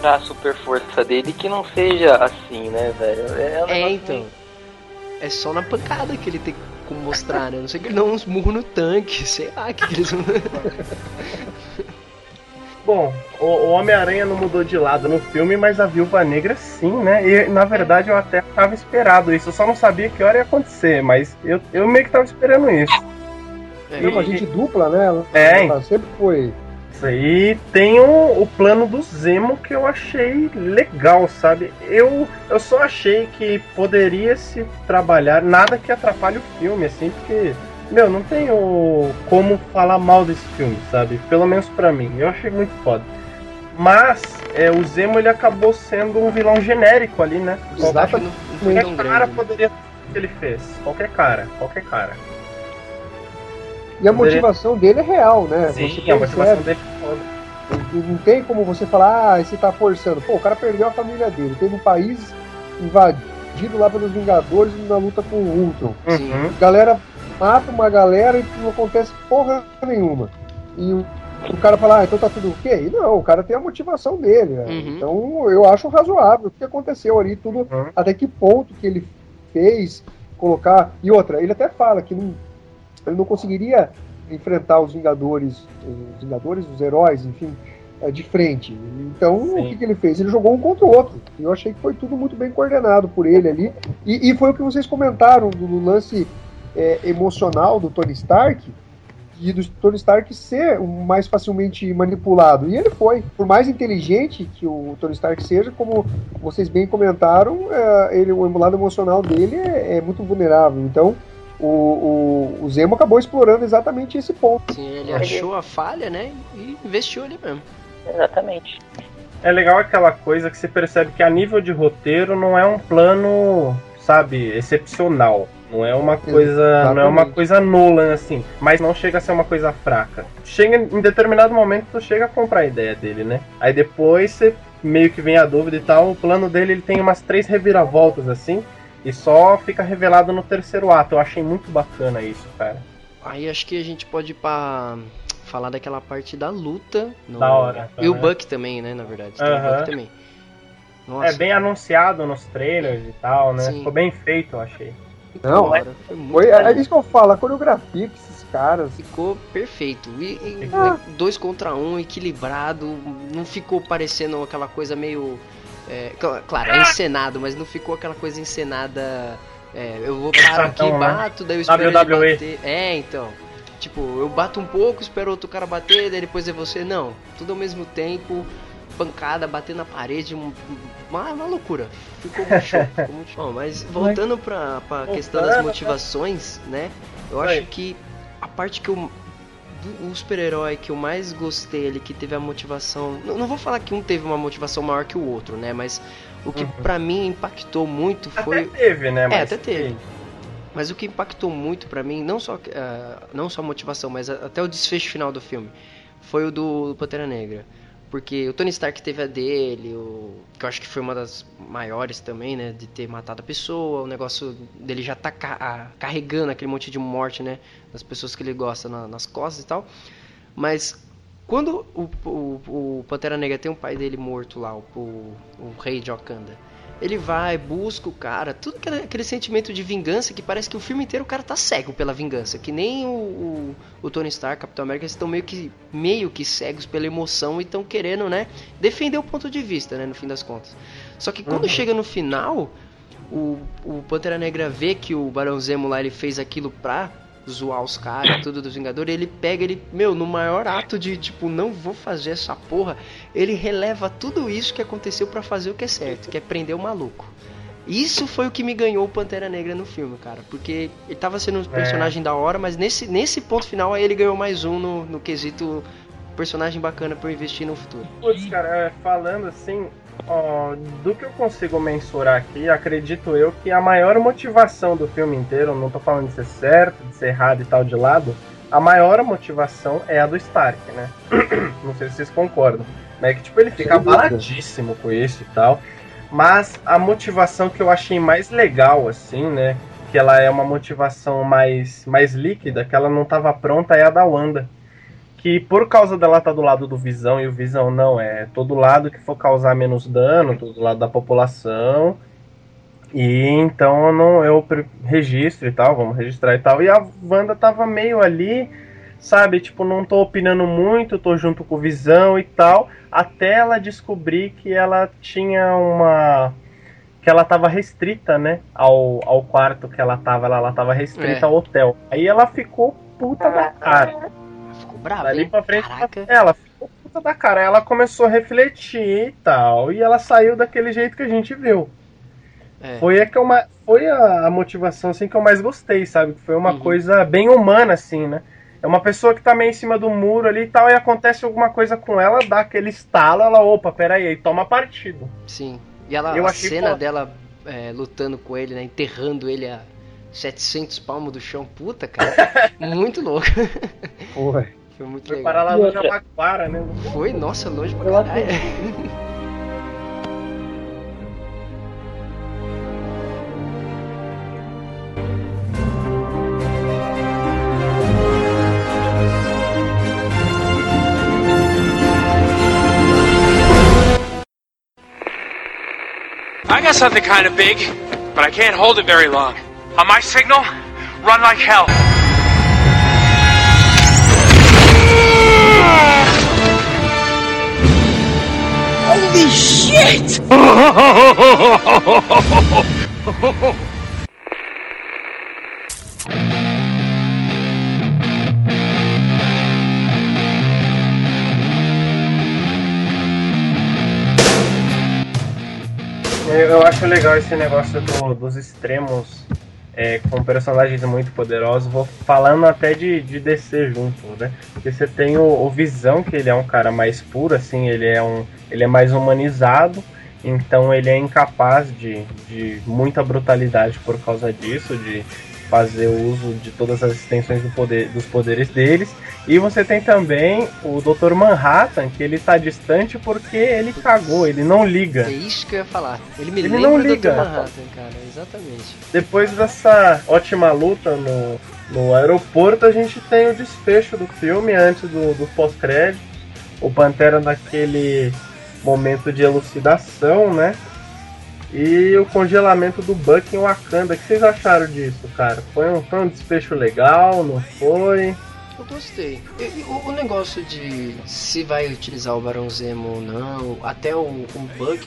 Pra super força dele que não seja assim, né, velho? É, um É, então. É só na pancada que ele tem como mostrar, né? A Não sei que ele dá uns murros no tanque, sei lá, que eles vão. [LAUGHS] Bom, o, o Homem-Aranha não mudou de lado no filme, mas a Viúva Negra sim, né? E na verdade eu até tava esperado isso. Eu só não sabia que hora ia acontecer, mas eu, eu meio que tava esperando isso. É, Deu uma gente dupla, né? Ela, É, ela sempre foi. Aí tem o, o plano do Zemo que eu achei legal, sabe? Eu, eu só achei que poderia se trabalhar, nada que atrapalhe o filme, assim, porque, meu, não tenho como falar mal desse filme, sabe? Pelo menos pra mim. Eu achei muito foda. Mas é, o Zemo ele acabou sendo um vilão genérico ali, né? o desafio não, não Qualquer cara grande. né? poderia o que ele fez. Qualquer cara, qualquer cara. E a motivação dele é real, né? Sim, Você a motivação dele é foda. Não tem como você falar, ah, você tá forçando. Pô, o cara perdeu a família dele. Teve um país invadido lá pelos Vingadores na luta com o Ultron. Sim. Uhum. A galera mata uma galera e não acontece porra nenhuma. E o, o cara fala, ah, então tá tudo ok? Não, o cara tem a motivação dele. né? Uhum. Então eu acho razoável o que aconteceu ali, tudo, Uhum. até que ponto que ele fez, colocar. E outra, ele até fala que não, ele não conseguiria enfrentar os Vingadores, os Vingadores, os heróis, enfim, eh, de frente. Então, o Sim. que, que ele fez? Ele jogou um contra o outro. E eu achei que foi tudo muito bem coordenado por ele ali. E, e foi o que vocês comentaram do, do lance eh, emocional do Tony Stark e do Tony Stark ser o mais facilmente manipulado. E ele foi. Por mais inteligente que o Tony Stark seja, como vocês bem comentaram, eh, ele, o lado emocional dele é, é muito vulnerável. Então, o, o, o Zemo acabou explorando exatamente esse ponto. Sim, ele achou a falha, né? E investiu ali mesmo. Exatamente. É legal aquela coisa que você percebe que a nível de roteiro não é um plano, sabe, excepcional. Não é uma coisa, não é uma Exatamente. coisa nula assim, mas não chega a ser uma coisa fraca. Chega em determinado momento tu chega a comprar a ideia dele, né? Aí depois você meio que vem a dúvida e tal, o plano dele ele tem umas três reviravoltas assim, e só fica revelado no terceiro ato. Eu achei muito bacana isso, cara. Aí acho que a gente pode ir pra falar daquela parte da luta. no- Da hora, E o né? Buck também, né, na verdade. Tem o Aham. Buck também. Nossa, é bem anunciado nos trailers e tal, né? Sim. Ficou bem feito, eu achei. Não, da hora, Foi muito Foi, é isso que eu falo, a coreografia que esses caras. Ficou perfeito. E, e- Ah. dois contra um, equilibrado. Não ficou parecendo aquela coisa meio. É, cl- claro, é encenado, mas não ficou aquela coisa encenada. é, eu vou parar aqui, né? bato, daí eu espero ele WWE. bater. É, então. Tipo, eu bato um pouco, espero outro cara bater, daí depois é você. Não, tudo ao mesmo tempo. Pancada, bater na parede, um- uma, uma loucura. Ficou muito show. [LAUGHS] ficou muito show. Bom, mas voltando pra, pra questão das Voltando, motivações, né? Eu acho que a parte que eu o super-herói que eu mais gostei ali, que teve a motivação. Não, não vou falar que um teve uma motivação maior que o outro, né? Mas o que Uhum. pra mim impactou muito foi. Até teve, né? Mas até teve. Mas o que impactou muito pra mim, não só, ah, não só a motivação, mas até o desfecho final do filme, foi o do Pantera Negra. Porque o Tony Stark teve a dele, o, que eu acho que foi uma das maiores também, né? De ter matado a pessoa, o negócio dele já tá ca- carregando aquele monte de morte, né? Das pessoas que ele gosta na- nas costas e tal. Mas quando o, o, o Pantera Negra tem o pai dele morto lá, o, o, o rei de Wakanda, ele vai, busca o cara, tudo aquele, aquele sentimento de vingança que parece que o filme inteiro o cara tá cego pela vingança. Que nem o, o, o Tony Stark, Capitão América, eles estão meio que, meio que cegos pela emoção e estão querendo, né, defender o ponto de vista, né, no fim das contas. Só que quando Uhum. chega no final, o, o Pantera Negra vê que o Barão Zemo lá ele fez aquilo pra zoar os caras, tudo dos Vingadores, ele pega ele, meu, no maior ato de tipo, não vou fazer essa porra, ele releva tudo isso que aconteceu pra fazer o que é certo, que é prender o maluco. Isso foi o que me ganhou o Pantera Negra no filme, cara, porque ele tava sendo um personagem da hora, mas nesse, nesse ponto final aí ele ganhou mais um no, no quesito personagem bacana pra eu investir no futuro. Putz, cara, é, falando assim, ó, do que eu consigo mensurar aqui, acredito eu que a maior motivação do filme inteiro, não tô falando de ser certo, de ser errado e tal de lado, a maior motivação é a do Stark, né? [CLEARS THROAT] não sei se vocês concordam. Né? Que tipo, ele fica abaladíssimo com isso e tal. Mas a motivação que eu achei mais legal, assim, né? Que ela é uma motivação mais, mais líquida, que ela não tava pronta, é a da Wanda que por causa dela estar do lado do Visão e o Visão não é todo lado que for causar menos dano, todo lado da população. E então eu não eu registro e tal, vamos registrar e tal. E a Wanda tava meio ali, sabe, tipo, não tô opinando muito, tô junto com o Visão e tal, até ela descobrir que ela tinha uma que ela tava restrita, né, ao, ao quarto que ela tava, ela, ela tava restrita É. ao hotel. Aí ela ficou puta da cara. Bravo, Dali hein? pra frente, Caraca. ela ficou puta da cara. Ela começou a refletir e tal. E ela saiu daquele jeito que a gente viu. É. Foi, a, que eu, ma- foi a, motivação assim, que eu mais gostei, sabe? Que Foi uma Uhum. coisa bem humana, assim, né? É uma pessoa que tá meio em cima do muro ali e tal, e acontece alguma coisa com ela, dá aquele estalo, ela, opa, peraí, aí toma partido. Sim. E ela, Eu a cena foda. dela é, lutando com ele, né? Enterrando ele a 700 palmos do chão. Puta, cara. [LAUGHS] muito louco. Foi. Foi muito Foi legal. parar lá no outra- Jabaquara, né? Foi, nossa, longe pra caralho. [LAUGHS] I got something kind of big, but I can't hold it very long. On my signal, run like hell. Holy shit! Eu, acho legal esse negócio do- dos extremos é, com personagens muito poderosos. Vou falando até de, de DC junto, né? Porque você tem o, o Visão, que ele é um cara mais puro, assim, ele é, um, ele é mais humanizado. Então ele é incapaz de, de muita brutalidade por causa disso, de fazer uso de todas as extensões do poder, dos poderes deles. E você tem também o Dr. Manhattan, que ele tá distante porque ele cagou, ele não liga. É isso que eu ia falar. Ele me Ele não liga. Dr. Manhattan, cara. Exatamente. Depois dessa ótima luta no, no aeroporto, a gente tem o desfecho do filme antes do, do pós-crédito. O Pantera naquele momento de elucidação, né? E o congelamento do Buck em Wakanda. O que vocês acharam disso, cara? Foi um, foi um desfecho legal, não foi? Eu gostei. E, o, o negócio de se vai utilizar o Barão Zemo ou não, até o, o Bug,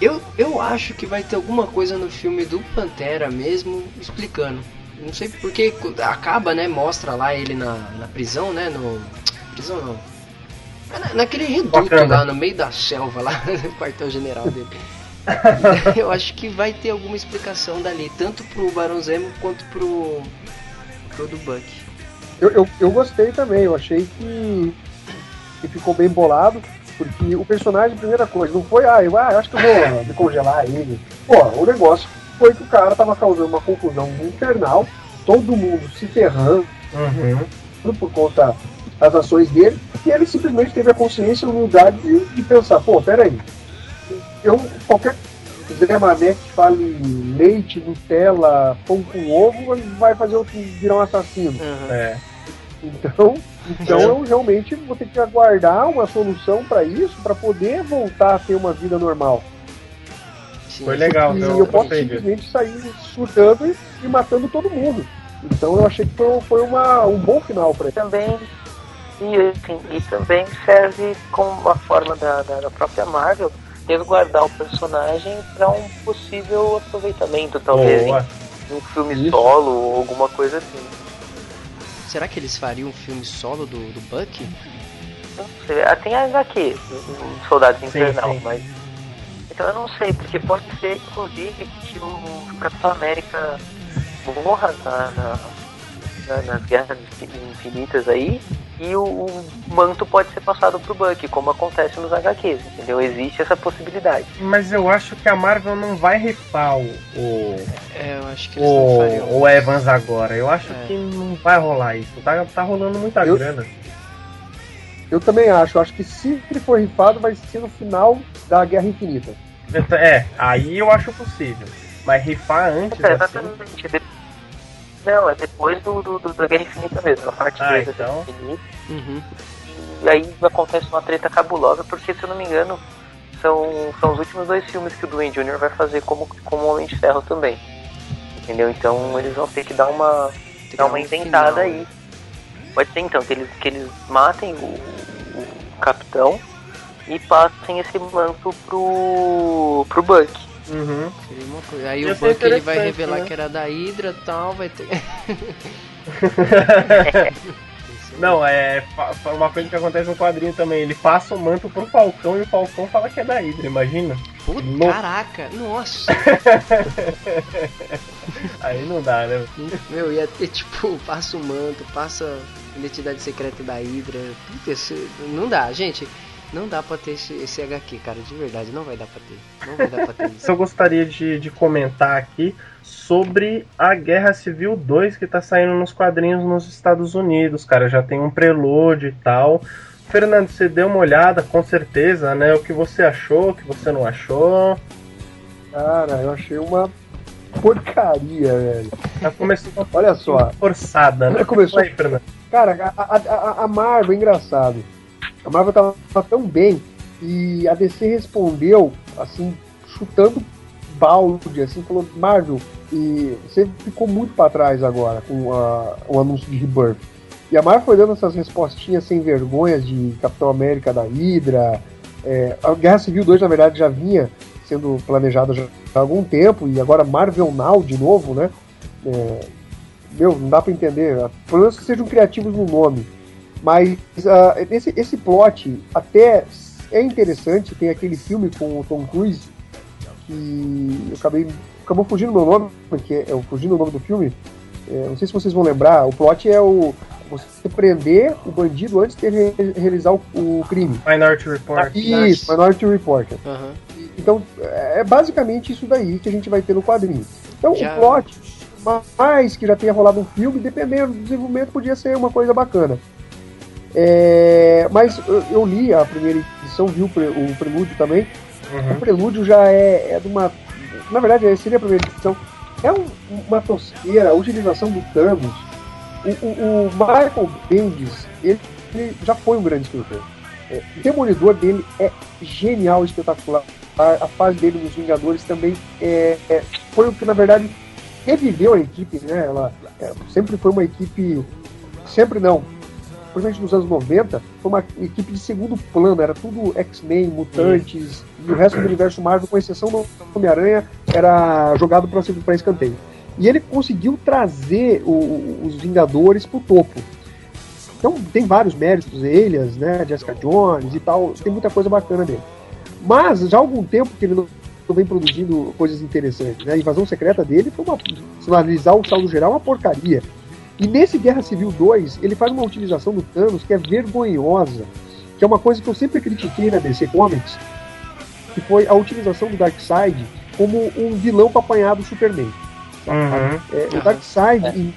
eu, eu acho que vai ter alguma coisa no filme do Pantera mesmo explicando. Não sei porque acaba, né? Mostra lá ele na, na prisão, né? No. Prisão não. É na- naquele reduto Wakanda. lá no meio da selva, lá [LAUGHS] no quartel-general dele. [LAUGHS] eu acho que vai ter alguma explicação dali, tanto pro Barão Zemo quanto pro. pro do Buck. Eu, eu, eu gostei também, eu achei que, que ficou bem bolado, porque o personagem, primeira coisa, não foi, ah, eu, ah, eu acho que eu vou [LAUGHS] me congelar ele. Pô, o negócio foi que o cara tava causando uma confusão infernal, todo mundo se ferrando Uhum. por conta das ações dele, e ele simplesmente teve a consciência e a humildade de, de pensar, pô, peraí, eu, qualquer Zé Mané que fale leite, Nutella, pão com ovo, ele vai fazer eu virar um assassino. É. Então, então eu realmente vou ter que aguardar uma solução para isso, para poder voltar a ter uma vida normal. Foi legal, E eu eu posso disso. simplesmente sair surtando e, e matando todo mundo. Então eu achei que foi, foi uma, um bom final para ele. Também e, assim, e também serve como uma forma da, da, da própria Marvel resguardar o personagem para um possível aproveitamento, talvez Boa. em um filme solo ou alguma coisa assim. Será que eles fariam um filme solo do, do Buck? Não sei, ah, Tem a HQ, um Soldado Invernal, sim. mas. Então eu não sei, porque pode ser, inclusive, que o Capitão América morra na, na- na- nas guerras infinitas aí, e o, o manto pode ser passado pro Buck, como acontece nos HQs, entendeu? Existe essa possibilidade. Mas eu acho que a Marvel não vai rifar o, o, É, eu acho que eles não fariam. o, o Evans agora. Eu acho É. que não vai rolar isso. Tá, tá rolando muita Eu- grana. Eu também acho, eu acho que se ele for rifado, vai ser no final da Guerra Infinita. É, aí eu acho possível. Mas rifar antes, É, assim. exatamente. De- Não, é depois do, do, do- da Guerra Infinita mesmo, a parte Ah, 2 da então. Guerra Infinita. Uhum. E aí acontece uma treta cabulosa, porque se eu não me engano, são, são os últimos dois filmes que o Dwayne Jr. vai fazer como, como Homem de Ferro também. Entendeu? Então eles vão ter que dar uma, que dar dar uma um inventada final, aí. Pode ser então que eles, que eles matem o, o capitão e passem esse manto pro, pro Buck. Uhum. Seria uma coisa. Aí Ia o Buck ele vai revelar né? que era da Hydra e tal, vai ter. [LAUGHS] Não, é uma coisa que acontece no quadrinho também. Ele passa o manto pro Falcão e o Falcão fala que é da Hydra, imagina? Puta, No- caraca, nossa! [LAUGHS] Aí não dá, né? Meu, ia ter tipo, passa o manto, passa a identidade secreta da Hydra. Puta, não dá, gente. Não dá pra ter esse, esse HQ, cara, de verdade, não vai dar pra ter. Não vai dar pra ter isso. [LAUGHS] Eu gostaria de, de comentar aqui sobre a Guerra Civil 2 que tá saindo nos quadrinhos nos Estados Unidos, cara. Já tem um prelúdio e tal. Fernando, você deu uma olhada, com certeza, né? O que você achou, o que você não achou. Cara, eu achei uma porcaria, velho. Já começou uma Olha só. forçada, né? Começou- Vai, Fernando. Cara, a, a, a- a Marvel, engraçado. A Marvel tava, tão bem e a DC respondeu, assim, chutando balde, assim, falou, Marvel, e você ficou muito pra trás agora com a- o anúncio de Rebirth. E a Marvel foi dando essas respostinhas sem vergonhas de Capitão América da Hydra. é, a Guerra Civil 2, na verdade, já vinha sendo planejada já há algum tempo, e agora Marvel Now de novo, né? É, meu, não dá pra entender. Pelo menos que sejam criativos no nome. Mas ah, esse, esse plot até é interessante. Tem aquele filme com o Tom Cruise que eu acabei. Acabou fugindo o meu nome, porque é o fugindo o nome do filme. É, não sei se vocês vão lembrar. O plot é o você prender o bandido antes de re- realizar o, o crime. Minority Report. Isso, Minority Reporter. Aham. Então, é basicamente isso daí que a gente vai ter no quadrinho. Então, Já- o plot mais que já tenha rolado um filme, dependendo do desenvolvimento, podia ser uma coisa bacana. É, mas eu, eu li a primeira edição, vi o, pre- o prelúdio também. Uhum. O prelúdio já é, é de uma. Na verdade, seria a primeira edição. É um- uma tosqueira, a utilização do Thanos. O, o- o Michael Bendis, ele, ele já foi um grande escritor. É, o Demolidor dele é genial, espetacular. A, a fase dele nos Vingadores também é, é- foi o que, na verdade, reviveu a equipe, né? Ela é, sempre foi uma equipe. Sempre não. Principalmente nos anos 90, foi uma equipe de segundo plano, era tudo X-Men, mutantes, e o resto do universo Marvel, com exceção do Homem-Aranha, era jogado para escanteio. E ele conseguiu trazer o- o- os Vingadores pro topo. Então tem vários méritos, Elias, né, Jessica Jones e tal, tem muita coisa bacana dele. Mas já há algum tempo que ele não não vem produzindo coisas interessantes. Né? A invasão secreta dele foi uma. Se analisar o saldo geral, uma porcaria. E nesse Guerra Civil 2, ele faz uma utilização do Thanos que é vergonhosa, que é uma coisa que eu sempre critiquei na DC Comics, que foi a utilização do Darkseid como um vilão para apanhar do Superman. Uhum. É, o Darkseid, em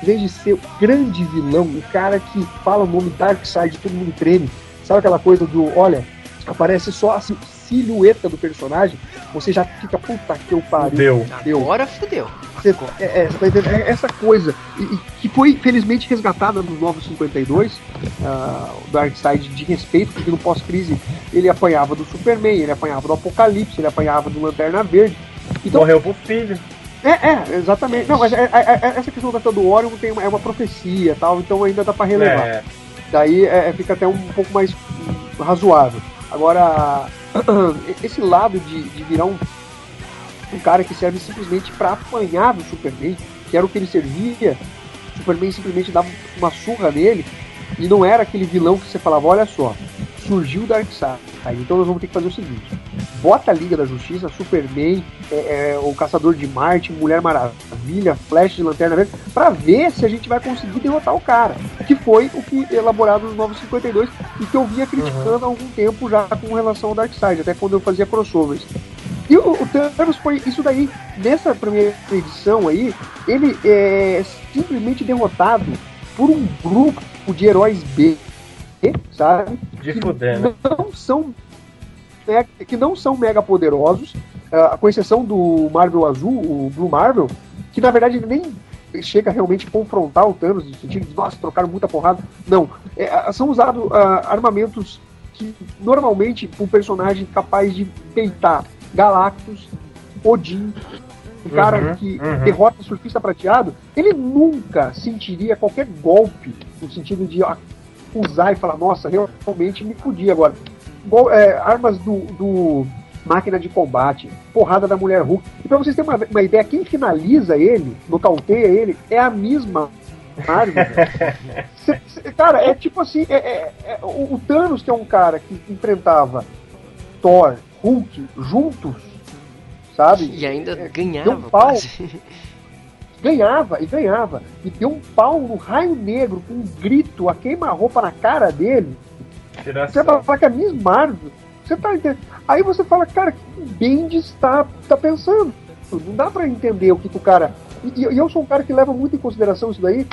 em vez de ser o grande vilão, o cara que fala o nome Darkseid e todo mundo treme, sabe aquela coisa do, olha, aparece só a si- silhueta do personagem, você já fica, puta que eu pariu. Deu. Deu. Agora fudeu. Você- é, é, você tá? É essa coisa, e, e que foi felizmente resgatada nos Novos 52, ah, o Darkseid de respeito, porque no pós-crise ele apanhava do Superman, ele apanhava do Apocalipse, ele apanhava do Lanterna Verde. Então, Morreu pro filho. é, é, exatamente. Não, mas é- é- é- essa questão da do Orion tem uma, é uma profecia tal, então ainda dá pra relevar. É. Daí é, é, fica até um pouco mais razoável. Agora, [CLEARS THROAT] esse lado de, de virar um, um cara que serve simplesmente pra apanhar do Superman, que era o que ele servia, o Superman simplesmente dava uma surra nele, e não era aquele vilão que você falava, olha só, surgiu o Darkseid, então nós vamos ter que fazer o seguinte, bota a Liga da Justiça, Superman, é, é, o Caçador de Marte, Mulher Maravilha, Flash de Lanterna Verde, pra ver se a gente vai conseguir derrotar o cara. Que foi o que elaborado nos Novos 52 e que eu vinha criticando há algum tempo já com relação ao Darkseid, até quando eu fazia crossovers. E o, o Thanos foi isso daí. Nessa primeira edição aí, ele é simplesmente derrotado por um grupo de heróis B, sabe? De que fuder, né? não são que não são mega poderosos, ah, com exceção do Marvel Azul, o Blue Marvel, que na verdade ele nem chega realmente a confrontar o Thanos, no sentido de, nossa, trocaram muita porrada. Não, É, ah, são usados ah, armamentos que normalmente um personagem capaz de peitar Galactus, Odin, o cara Uhum, que uhum. derrota o surfista prateado, ele nunca sentiria qualquer golpe no sentido de acusar e falar, nossa, realmente me fudi agora. Igual, é, armas do, do máquina de combate, porrada da mulher Hulk. E pra vocês terem uma, uma ideia, quem finaliza ele, nocauteia ele, é a mesma Marvel. [LAUGHS] Cê- cê- cara, é tipo assim, é, é- é- o, o Thanos, que é um cara que enfrentava Thor, Hulk juntos, sabe? E ainda É, ganhava deu um pau, quase. Ganhava e ganhava. E deu um pau no raio negro com um grito, a queima-roupa na cara dele. Você vai falar que é Miss Marvel. Você tá entendendo? Aí você fala, cara, que o Bendis tá, pensando? Não dá pra entender o que, que o cara. E, e eu sou um cara que leva muito em consideração isso daí,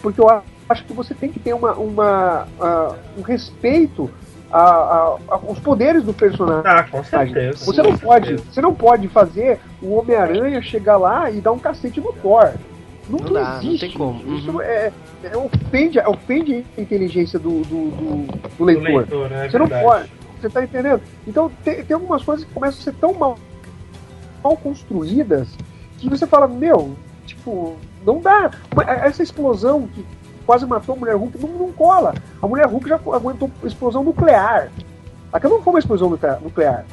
porque eu acho que você tem que ter uma, uma, ah, um respeito a- a- a- aos poderes do personagem. Ah, com certeza. Você não Com pode, certeza. você não pode fazer o Homem-Aranha chegar lá e dar um cacete no Thor. Não, Não não dá, não existe. tem como. Isso Uhum. é, é ofende, ofende a inteligência do, do, do- do Do leitor. leitor, né? É Você não verdade. pode. Você tá entendendo? Então tem, tem algumas coisas que começam a ser tão mal, mal construídas que você fala, meu, tipo, não dá. Essa explosão que quase matou a mulher Hulk não, não cola. A mulher Hulk já aguentou explosão nuclear. Aquela não foi uma explosão nuclear.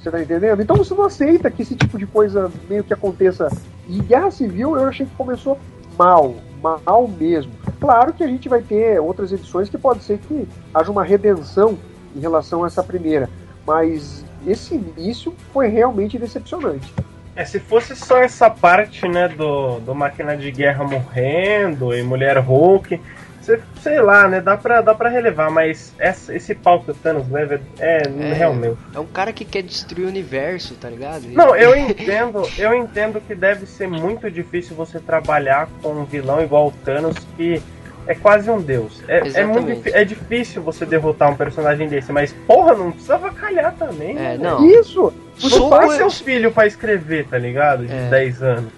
Você tá entendendo? Então você não aceita que esse tipo de coisa meio que aconteça. E Guerra Civil eu achei que começou mal, mal mesmo. Claro que a gente vai ter outras edições que pode ser que haja uma redenção em relação a essa primeira, mas esse início foi realmente decepcionante. É, se fosse só essa parte, né, do, do máquina de guerra morrendo e mulher Hulk, Você, sei lá, né? Dá pra, dá pra relevar, mas essa- esse pau que o Thanos leva é, é, realmente. É um cara que quer destruir o universo, tá ligado? Não, eu [LAUGHS] entendo, eu entendo que deve ser muito difícil você trabalhar com um vilão igual o Thanos, que é quase um deus. É, é, muito, é difícil você derrotar um personagem desse, mas porra, não precisa vacalhar também. É, né? não. Isso! Você Soco faz é- seu filho pra escrever, tá ligado? De É. 10 anos.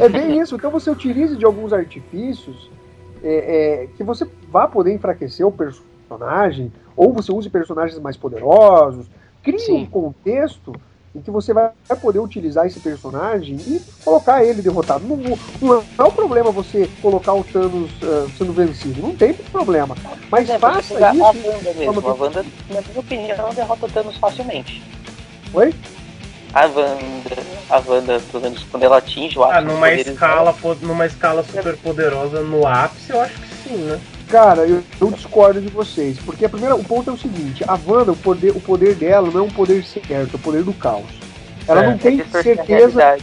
É bem isso. Então você utiliza de alguns artifícios é, é, que você vá poder enfraquecer o personagem, ou você use personagens mais poderosos. Crie Sim. um contexto em que você vai vai poder utilizar esse personagem e colocar ele derrotado. Não, não- é um problema você colocar o Thanos ah, sendo vencido. Não tem problema. Mas É, faça isso. a Wanda mesmo. A Wanda, na minha opinião, ela derrota o Thanos facilmente. Oi? A Wanda, a Wanda, pelo menos quando ela atinge o ápice Ah, numa escala, numa escala super poderosa no ápice, eu acho que sim, né? Cara, eu, eu discordo de vocês, porque a primeira, o ponto é o seguinte: a Wanda, o poder, o poder dela não é um poder certo, é o poder do caos. Ela É, não tem distorcer a certeza,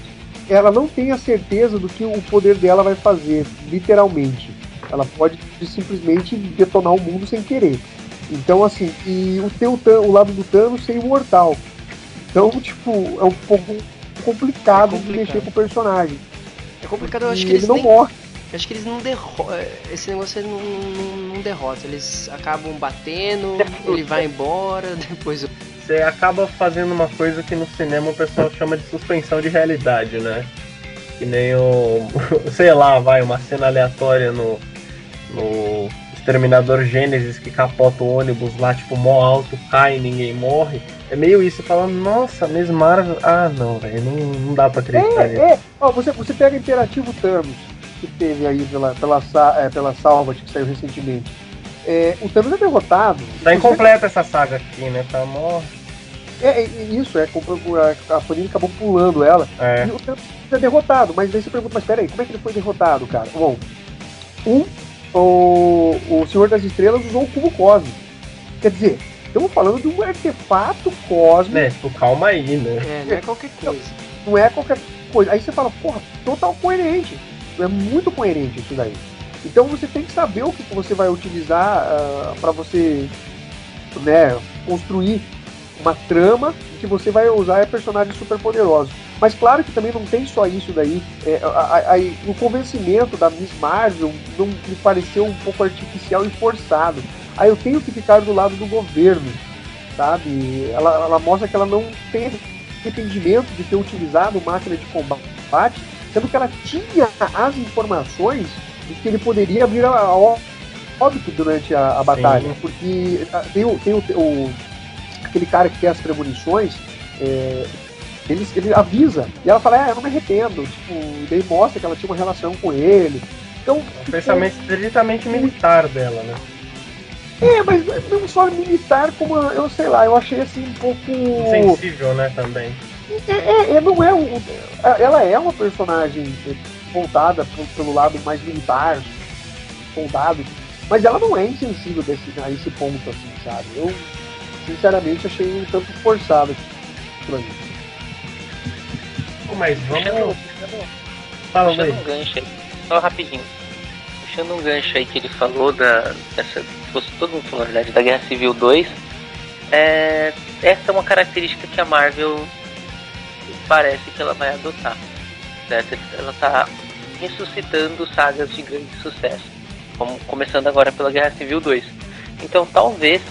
ela não tem a certeza do que o poder dela vai fazer, literalmente. Ela pode simplesmente detonar o mundo sem querer. Então, assim, e o teu o lado do Thanos ser imortal. Então, tipo, é um pouco complicado, É de complicado. mexer com o personagem. É complicado, eu acho E que ele eles não nem... morre. Eu Acho que eles não derrotam. Esse negócio não, não, não derrota. Eles acabam batendo, ele vai embora, [LAUGHS] depois. Você acaba fazendo uma coisa que no cinema o pessoal chama de suspensão de realidade, né? Que nem o. [LAUGHS] sei lá, vai, uma cena aleatória no. no Exterminador Gênesis que capota o ônibus lá, tipo, mó alto, cai e ninguém morre. É meio isso, você fala, nossa, Miss Marvel. Ah, não, velho, não, não dá pra acreditar nisso. É, é. Ó, você, você pega Imperativo Thanos, que teve aí pela, pela, é, pela Salvat, que saiu recentemente. É, o Thanos é derrotado. Tá incompleta essa saga aqui, né? Tá mó. É, é, é isso, é, a, a Panini acabou pulando ela. É. E o Thanos é derrotado, mas daí você pergunta, mas peraí, como é que ele foi derrotado, cara? Bom, um, o, o Senhor das Estrelas usou o cubo cósmico. Quer dizer, estamos falando de um artefato cósmico, tipo, calma aí, né? É, não é qualquer coisa. não é qualquer coisa. Aí você fala, porra, total coerente. É muito coerente isso daí. Então você tem que saber o que você vai utilizar para você né, construir uma trama que você vai usar é personagens super poderosos. Mas claro que também não tem só isso daí. É, a- a- a- o convencimento da Miss Marvel não me pareceu um pouco artificial e forçado. Aí eu tenho que ficar do lado do governo, sabe? Ela, ela mostra que ela não tem arrependimento de ter utilizado máquina de combate, sendo que ela tinha as informações de que ele poderia abrir a, a óbito durante a, a batalha. Sim. Porque ah, tem, o, tem o, o- aquele cara que tem as premonições, é, ele, ele avisa, e ela fala, ah, eu não me arrependo, tipo, e daí mostra que ela tinha uma relação com ele. Então, Um pensamento estritamente militar dela, né? é, mas não só militar, como eu sei lá, eu achei assim um pouco. Sensível, né, também. É, é, é, não é um, ela é uma personagem voltada pro- pelo lado mais militar, soldado, mas ela não é insensível desse, a esse ponto, assim, sabe? Eu, sinceramente, achei um tanto forçado pra mim. Mas vamos. puxando, Fala puxando um gancho aí, só rapidinho. Puxando um gancho aí que ele falou da. Dessa, fosse todo mundo falou, na verdade, da Guerra Civil 2. É, essa é uma característica que a Marvel parece que ela vai adotar. Certo? Ela tá ressuscitando sagas de grande sucesso. Como, começando agora pela Guerra Civil 2. Então talvez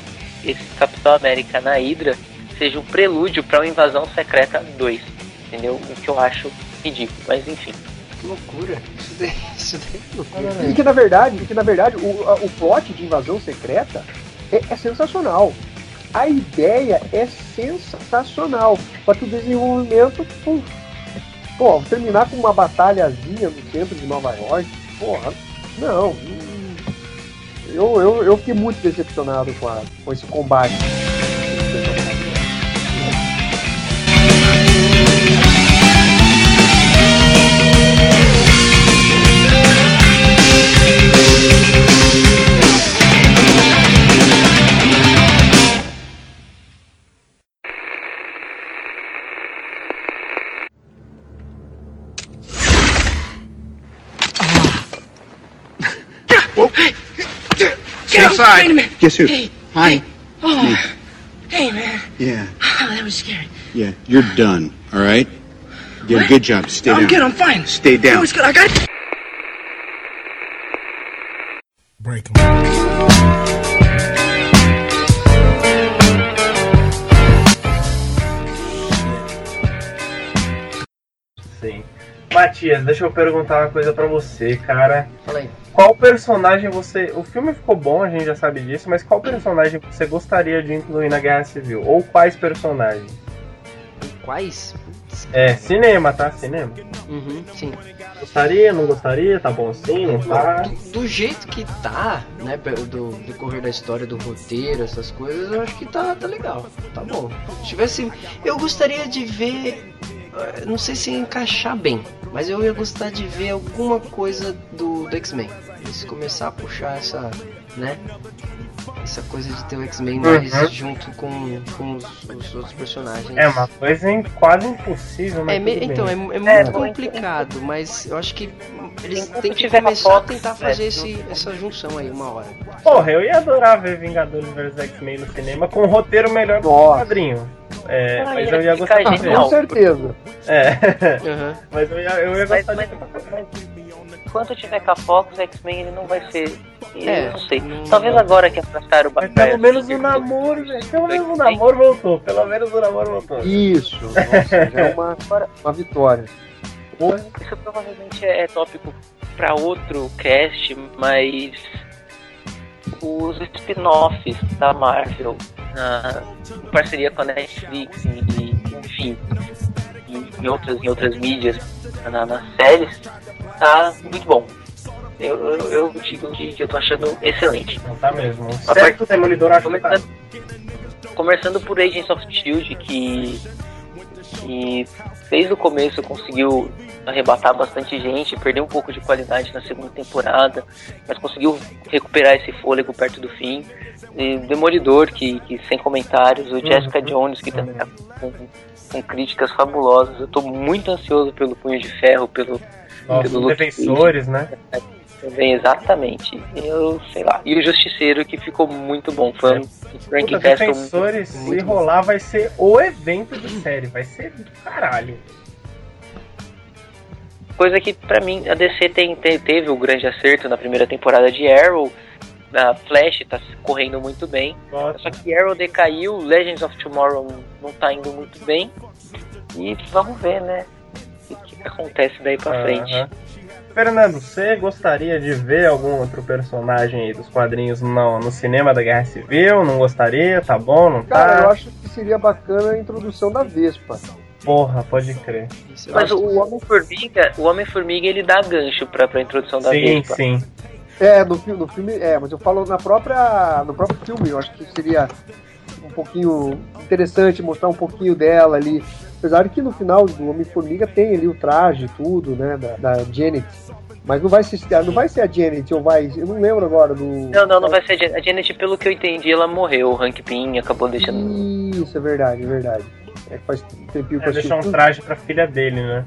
esse Capitão América na Hydra seja um prelúdio para uma invasão secreta 2. Entendeu? O que eu acho ridículo, mas enfim. Que loucura. Isso daí, [LAUGHS] isso daí é loucura. E que na verdade, que na verdade o, a- o plot de invasão secreta é, é sensacional. A ideia é sensacional. Só que o desenvolvimento, pum, pô, terminar com uma batalhazinha no centro de Nova York, porra, não. Eu, eu, eu fiquei muito decepcionado com, a- com esse combate. Guess who? Hey, Hi. Oh, Me. hey, man. Yeah. Oh, that was scary. Yeah. You're done. All right. A What? good job. Stay I'm down. good. I'm fine. Stay down. That was good. I got it. Break 'em. Sim. Matias, deixa eu perguntar uma coisa pra você, cara. Fala aí. Qual personagem você. O filme ficou bom, a gente já sabe disso, mas qual personagem você gostaria de incluir na Guerra Civil? Ou quais personagens? Quais? É, cinema, tá? Cinema. Uhum, sim. Gostaria, não gostaria? Tá bom assim, não tá? Do, do jeito que tá, né, do decorrer da história do roteiro, essas coisas, eu acho que tá, tá legal. Tá bom. Se tivesse. Eu gostaria de ver. Não sei se encaixar bem, mas eu ia gostar de ver alguma coisa do, do X-Men. Se começar a puxar essa. né? Essa coisa de ter o X-Men mais Uhum. junto com, com os, os outros personagens. É uma coisa quase impossível, mas. É, me- tudo então, é, bem. é muito É, complicado, mas eu acho que eles Enquanto têm que começar a Fox, tentar é, fazer eu- esse, essa junção aí uma hora. Porra, eu ia adorar ver Vingadores vs X-Men no cinema com um roteiro melhor do que quadrinho. É, Ah, mas ia eu ia gostar de genial. Com ver. certeza. É, Aham. [LAUGHS] mas eu ia, eu ia gostar mas, de mas enquanto tiver com a Fox, X-Men ele não vai ser. Eu É, não sei. não- Talvez agora que abraçaram o Mas Batalha. pelo menos o namoro, velho. Pelo menos o namoro voltou. Pelo menos o namoro voltou. Isso. Nossa, já é uma, uma vitória. Isso provavelmente é tópico pra outro cast, mas os spin-offs da Marvel na, em parceria com a Netflix e, e, enfim em outras em outras mídias na, nas séries tá muito bom. Eu, eu, eu digo que, que eu tô achando excelente. Não tá mesmo. A Certo, o Demolidor acho que tá. Começando, começando por Agents of Shield, que, que desde o começo conseguiu arrebatar bastante gente, perdeu um pouco de qualidade na segunda temporada, mas conseguiu recuperar esse fôlego perto do fim. E Demolidor, que, que sem comentários, o Jessica Jones, que também tá com, com críticas fabulosas. Eu tô muito ansioso pelo Punho de Ferro, pelo, Nossa, pelo defensores, né? também, exatamente. Eu sei lá. E o Justiceiro que ficou muito bom. Foi um Frank Puta, Castle defensores, se muito bom. rolar, vai ser o evento de série. Vai ser do caralho. Coisa que pra mim a DC tem, tem- teve o grande acerto na primeira temporada de Arrow. A Flash tá correndo muito bem. Nossa. Só que Arrow decaiu, Legends of Tomorrow não tá indo muito bem. E vamos ver, né? O que, acontece daí pra frente. Aham. Fernando, você gostaria de ver algum outro personagem aí dos quadrinhos no, no cinema da Guerra Civil? Não gostaria? Tá bom? Não Cara, tá? eu acho que seria bacana a introdução da Vespa. Porra, pode crer. Mas o Homem-Formiga, o Homem-Formiga ele dá gancho pra, pra introdução da Sim, Vespa. sim. É, no filme, no filme, é, mas eu falo na própria, no próprio filme, eu acho que seria um pouquinho interessante mostrar um pouquinho dela ali. Apesar de que no final do Homem-Formiga tem ali o traje, tudo, né, da, da Janet. Mas não vai ser, não vai ser a Janet, ou vai, eu não lembro agora do... Não, não, não vai ser a Janet. A Janet, pelo que eu entendi, ela morreu. O Hank Pym acabou deixando. Isso, é verdade, é verdade. É que faz tempinho que É eu deixar um traje pra filha dele, né?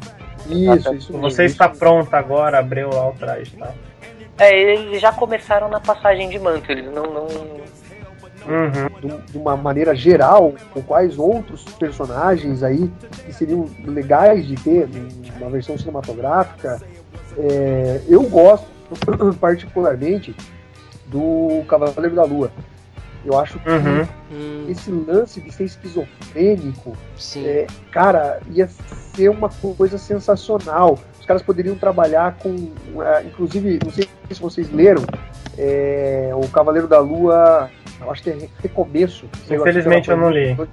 Isso, isso mesmo. Você está pronta agora, abriu lá o traje, tá? É, eles já começaram na passagem de manto. Eles não. não... Uhum. de, uma maneira geral, com quais outros personagens aí que seriam legais de ter na versão cinematográfica. É, eu gosto [CLEARS THROAT] particularmente do Cavaleiro da Lua. Eu acho que Uhum. Hum, esse lance de ser esquizofrênico, sim. é, cara, ia ser uma coisa sensacional. Caras poderiam trabalhar com, é, inclusive, não sei se vocês leram, é, o Cavaleiro da Lua, eu acho que é Recomeço. Infelizmente eu não li. dois-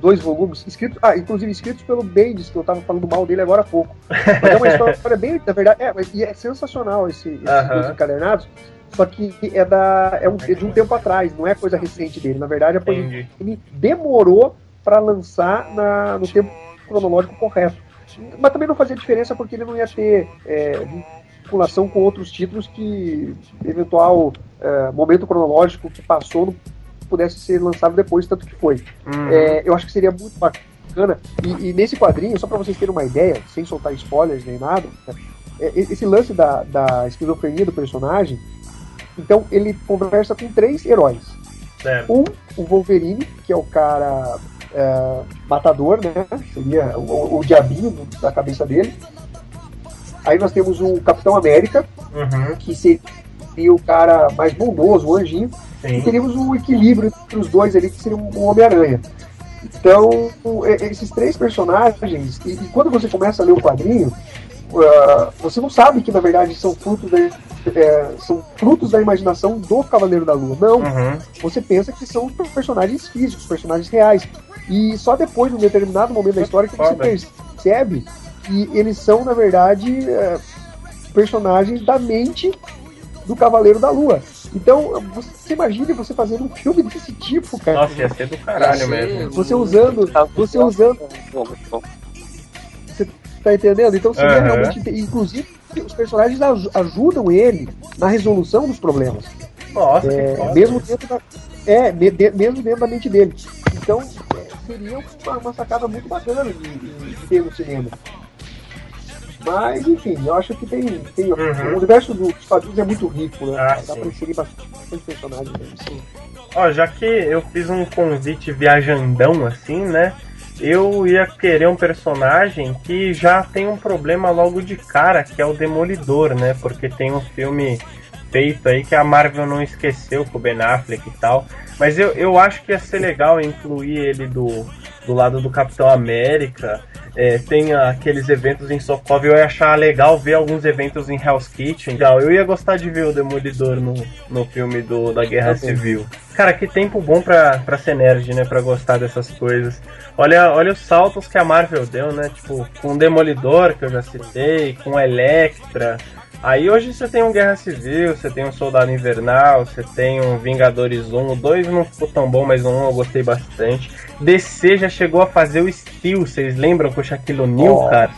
Dois volumes, escritos, ah, inclusive escritos pelo Bendis, que eu tava falando mal dele agora há pouco. Mas é uma [LAUGHS] história bem, na verdade, é, e é sensacional esse, esses Aham. dois encadernados. Só que é, da, é, um, é de um tempo atrás, não é coisa recente dele. Na verdade, é coisa Entendi. ele demorou para lançar na- no tempo cronológico correto. Mas também não fazia diferença porque ele não ia ter é, vinculação com outros títulos que eventual é, momento cronológico que passou não pudesse ser lançado depois, tanto que foi. Uhum. É, eu acho que seria muito bacana. E, e nesse quadrinho, só para vocês terem uma ideia, sem soltar spoilers nem nada, é, esse lance da, da esquizofrenia do personagem, então ele conversa com três heróis. Certo. Um, o Wolverine, que é o cara é, matador, né? Seria o, o diabinho da cabeça dele. Aí nós temos o Capitão América, Uhum, que seria o cara mais bondoso, o anjinho. E sim. teríamos um equilíbrio entre os dois ali, que seria um Homem-Aranha. Então, é- esses três personagens, e, e quando você começa a ler o quadrinho, ah, você não sabe que na verdade são frutos da, é, são frutos da imaginação do Cavaleiro da Lua. Não, Uhum. você pensa que são personagens físicos, personagens reais. E só depois, num determinado momento da história, que você percebe que eles são, na verdade, é, personagens da mente do Cavaleiro da Lua. Então, você imagine você fazendo um filme desse tipo, cara. Nossa, ia ser do caralho mesmo. Você usando, você usando, tá entendendo? Então seria Aham. realmente, inclusive, os personagens aj- ajudam ele na resolução dos problemas. Nossa, que É, foda. mesmo dentro da, é, de- mesmo dentro da mente dele. Então, é, seria uma, uma sacada muito bacana de, de- ter no cinema. Mas, enfim, eu acho que tem. tem Uhum. O universo dos quadrinhos é muito rico, né? Ah, Dá sim. pra inserir bastante, personagem mesmo. Ó, já que eu fiz um convite viajandão assim, né? Eu ia querer um personagem que já tem um problema logo de cara, que é o Demolidor, né? Porque tem um filme feito aí que a Marvel não esqueceu com o Ben Affleck e tal. Mas eu, eu acho que ia ser legal incluir ele do, do lado do Capitão América. É, tem aqueles eventos em Sokovia, eu ia achar legal ver alguns eventos em Hell's Kitchen. Legal, eu ia gostar de ver o Demolidor no, no filme do, da Guerra Também. Civil. Cara, que tempo bom pra, pra ser nerd, né? Pra gostar dessas coisas. Olha, olha os saltos que a Marvel deu, né? Tipo, com o Demolidor, que eu já citei, com Electra. Aí hoje você tem um Guerra Civil, você tem um Soldado Invernal, você tem um Vingadores 1. O 2 não ficou tão bom, mas o 1 eu gostei bastante. DC já chegou a fazer o Steel, vocês lembram com o Shaquille O'Neal, Nossa. cara?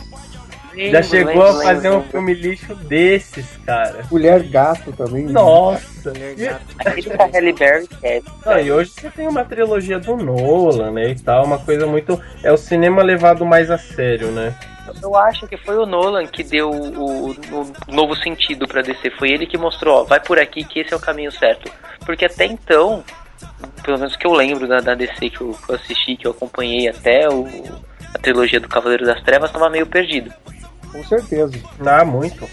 Já chegou a fazer um filme lixo desses, cara. Mulher Gato também. né? Nossa! [LAUGHS] Aquele da Halle Berry é. Não, e hoje você tem uma trilogia do Nolan, né, e tal, uma coisa muito... É o cinema levado mais a sério, né? Eu acho que foi o Nolan que deu o, o novo sentido pra DC. Foi ele que mostrou, ó, vai por aqui que esse é o caminho certo. Porque até então, pelo menos que eu lembro da, da DC que eu, que eu assisti, que eu acompanhei até o, a trilogia do Cavaleiro das Trevas, tava meio perdido. Com certeza. Ah, muito.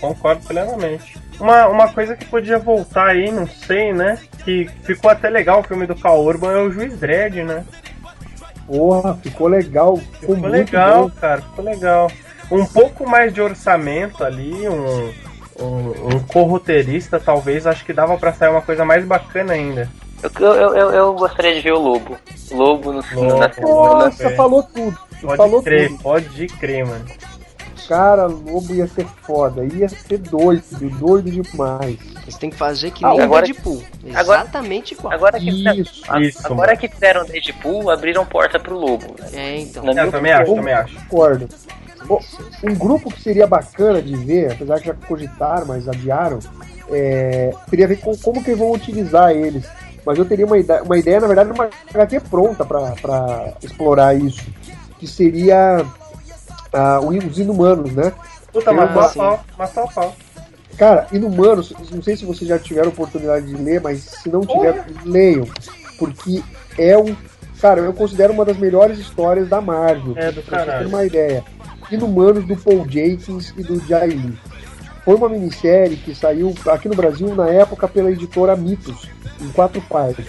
Concordo plenamente. Uma, uma coisa que podia voltar aí, não sei, né? Que ficou até legal o filme do Cal Urban é o Juiz Dredd, né? Porra, ficou legal. Ficou, Ficou muito legal, bom. cara, ficou legal. Um pouco mais de orçamento ali, um, um, um corroteirista, talvez, acho que dava pra sair uma coisa mais bacana ainda. Eu, eu, eu, eu gostaria de ver o Lobo. Lobo no Lobo. na Nossa, falou tudo. Pode falou crer, tudo. pode crer, mano. Cara, Lobo ia ser foda. Ia ser doido, doido demais. Você tem que fazer que Ah, nem o agora- Deadpool. agora- Exatamente igual. Agora que, Isso, a- isso, agora mano. que fizeram Deadpool, abriram porta pro Lobo. né? É, então. Eu minha também acho, opinião, também acho. Concordo. Um grupo que seria bacana de ver, apesar que já cogitaram, mas adiaram, é, teria a ver com como que vão utilizar eles. Mas eu teria uma ideia, uma ideia na verdade, uma HQ pronta para explorar isso. Que seria ah, os inumanos, né? Puta, matou a pau, matou a pau. Cara, Inumanos, não sei se vocês já tiveram oportunidade de ler, mas se não tiver, leiam. Porque é um. Cara, eu considero uma das melhores histórias da Marvel. É, do pra vocês terem caralho. uma ideia. Inumanos do Paul Jenkins e do Jay Lee. Foi uma minissérie que saiu aqui no Brasil na época pela editora Mitos, em quatro partes.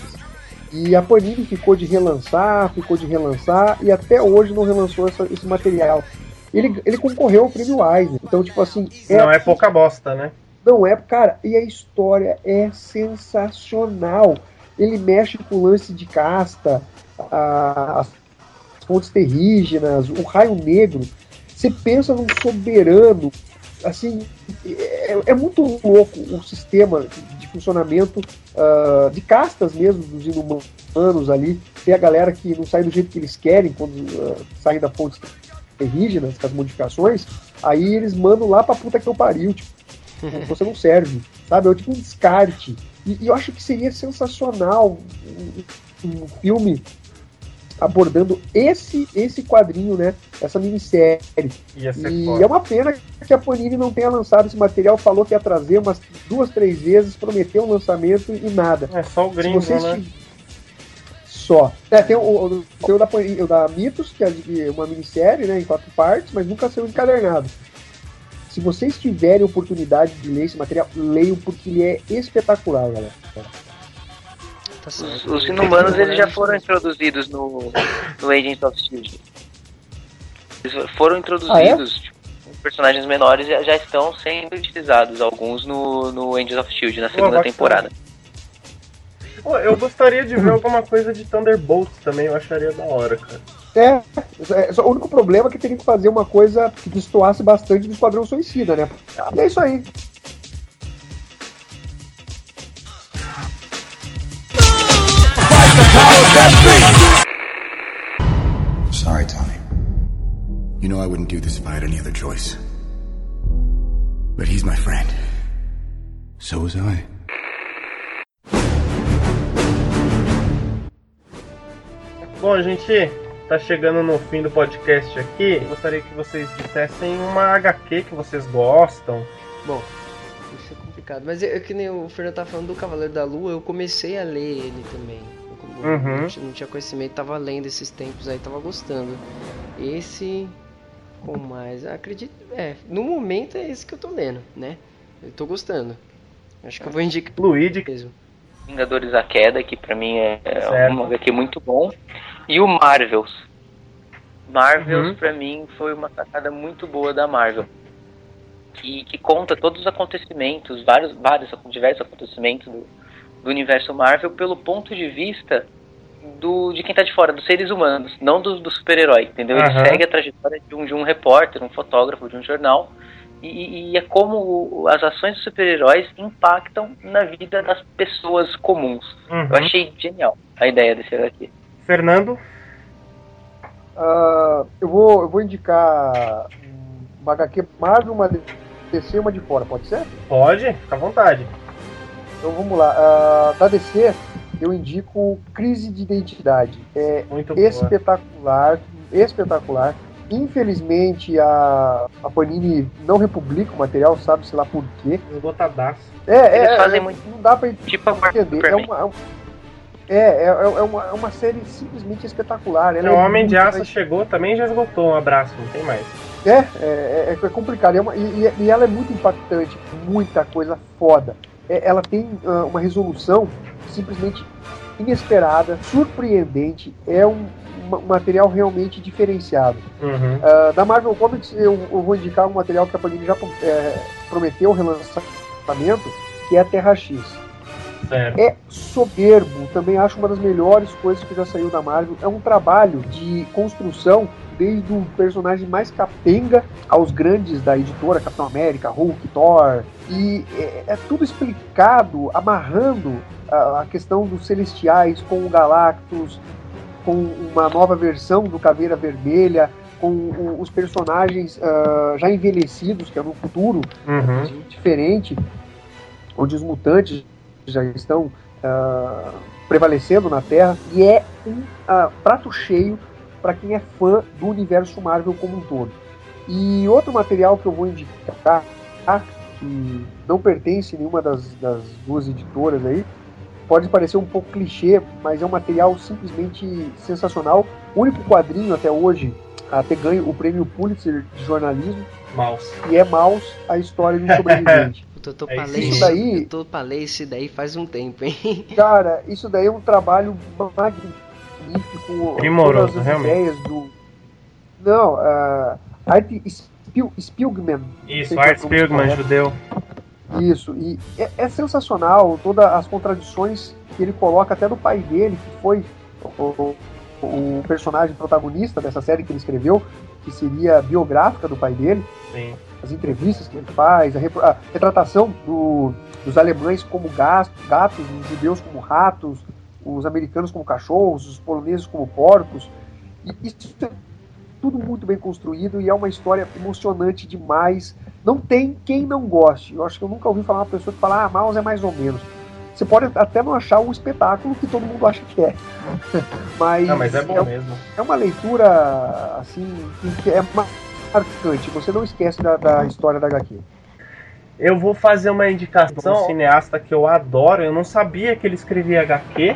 E a Panini ficou de relançar, ficou de relançar, e até hoje não relançou essa- esse material. Ele, ele concorreu ao prêmio Eisner. Então, tipo assim. Não é pouca bosta, né? Não é, cara, e a história é sensacional. Ele mexe com o lance de casta, a- as fontes terrígenas, o raio negro. Você pensa num soberano, assim, é, é muito louco o sistema de funcionamento ah, de castas mesmo dos inumanos ali. Tem a galera que não sai do jeito que eles querem quando ah, saem da fonte terrígenas, com as modificações, aí eles mandam lá pra puta que eu pariu, tipo, [LAUGHS] você não serve, sabe? É tipo um descarte. E, e eu acho que seria sensacional um, um filme abordando esse esse quadrinho, né? Essa minissérie. Ia ser E foda. é uma pena que a Panini não tenha lançado esse material, falou que ia trazer umas duas, três vezes, prometeu um lançamento e nada. É só o gringo, Se vocês né? Só. É, tem o, o, tem o da, o da Mitos, que é uma minissérie, né, em quatro partes, mas nunca saiu encadernado. Se vocês tiverem oportunidade de ler esse material, leiam porque ele é espetacular, galera. Tá Os, certo. os inumanos eles já foram introduzidos no, no Agents of Shield. Eles foram introduzidos, tipo, os personagens menores já, já estão sendo utilizados, alguns no, no Agents of Shield na segunda bacana. temporada. Pô, eu gostaria de ver alguma coisa de Thunderbolts também, eu acharia da hora, cara. É, é, só o único problema é que teria que fazer uma coisa que destoasse bastante do Esquadrão Suicida, né? E é isso aí. Sorry, Tommy. You know I wouldn't do this if I had any other choice. But he's my friend. So was I. Bom, a gente tá chegando no fim do podcast aqui. Gostaria que vocês dissessem uma HQ que vocês gostam. Bom, isso é complicado. Mas é, é que nem o Fernando tá falando do Cavaleiro da Lua, eu comecei a ler ele também. Eu, Uhum. não, tinha, não tinha conhecimento, tava lendo esses tempos aí, tava gostando. Esse. Com mais. Acredito. É, no momento é esse que eu tô lendo, né? Eu tô gostando. Acho que eu vou indicar Luigi. mesmo. Vingadores da Queda, que pra mim é, é Certo. um HQ muito bom. E o Marvels. Marvels Uhum. pra mim foi uma sacada muito boa da Marvel. Que, que conta todos os acontecimentos, vários, vários diversos acontecimentos do, do universo Marvel pelo ponto de vista do, de quem tá de fora, dos seres humanos, não do, do super-herói, entendeu? Ele segue a trajetória de um, de um repórter, um fotógrafo, de um jornal, e, e é como o- as ações dos super-heróis impactam na vida das pessoas comuns. Uhum. Eu achei genial a ideia desse HQ. Fernando? Ah, eu, vou, eu vou indicar uma HQ Marvel, uma DC e uma de fora, pode ser? Pode? Fica à vontade. Então vamos lá. Ah, da DC, eu indico Crise de Identidade. É Muito boa. espetacular, espetacular. Infelizmente a, a Panini não republica o material, sabe-se lá por quê. Esgotadaço. É, Eles é, fazem é, muito- não dá pra Tipo a Marvel entender. É uma, é um- é, é, é uma, é uma série simplesmente espetacular. Ela o é Homem de Aço chegou, também já esgotou. Um abraço, não tem mais. É, é, é, é complicado. É uma- e, e- ela é muito impactante, muita coisa foda. É, ela tem ah, uma resolução simplesmente inesperada, surpreendente. É um, um material realmente diferenciado. Uhum. Ah, da Marvel Comics, eu, eu vou indicar um material que a Panini já é, prometeu relançamento, que é a Terra X. Certo. É soberbo, também acho uma das melhores coisas que já saiu da Marvel. É um trabalho de construção, desde o personagem mais capenga aos grandes da editora, Capitão América, Hulk, Thor. E é, é tudo explicado, amarrando a, a questão dos celestiais com o Galactus, com uma nova versão do Caveira Vermelha, com o- os personagens ah, já envelhecidos, que é no futuro, Uhum. diferente, onde os mutantes já estão ah, prevalecendo na Terra, e é um ah, prato cheio para quem é fã do universo Marvel como um todo. E outro material que eu vou indicar, que não pertence a nenhuma das, das duas editoras aí, pode parecer um pouco clichê, mas é um material simplesmente sensacional. O único quadrinho até hoje a ter ganho o prêmio Pulitzer de jornalismo, Mouse. e é Maus, a história de um sobrevivente. [LAUGHS] Eu tô É pra isso daí- ler isso daí faz um tempo, hein? [LAUGHS] Cara, isso daí é um trabalho magnífico. Primoroso, realmente. ideias do. Não, uh, Art Spil Spilgman. Isso, é Art o pronome Spiegelman, correto. judeu. Isso, e é, é sensacional todas as contradições que ele coloca até do pai dele, que foi o, o- o personagem protagonista dessa série que ele escreveu, que seria biográfica do pai dele, Sim. As entrevistas que ele faz, a, a retratação do- dos alemães como gas- gatos, os judeus como ratos, os americanos como cachorros, os poloneses como porcos. E isso é tudo muito bem construído e é uma história emocionante demais. Não tem quem não goste. Eu acho que eu nunca ouvi falar uma pessoa que fala, ah, Mouse é mais ou menos. Você pode até não achar o espetáculo que todo mundo acha que é. [LAUGHS] mas, Não, mas é bom é, mesmo. é uma leitura assim que é marcante. Você não esquece da, da história da HQ. Eu vou fazer uma indicação um cineasta que eu adoro. Eu não sabia que ele escrevia HQ.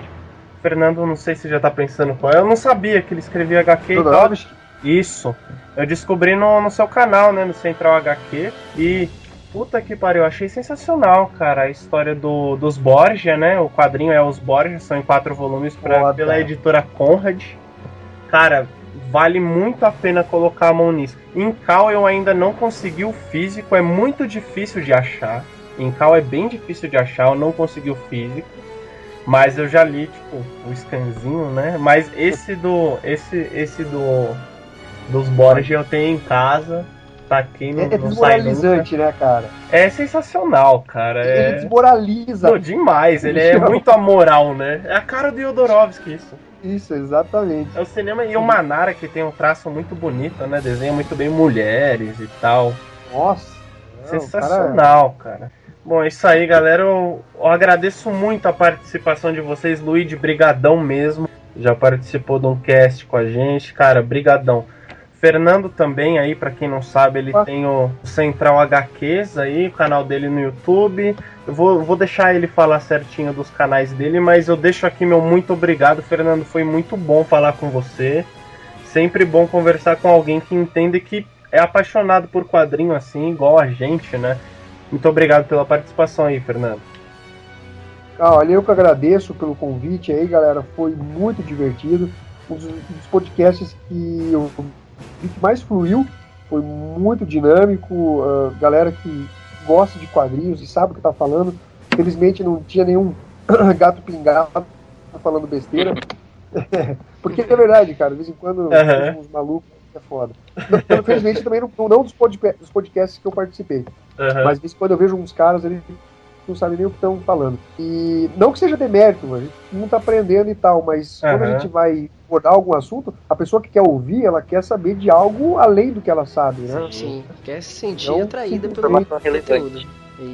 Fernando, não sei se já tá pensando qual é. Eu não sabia que ele escrevia HQ e tal. Jodorowsky? Isso. Eu descobri no, no seu canal, né? No Central HQ. E. Puta que pariu, eu achei sensacional, cara, a história do, dos Borgia, né? O quadrinho é os Borgia, são em quatro volumes pra, pela editora Conrad. Cara, vale muito a pena colocar a mão nisso. Em Cal eu ainda não consegui o físico, é muito difícil de achar. Em Cal é bem difícil de achar, eu não consegui o físico. Mas eu já li, tipo, o scanzinho, né? Mas esse do. Esse, esse do. Dos Borgia eu tenho em casa. Tá aqui no, É, é não desmoralizante, né, cara? É sensacional, cara. Ele É... desmoraliza. Pô, demais, ele é muito amoral, né? É a cara do Yodorovsky isso. Isso, exatamente. É o cinema e o Manara que tem um traço muito bonito, né? Desenha muito bem mulheres e tal. Nossa. não, Sensacional, cara. Bom, é isso aí, galera. Eu, eu agradeço muito a participação de vocês, Luigi, brigadão mesmo. Já participou de um cast com a gente, cara, brigadão. Fernando também aí, pra quem não sabe, ele tem o Central HQs aí, o canal dele no YouTube. Eu vou, vou deixar ele falar certinho dos canais dele, mas eu deixo aqui meu muito obrigado, Fernando. Foi muito bom falar com você. Sempre bom conversar com alguém que entende que é apaixonado por quadrinho assim, igual a gente, né? Muito obrigado pela participação aí, Fernando. Ah, olha, eu que agradeço pelo convite aí, galera. Foi muito divertido. Um dos podcasts que eu vi que mais fluiu. Foi muito dinâmico. ah, galera que gosta de quadrinhos e sabe o que tá falando. Felizmente não tinha nenhum [COUGHS] gato pingado falando besteira. [LAUGHS] Porque é verdade, cara. De vez em quando tem uns malucos é foda. Não, Infelizmente também não, não dos, podca- dos podcasts que eu participei. Aham. Mas de vez em quando eu vejo uns caras, eles não sabem nem o que estão falando. E não que seja demérito, a gente não tá aprendendo e tal, mas quando a gente vai abordar algum assunto, a pessoa que quer ouvir, ela quer saber de algo além do que ela sabe, né? Sim, quer se sentir Então, atraída sim, pelo conteúdo.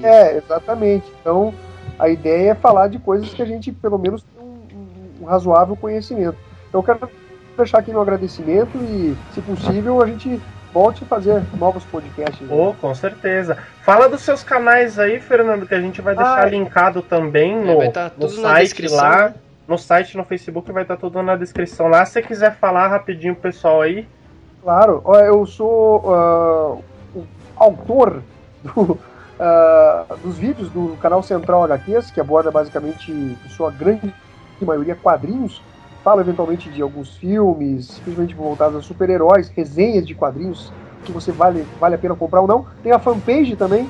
É, exatamente. Então, a ideia é falar de coisas que a gente, pelo menos, tem um, um razoável conhecimento. Então, eu quero deixar aqui meu agradecimento e, se possível, a gente volte a fazer novos podcasts. né? Oh, com certeza. Fala dos seus canais aí, Fernando, que a gente vai deixar Ah, linkado também no, tá no na site lá. né? No site, no Facebook, vai estar tudo na descrição lá. Se você quiser falar rapidinho pro pessoal aí. Claro, eu sou ah, o autor do, [LAUGHS] ah, dos vídeos do canal Central HQs, que aborda basicamente, em sua grande maioria, quadrinhos. Falo eventualmente de alguns filmes, principalmente voltados a super-heróis, resenhas de quadrinhos que você vale, vale a pena comprar ou não. Tem a fanpage também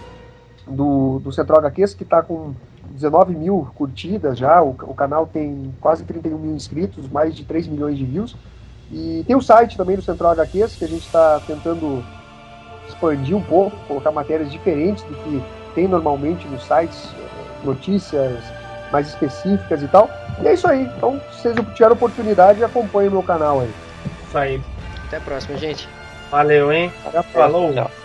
do, do Central HQs, que está com 19 mil curtidas já. O, o canal tem quase 31 mil inscritos, mais de 3 milhões de views. E tem o site também do Central HQs, que a gente está tentando expandir um pouco, colocar matérias diferentes do que tem normalmente nos sites, eh, notícias mais específicas e tal. E é isso aí. Então, se vocês tiverem oportunidade, acompanhem o meu canal aí. Isso aí. Até a próxima, gente. Valeu, hein? Até a próxima. Falou. Ah,